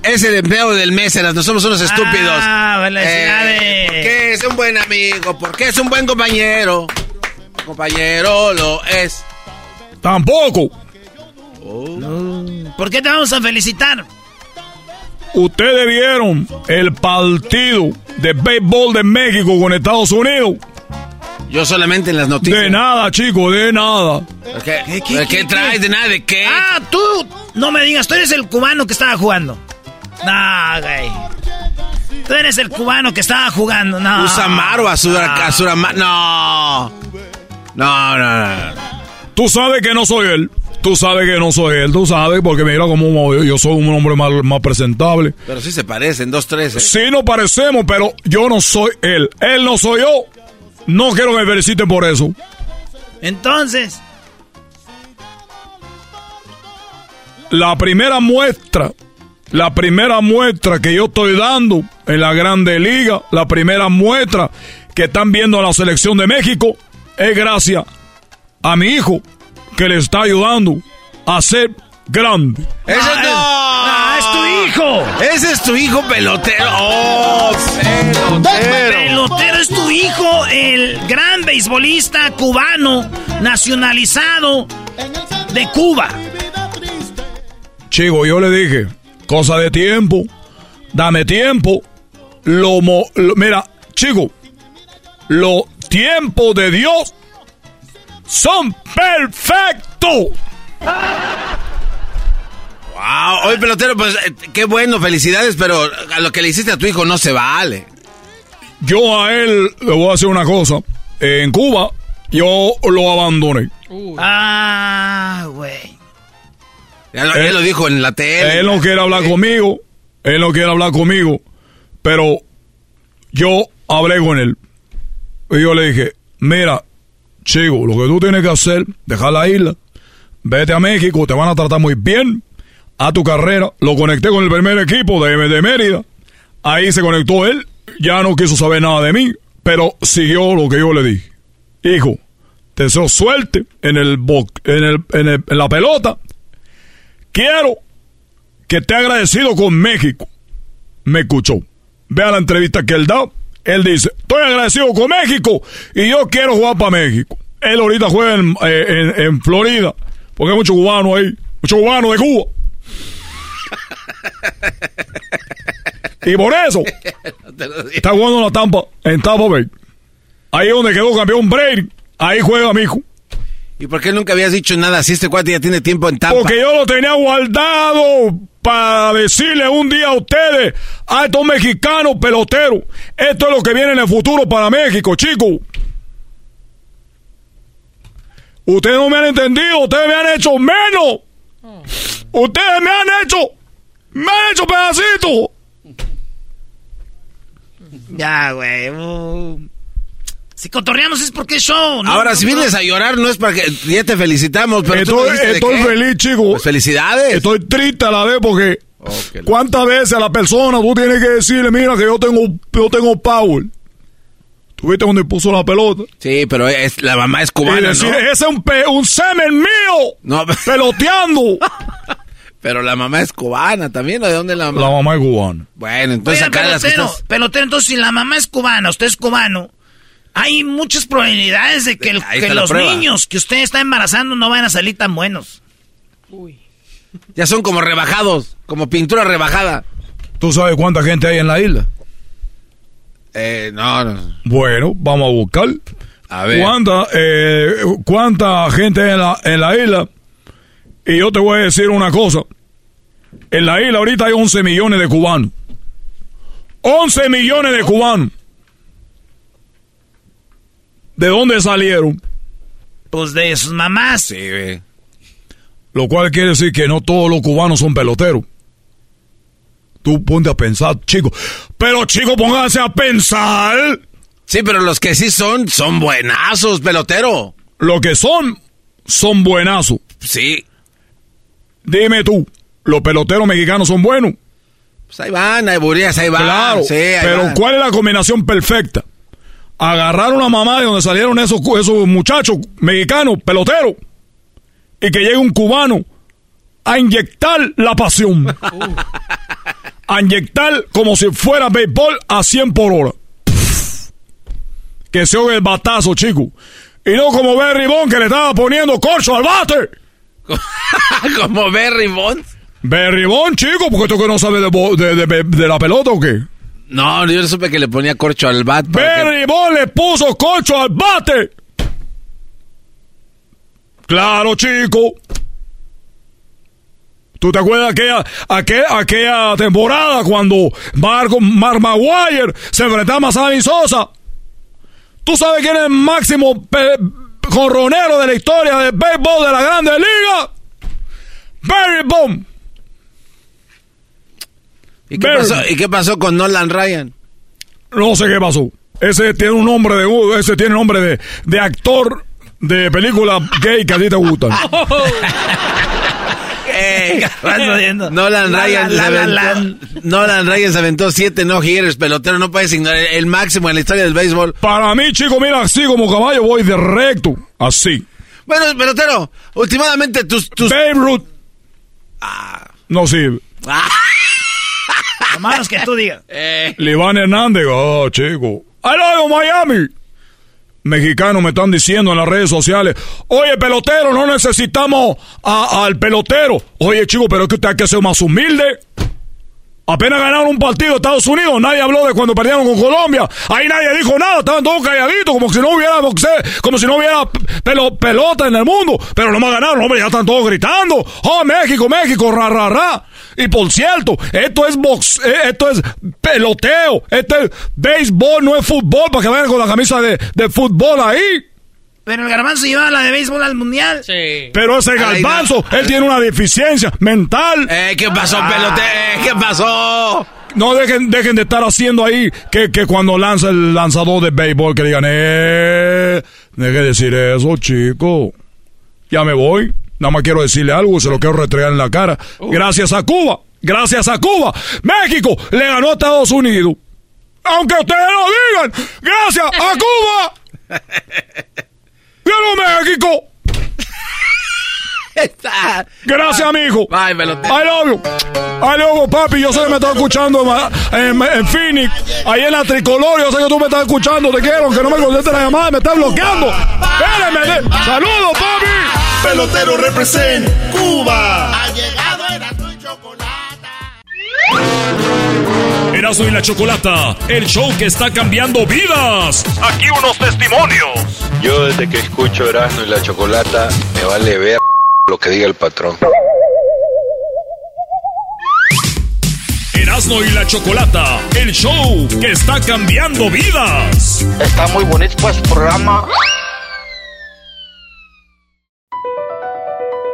Es el empleado del Mécenas, no somos unos estúpidos. Ah, felicidades. Eh, porque es un buen amigo, porque es un buen compañero. Compañero lo es. Tampoco. ¿Por qué te vamos a felicitar? Ustedes vieron el partido de béisbol de México con Estados Unidos. Yo solamente en las noticias. De nada, chico, de nada. ¿Qué, ¿Qué, ¿Qué, qué, qué, traes? ¿De nada? ¿De qué? Ah, tú. No me digas, tú eres el cubano que estaba jugando. No, güey. Tú eres el cubano que estaba jugando. No. Usamaro, Azura, No. Azurama- No. No, no, no. Tú sabes que no soy él. Tú sabes que no soy él. Tú sabes, porque mira cómo yo soy un hombre más, más presentable. Pero sí se parecen, dos, tres. ¿eh? Sí nos parecemos, pero yo no soy él. Él no soy yo. No quiero que me feliciten por eso. Entonces. La primera muestra, la primera muestra que yo estoy dando en la Grande Liga, la primera muestra que están viendo a la selección de México, es gracias a mi hijo que le está ayudando a ser grande. ¡Ese no! ¡Ah, es tu hijo! ¡Ese es tu hijo pelotero! ¡Oh, pelotero! Pelotero es tu hijo, el gran beisbolista cubano nacionalizado de Cuba. Chico, yo le dije, cosa de tiempo, dame tiempo. Lo, mo- lo- mira, chico, los tiempos de Dios son perfectos. Wow, oye, pelotero, pues eh, qué bueno, felicidades, pero a lo que le hiciste a tu hijo no se vale. Yo a él le voy a decir una cosa. En Cuba, yo lo abandoné. Ah, güey. Ya lo, ya lo dijo en la tele. Él no quiere hablar conmigo. Él no quiere hablar conmigo. Pero yo hablé con él. Y yo le dije, mira, chico, lo que tú tienes que hacer, dejar la isla, vete a México, te van a tratar muy bien, a tu carrera. Lo conecté con el primer equipo de, de Mérida. Ahí se conectó él, ya no quiso saber nada de mí, pero siguió lo que yo le dije. Hijo, te deseo suerte en el, en, el, en, el- en la pelota. Quiero que esté agradecido con México. Me escuchó. Vea la entrevista que él da. Él dice, estoy agradecido con México y yo quiero jugar para México. Él ahorita juega en, eh, en- en Florida, porque hay muchos cubanos ahí, muchos cubanos de Cuba. y por eso está jugando en la Tampa, en Tampa Bay. Ahí es donde quedó campeón Brady. Ahí juega mi hijo. ¿Y por qué nunca habías dicho nada si este cuate ya tiene tiempo en Tampa? Porque yo lo tenía guardado para decirle un día a ustedes, a estos mexicanos peloteros, esto es lo que viene en el futuro para México, chicos. Ustedes no me han entendido, ustedes me han hecho menos. Ustedes me han hecho, me han hecho pedacitos. Ya, güey. Si cotorreamos es porque es show. ¿no? Ahora, si No, vienes a llorar, no es para que ya te felicitamos, pero tú no Estoy, de estoy feliz, chicos. Pues felicidades. Estoy triste a la vez porque Oh, ¿cuántas veces a la persona tú tienes que decirle, mira que yo tengo, yo tengo power? ¿Tuviste donde puso la pelota? Sí, pero es, la mamá es cubana, Y decir, ¿no? ese es un, pe- un semen mío. No. Peloteando. Pero la mamá es cubana también, ¿o de dónde la mamá? La mamá es cubana. Bueno, entonces Oiga, acá las pelotero, cosas... pelotero, entonces si la mamá es cubana, usted es cubano, hay muchas probabilidades de que, el- los prueba. niños que usted está embarazando no van a salir tan buenos. Ya son como rebajados, como pintura rebajada. ¿Tú sabes cuánta gente hay en la isla? Eh, no, no. Bueno, vamos a buscar. A ver. ¿Cuánta, eh, cuánta gente hay en la, en la isla? Y yo te voy a decir una cosa. En la isla ahorita hay 11 millones de cubanos. 11 millones de cubanos. ¿De dónde salieron? Pues de sus mamás. Sí, güey. Lo cual quiere decir que no todos los cubanos son peloteros. Tú ponte a pensar, chico. Pero, chico, pónganse a pensar. Sí, pero los que sí son, son buenazos, pelotero. Lo que son, son buenazos. Sí. Dime tú, ¿los peloteros mexicanos son buenos? Pues ahí van, hay burías, ahí van. Claro, Sí, ahí pero van. ¿cuál es la combinación perfecta? Agarrar una mamá de donde salieron esos, esos muchachos mexicanos, peloteros, y que llegue un cubano a inyectar la pasión. a inyectar como si fuera béisbol a 100 por hora. Que se oye el batazo, chico. Y no como Berry Bond que le estaba poniendo corcho al bate. como Berry Bond. Berry Bond, chico, porque tú que no sabes de, de- de- de la pelota o qué. No, yo supe que le ponía corcho al bat. para que- le puso corcho al bate. Claro, chico. ¿Tú te acuerdas aquella, aquella, aquella temporada cuando Marco, Mark Maguire se enfrentaba a Sammy Sosa? ¿Tú sabes quién es el máximo jonronero de la historia del béisbol de la Grande Liga? Barry Bond. ¿Y qué, pasó, ¿Y qué pasó con Nolan Ryan? No sé qué pasó. Ese tiene un nombre de ese tiene nombre de, de actor de película gay que a ti te gustan. Eh, vas oyendo? Nolan La, Ryan, la, se la, aventó, Nolan Ryan se aventó siete no hitters, pelotero. No puedes ignorar el máximo en la historia del béisbol. Para mí, chico, mira, así como caballo voy de recto. Así. Bueno, pelotero, últimamente tus... tus... Babe Ruth. No sirve. Hermanos, que tú digas. Liván Hernández, oh, chico. ¡Aló, Miami! Mexicanos me están diciendo en las redes sociales, oye, pelotero, no necesitamos a- al pelotero. Oye, chico, pero es que usted hay que ser más humilde. Apenas ganaron un partido Estados Unidos, nadie habló de cuando perdieron con Colombia. Ahí nadie dijo nada, estaban todos calladitos, como si no hubiera boxeo, como si no hubiera pelo- pelota en el mundo. Pero no me ganaron, hombre, ya están todos gritando. Oh, México, México, ra, ra, ra. Y por cierto, esto es box, eh, esto es peloteo, esto es béisbol, no es fútbol, para que vayan con la camisa de, de fútbol ahí. Pero el garbanzo llevaba la de béisbol al mundial. Sí. Pero ese Ay, garbanzo, él tiene una deficiencia mental. Eh, ¿Qué pasó, pelotero? Eh, ¿Qué pasó? No dejen, dejen de estar haciendo ahí que, que cuando lanza el lanzador de béisbol que digan, eh, deje de decir eso, chico. Ya me voy. Nada más quiero decirle algo, se lo quiero restregar en la cara. Gracias a Cuba, gracias a Cuba, México le ganó a Estados Unidos. Aunque ustedes lo digan, gracias a Cuba. ¡Ganó México! Gracias, amigo. Bye, pelotero. I love you. I love you, papi. Yo sé que me estás escuchando en, en Phoenix, ahí en la tricolor. Yo sé que tú me estás escuchando. Te quiero, que no me conteste la llamada. Me estás bloqueando. Espérenme. de- Saludos, papi. Pelotero represent Cuba. Ha llegado Erasmo y Chocolate. Erasmo y la Chocolata, el show que está cambiando vidas. Aquí unos testimonios. Yo desde que escucho Erasmo y la Chocolata, me vale ver lo que diga el patrón. Erasmo y la Chocolata, el show que está cambiando vidas. Está muy bonito este programa.